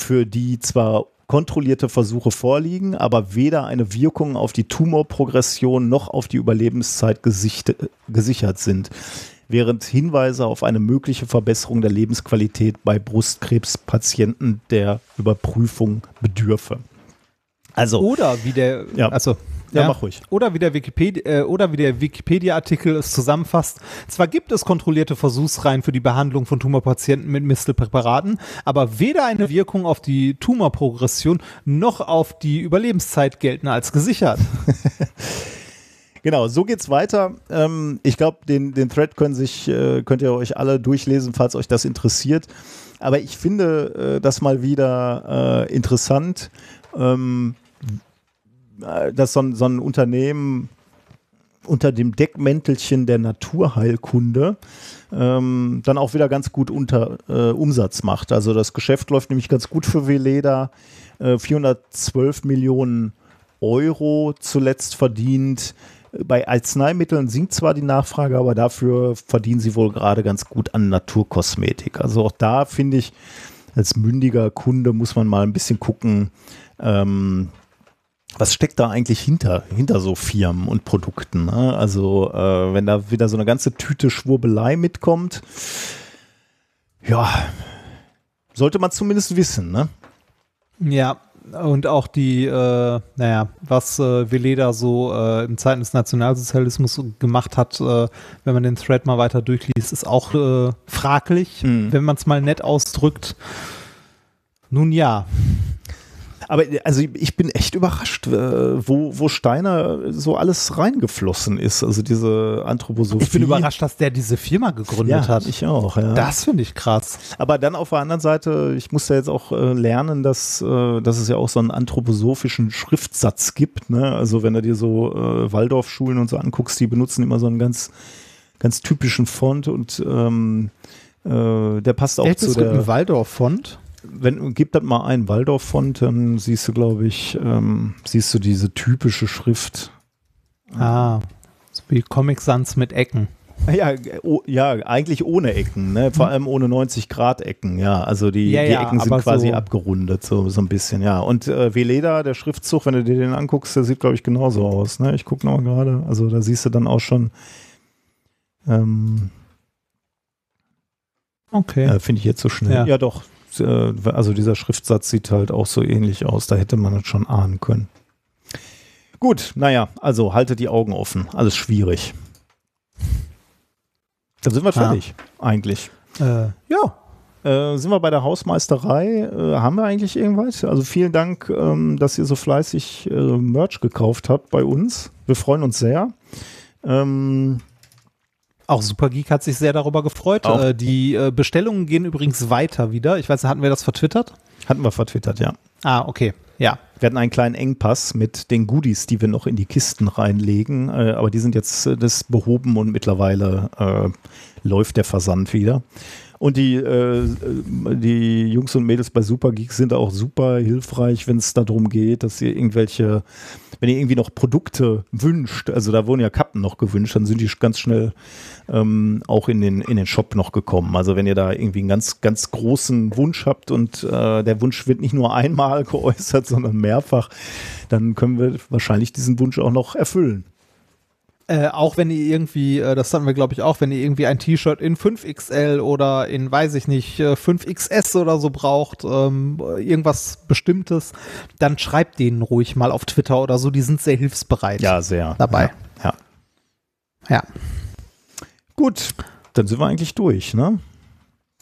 für die zwar kontrollierte Versuche vorliegen, aber weder eine Wirkung auf die Tumorprogression noch auf die Überlebenszeit gesichert sind, während Hinweise auf eine mögliche Verbesserung der Lebensqualität bei Brustkrebspatienten der Überprüfung bedürfe. Also, Oder wie der, Ja. also Ja, mach ruhig. Oder wie der Wikipedia, äh, oder wie der Wikipedia-Artikel es zusammenfasst. Zwar gibt es kontrollierte Versuchsreihen für die Behandlung von Tumorpatienten mit Mistelpräparaten, aber weder eine Wirkung auf die Tumorprogression noch auf die Überlebenszeit gelten als gesichert. *laughs* Genau, so geht's weiter. Ähm, ich glaube, den, den Thread können sich, äh, könnt ihr euch alle durchlesen, falls euch das interessiert. Aber ich finde äh, das mal wieder äh, interessant, ähm, äh, dass so ein, so ein Unternehmen unter dem Deckmäntelchen der Naturheilkunde ähm, dann auch wieder ganz gut unter äh, Umsatz macht. Also das Geschäft läuft nämlich ganz gut für Veleda. Äh, 412 Millionen Euro zuletzt verdient. Bei Arzneimitteln sinkt zwar die Nachfrage, aber dafür verdienen sie wohl gerade ganz gut an Naturkosmetik. Also auch da finde ich, als mündiger Kunde muss man mal ein bisschen gucken, ähm, was steckt da eigentlich hinter, hinter so Firmen und Produkten. Ne? Also äh, wenn da wieder so eine ganze Tüte Schwurbelei mitkommt, ja, sollte man zumindest wissen, ne? Ja, und auch die, äh, naja, was äh, Veleda so äh, in Zeiten des Nationalsozialismus gemacht hat, äh, wenn man den Thread mal weiter durchliest, ist auch äh, fraglich, Mhm. wenn man es mal nett ausdrückt. Nun ja, Aber also ich bin echt überrascht, äh, wo, wo Steiner so alles reingeflossen ist. Also diese Anthroposophie. ich bin überrascht, dass der diese Firma gegründet Ja, hat. ich auch, ja. Das finde ich krass. Aber dann auf der anderen Seite, ich musste jetzt auch äh, lernen, dass, äh, dass es ja auch so einen anthroposophischen Schriftsatz gibt. Ne? Also wenn du dir so äh, Waldorfschulen und so anguckst, die benutzen immer so einen ganz, ganz typischen Font und ähm, äh, der passt auch Echt, zu es gibt der. einen Waldorf-Font. Wenn gib das mal ein Waldorf-Font, dann siehst du, glaube ich, ähm, siehst du diese typische Schrift. Ah, so wie Comic Sans mit Ecken. Ja, oh, ja, eigentlich ohne Ecken, ne? vor allem ohne 90 Grad Ecken, ja. Also die, Ja, die ja, Ecken sind quasi so- abgerundet, so, so ein bisschen, ja. Und äh, Veleda, der Schriftzug, wenn du dir den anguckst, der sieht, glaube ich, genauso aus. Ne? Ich gucke noch gerade, also da siehst du dann auch schon, ähm, Okay. äh, finde ich jetzt so schnell. Ja. Ja, doch. Äh, also dieser Schriftsatz sieht halt auch so ähnlich aus, da hätte man es schon ahnen können. Gut, naja, also haltet die Augen offen, alles schwierig. Dann sind wir Ah. fertig, eigentlich. Äh, ja, Äh, sind wir bei der Hausmeisterei? Äh, haben wir eigentlich irgendwas? Also vielen Dank, ähm, dass ihr so fleißig äh, Merch gekauft habt bei uns. Wir freuen uns sehr. Ähm, auch Supergeek hat sich sehr darüber gefreut. Auch. Äh, die äh, Bestellungen gehen übrigens weiter wieder. Ich weiß, hatten wir das vertwittert? hatten wir vertwittert, ja. Ah, okay. Ja. Wir hatten einen kleinen Engpass mit den Goodies, die wir noch in die Kisten reinlegen, äh, aber die sind jetzt das behoben und mittlerweile läuft der Versand wieder. Und die, äh, die Jungs und Mädels bei Supergeeks sind auch super hilfreich, wenn es darum geht, dass ihr irgendwelche, wenn ihr irgendwie noch Produkte wünscht, also da wurden ja Kappen noch gewünscht, dann sind die ganz schnell ähm, auch in den, in den Shop noch gekommen. Also wenn ihr da irgendwie einen ganz, ganz großen Wunsch habt und äh, der Wunsch wird nicht nur einmal *laughs* geäußert, sondern mehrfach, dann können wir wahrscheinlich diesen Wunsch auch noch erfüllen. Äh, auch wenn ihr irgendwie, äh, das hatten wir glaube ich auch, wenn ihr irgendwie ein T-Shirt in 5XL oder in, weiß ich nicht, äh, 5XS oder so braucht, ähm, irgendwas Bestimmtes, dann schreibt denen ruhig mal auf Twitter oder so, die sind sehr hilfsbereit Ja, sehr. dabei. Ja. Ja, Gut, dann sind wir eigentlich durch, ne?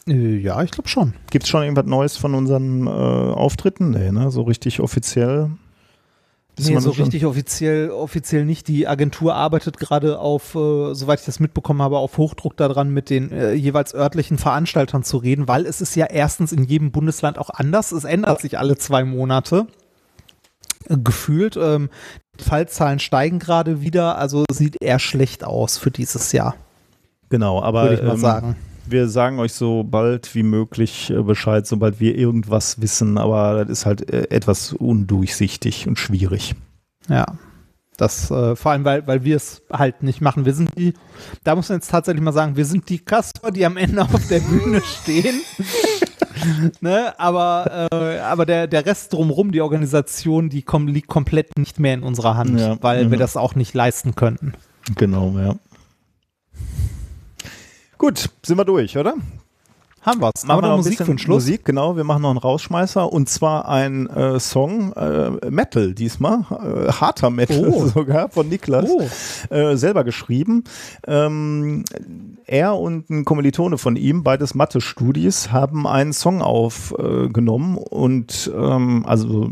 äh, ja ich glaube schon. Gibt es schon irgendwas Neues von unseren äh, Auftritten? Nee, ne? So richtig offiziell. Nee, so schon? richtig offiziell, offiziell nicht. Die Agentur arbeitet gerade auf, äh, soweit ich das mitbekommen habe, auf Hochdruck daran, mit den äh, jeweils örtlichen Veranstaltern zu reden, weil es ist ja erstens in jedem Bundesland auch anders. Es ändert sich alle zwei Monate. Äh, Gefühlt. Ähm, die Fallzahlen steigen gerade wieder, also sieht eher schlecht aus für dieses Jahr, Genau, aber würde ich mal ähm, sagen. Wir sagen euch so bald wie möglich äh, Bescheid, sobald wir irgendwas wissen, aber das ist halt äh, etwas undurchsichtig und schwierig. Ja. Das, äh, vor allem, weil, weil wir es halt nicht machen. Wir sind die, da muss man jetzt tatsächlich mal sagen, wir sind die Kasper, die am Ende auf der Bühne stehen. *laughs* ne? Aber, äh, aber der, der Rest drumherum, die Organisation, die kom liegt komplett nicht mehr in unserer Hand, Ja. weil wir Mhm. das auch nicht leisten könnten. Genau, ja. Gut, sind wir durch, oder? Haben wir's. Machen wir noch Musik für den Schluss? Musik, genau. Wir machen noch einen Rausschmeißer und zwar ein äh, Song, äh, Metal diesmal, äh, harter Metal Oh. *laughs* sogar von Niklas, Oh. äh, selber geschrieben. Ähm, er und ein Kommilitone von ihm, beides Mathe-Studis, haben einen Song aufgenommen und ähm, also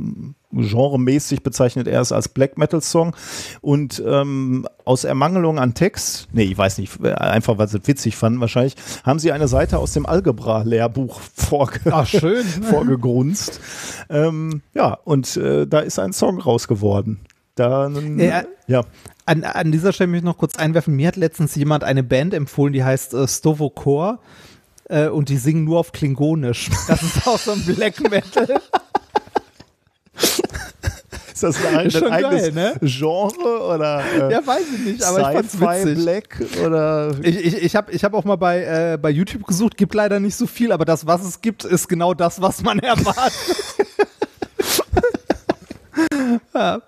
genremäßig bezeichnet er es als Black Metal Song und ähm, aus Ermangelung an Text, nee, ich weiß nicht, einfach weil sie es witzig fanden wahrscheinlich, haben sie eine Seite aus dem Algebra-Lehrbuch *laughs* vorge Ach, *laughs* vorgegrunzt. ähm, ja, und äh, da ist ein Song raus geworden. Da, Ja. ja. An, an dieser Stelle möchte ich noch kurz einwerfen. Mir hat letztens jemand eine Band empfohlen, die heißt äh, Stovokor. Äh, und die singen nur auf Klingonisch. Das ist auch so ein Black Metal. *laughs* Ist das ein, Ist ein eigenes geil, ne? Genre oder äh, Ja, weiß ich nicht, aber ich fand's witzig. Black oder Ich, ich, ich habe ich hab auch mal bei, äh, bei YouTube gesucht, gibt leider nicht so viel, aber das, was es gibt, ist genau das, was man *laughs* erwartet. ja,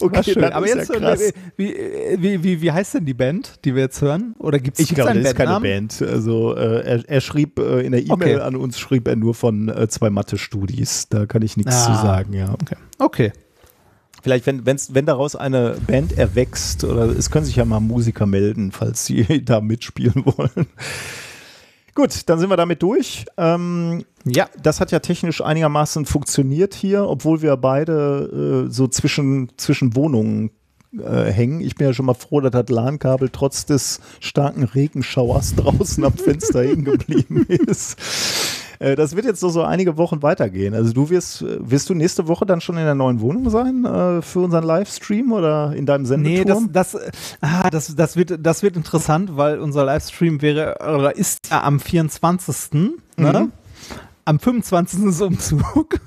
okay, schön. Aber jetzt, ja äh, wie, wie, wie, wie heißt denn die Band, die wir jetzt hören? Oder gibt's Ich gibt's glaube, das ist keine? Band. Also äh, er, er schrieb äh, in der E-Mail Okay. an uns schrieb er nur von äh, zwei Mathe-Studis. Da kann ich nichts zu Ah. sagen, ja. Okay. okay. Vielleicht, wenn, wenn's, wenn daraus eine Band erwächst, oder es können sich ja mal Musiker melden, falls sie *laughs* da mitspielen wollen. Gut, dann sind wir damit durch. Ähm, Ja, das hat ja technisch einigermaßen funktioniert hier, obwohl wir beide äh, so zwischen, zwischen Wohnungen äh, hängen. Ich bin ja schon mal froh, dass das LAN-Kabel trotz des starken Regenschauers *laughs* draußen am Fenster hängen geblieben ist. Äh, Das wird jetzt so, so einige Wochen weitergehen. Also du wirst, äh, wirst du nächste Woche dann schon in der neuen Wohnung sein äh, für unseren Livestream oder in deinem Nee, das, Sendeturm? das, äh, ah, das, das, wird, das wird interessant, weil unser Livestream wäre oder ist ja am 24. Ne? Mhm. Am 25. ist Umzug.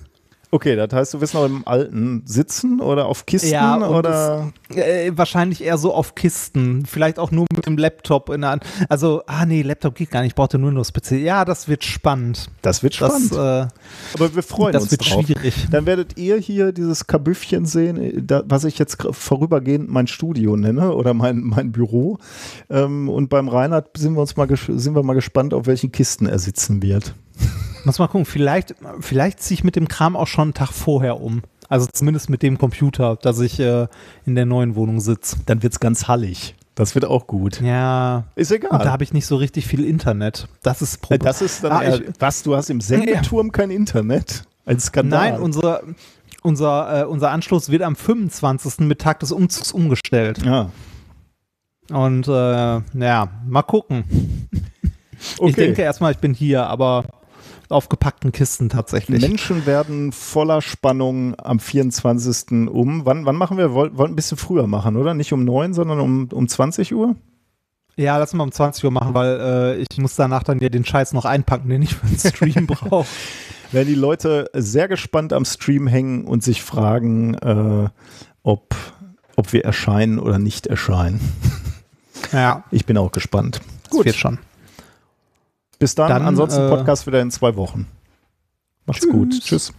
Okay, das heißt, du wirst noch im Alten sitzen oder auf Kisten Ja, oder Äh, wahrscheinlich eher so auf Kisten. Vielleicht auch nur mit dem Laptop in der Hand. Also, ah nee, Laptop geht gar nicht. Ich brauchte nur das PC. Ja, das wird spannend. das wird spannend. Das, äh, Aber wir freuen das uns wird drauf. schwierig. Dann werdet ihr hier dieses Kabüffchen sehen, äh, da, was ich jetzt vorübergehend mein Studio nenne oder mein, mein Büro. Ähm, und beim Reinhard sind wir uns mal sind wir mal gespannt, auf welchen Kisten er sitzen wird. Muss mal gucken. Vielleicht, vielleicht ziehe ich mit dem Kram auch schon einen Tag vorher um. Also zumindest mit dem Computer, dass ich äh, in der neuen Wohnung sitze. Dann wird es ganz hallig. Das wird auch gut. Ja. Ist egal. Und da habe ich nicht so richtig viel Internet. Das ist Problem. das ist dann Ah, ich- was, du hast im Sendeturm kein Internet? Ein Skandal. Nein, unser, unser, äh, unser Anschluss wird am 25. mit Tag des Umzugs umgestellt. ja. Und äh, ja, mal gucken. Okay. Ich denke erstmal, ich bin hier, aber auf gepackten Kisten tatsächlich. Menschen werden voller Spannung am 24. um. Wann, wann machen wir? Wollten wollt ein bisschen früher machen, oder? Nicht um 9, sondern um, um 20 Uhr? Ja, lass mal um 20 Uhr machen, weil äh, ich muss danach dann ja den Scheiß noch einpacken, den ich für den Stream *laughs* brauche. Werden die Leute sehr gespannt am Stream hängen und sich fragen, äh, ob, ob wir erscheinen oder nicht erscheinen. Ja, Ich bin auch gespannt. gut. wird schon. Bis dann. Dann, Ansonsten äh, Podcast wieder in zwei Wochen. Macht's gut. Tschüss.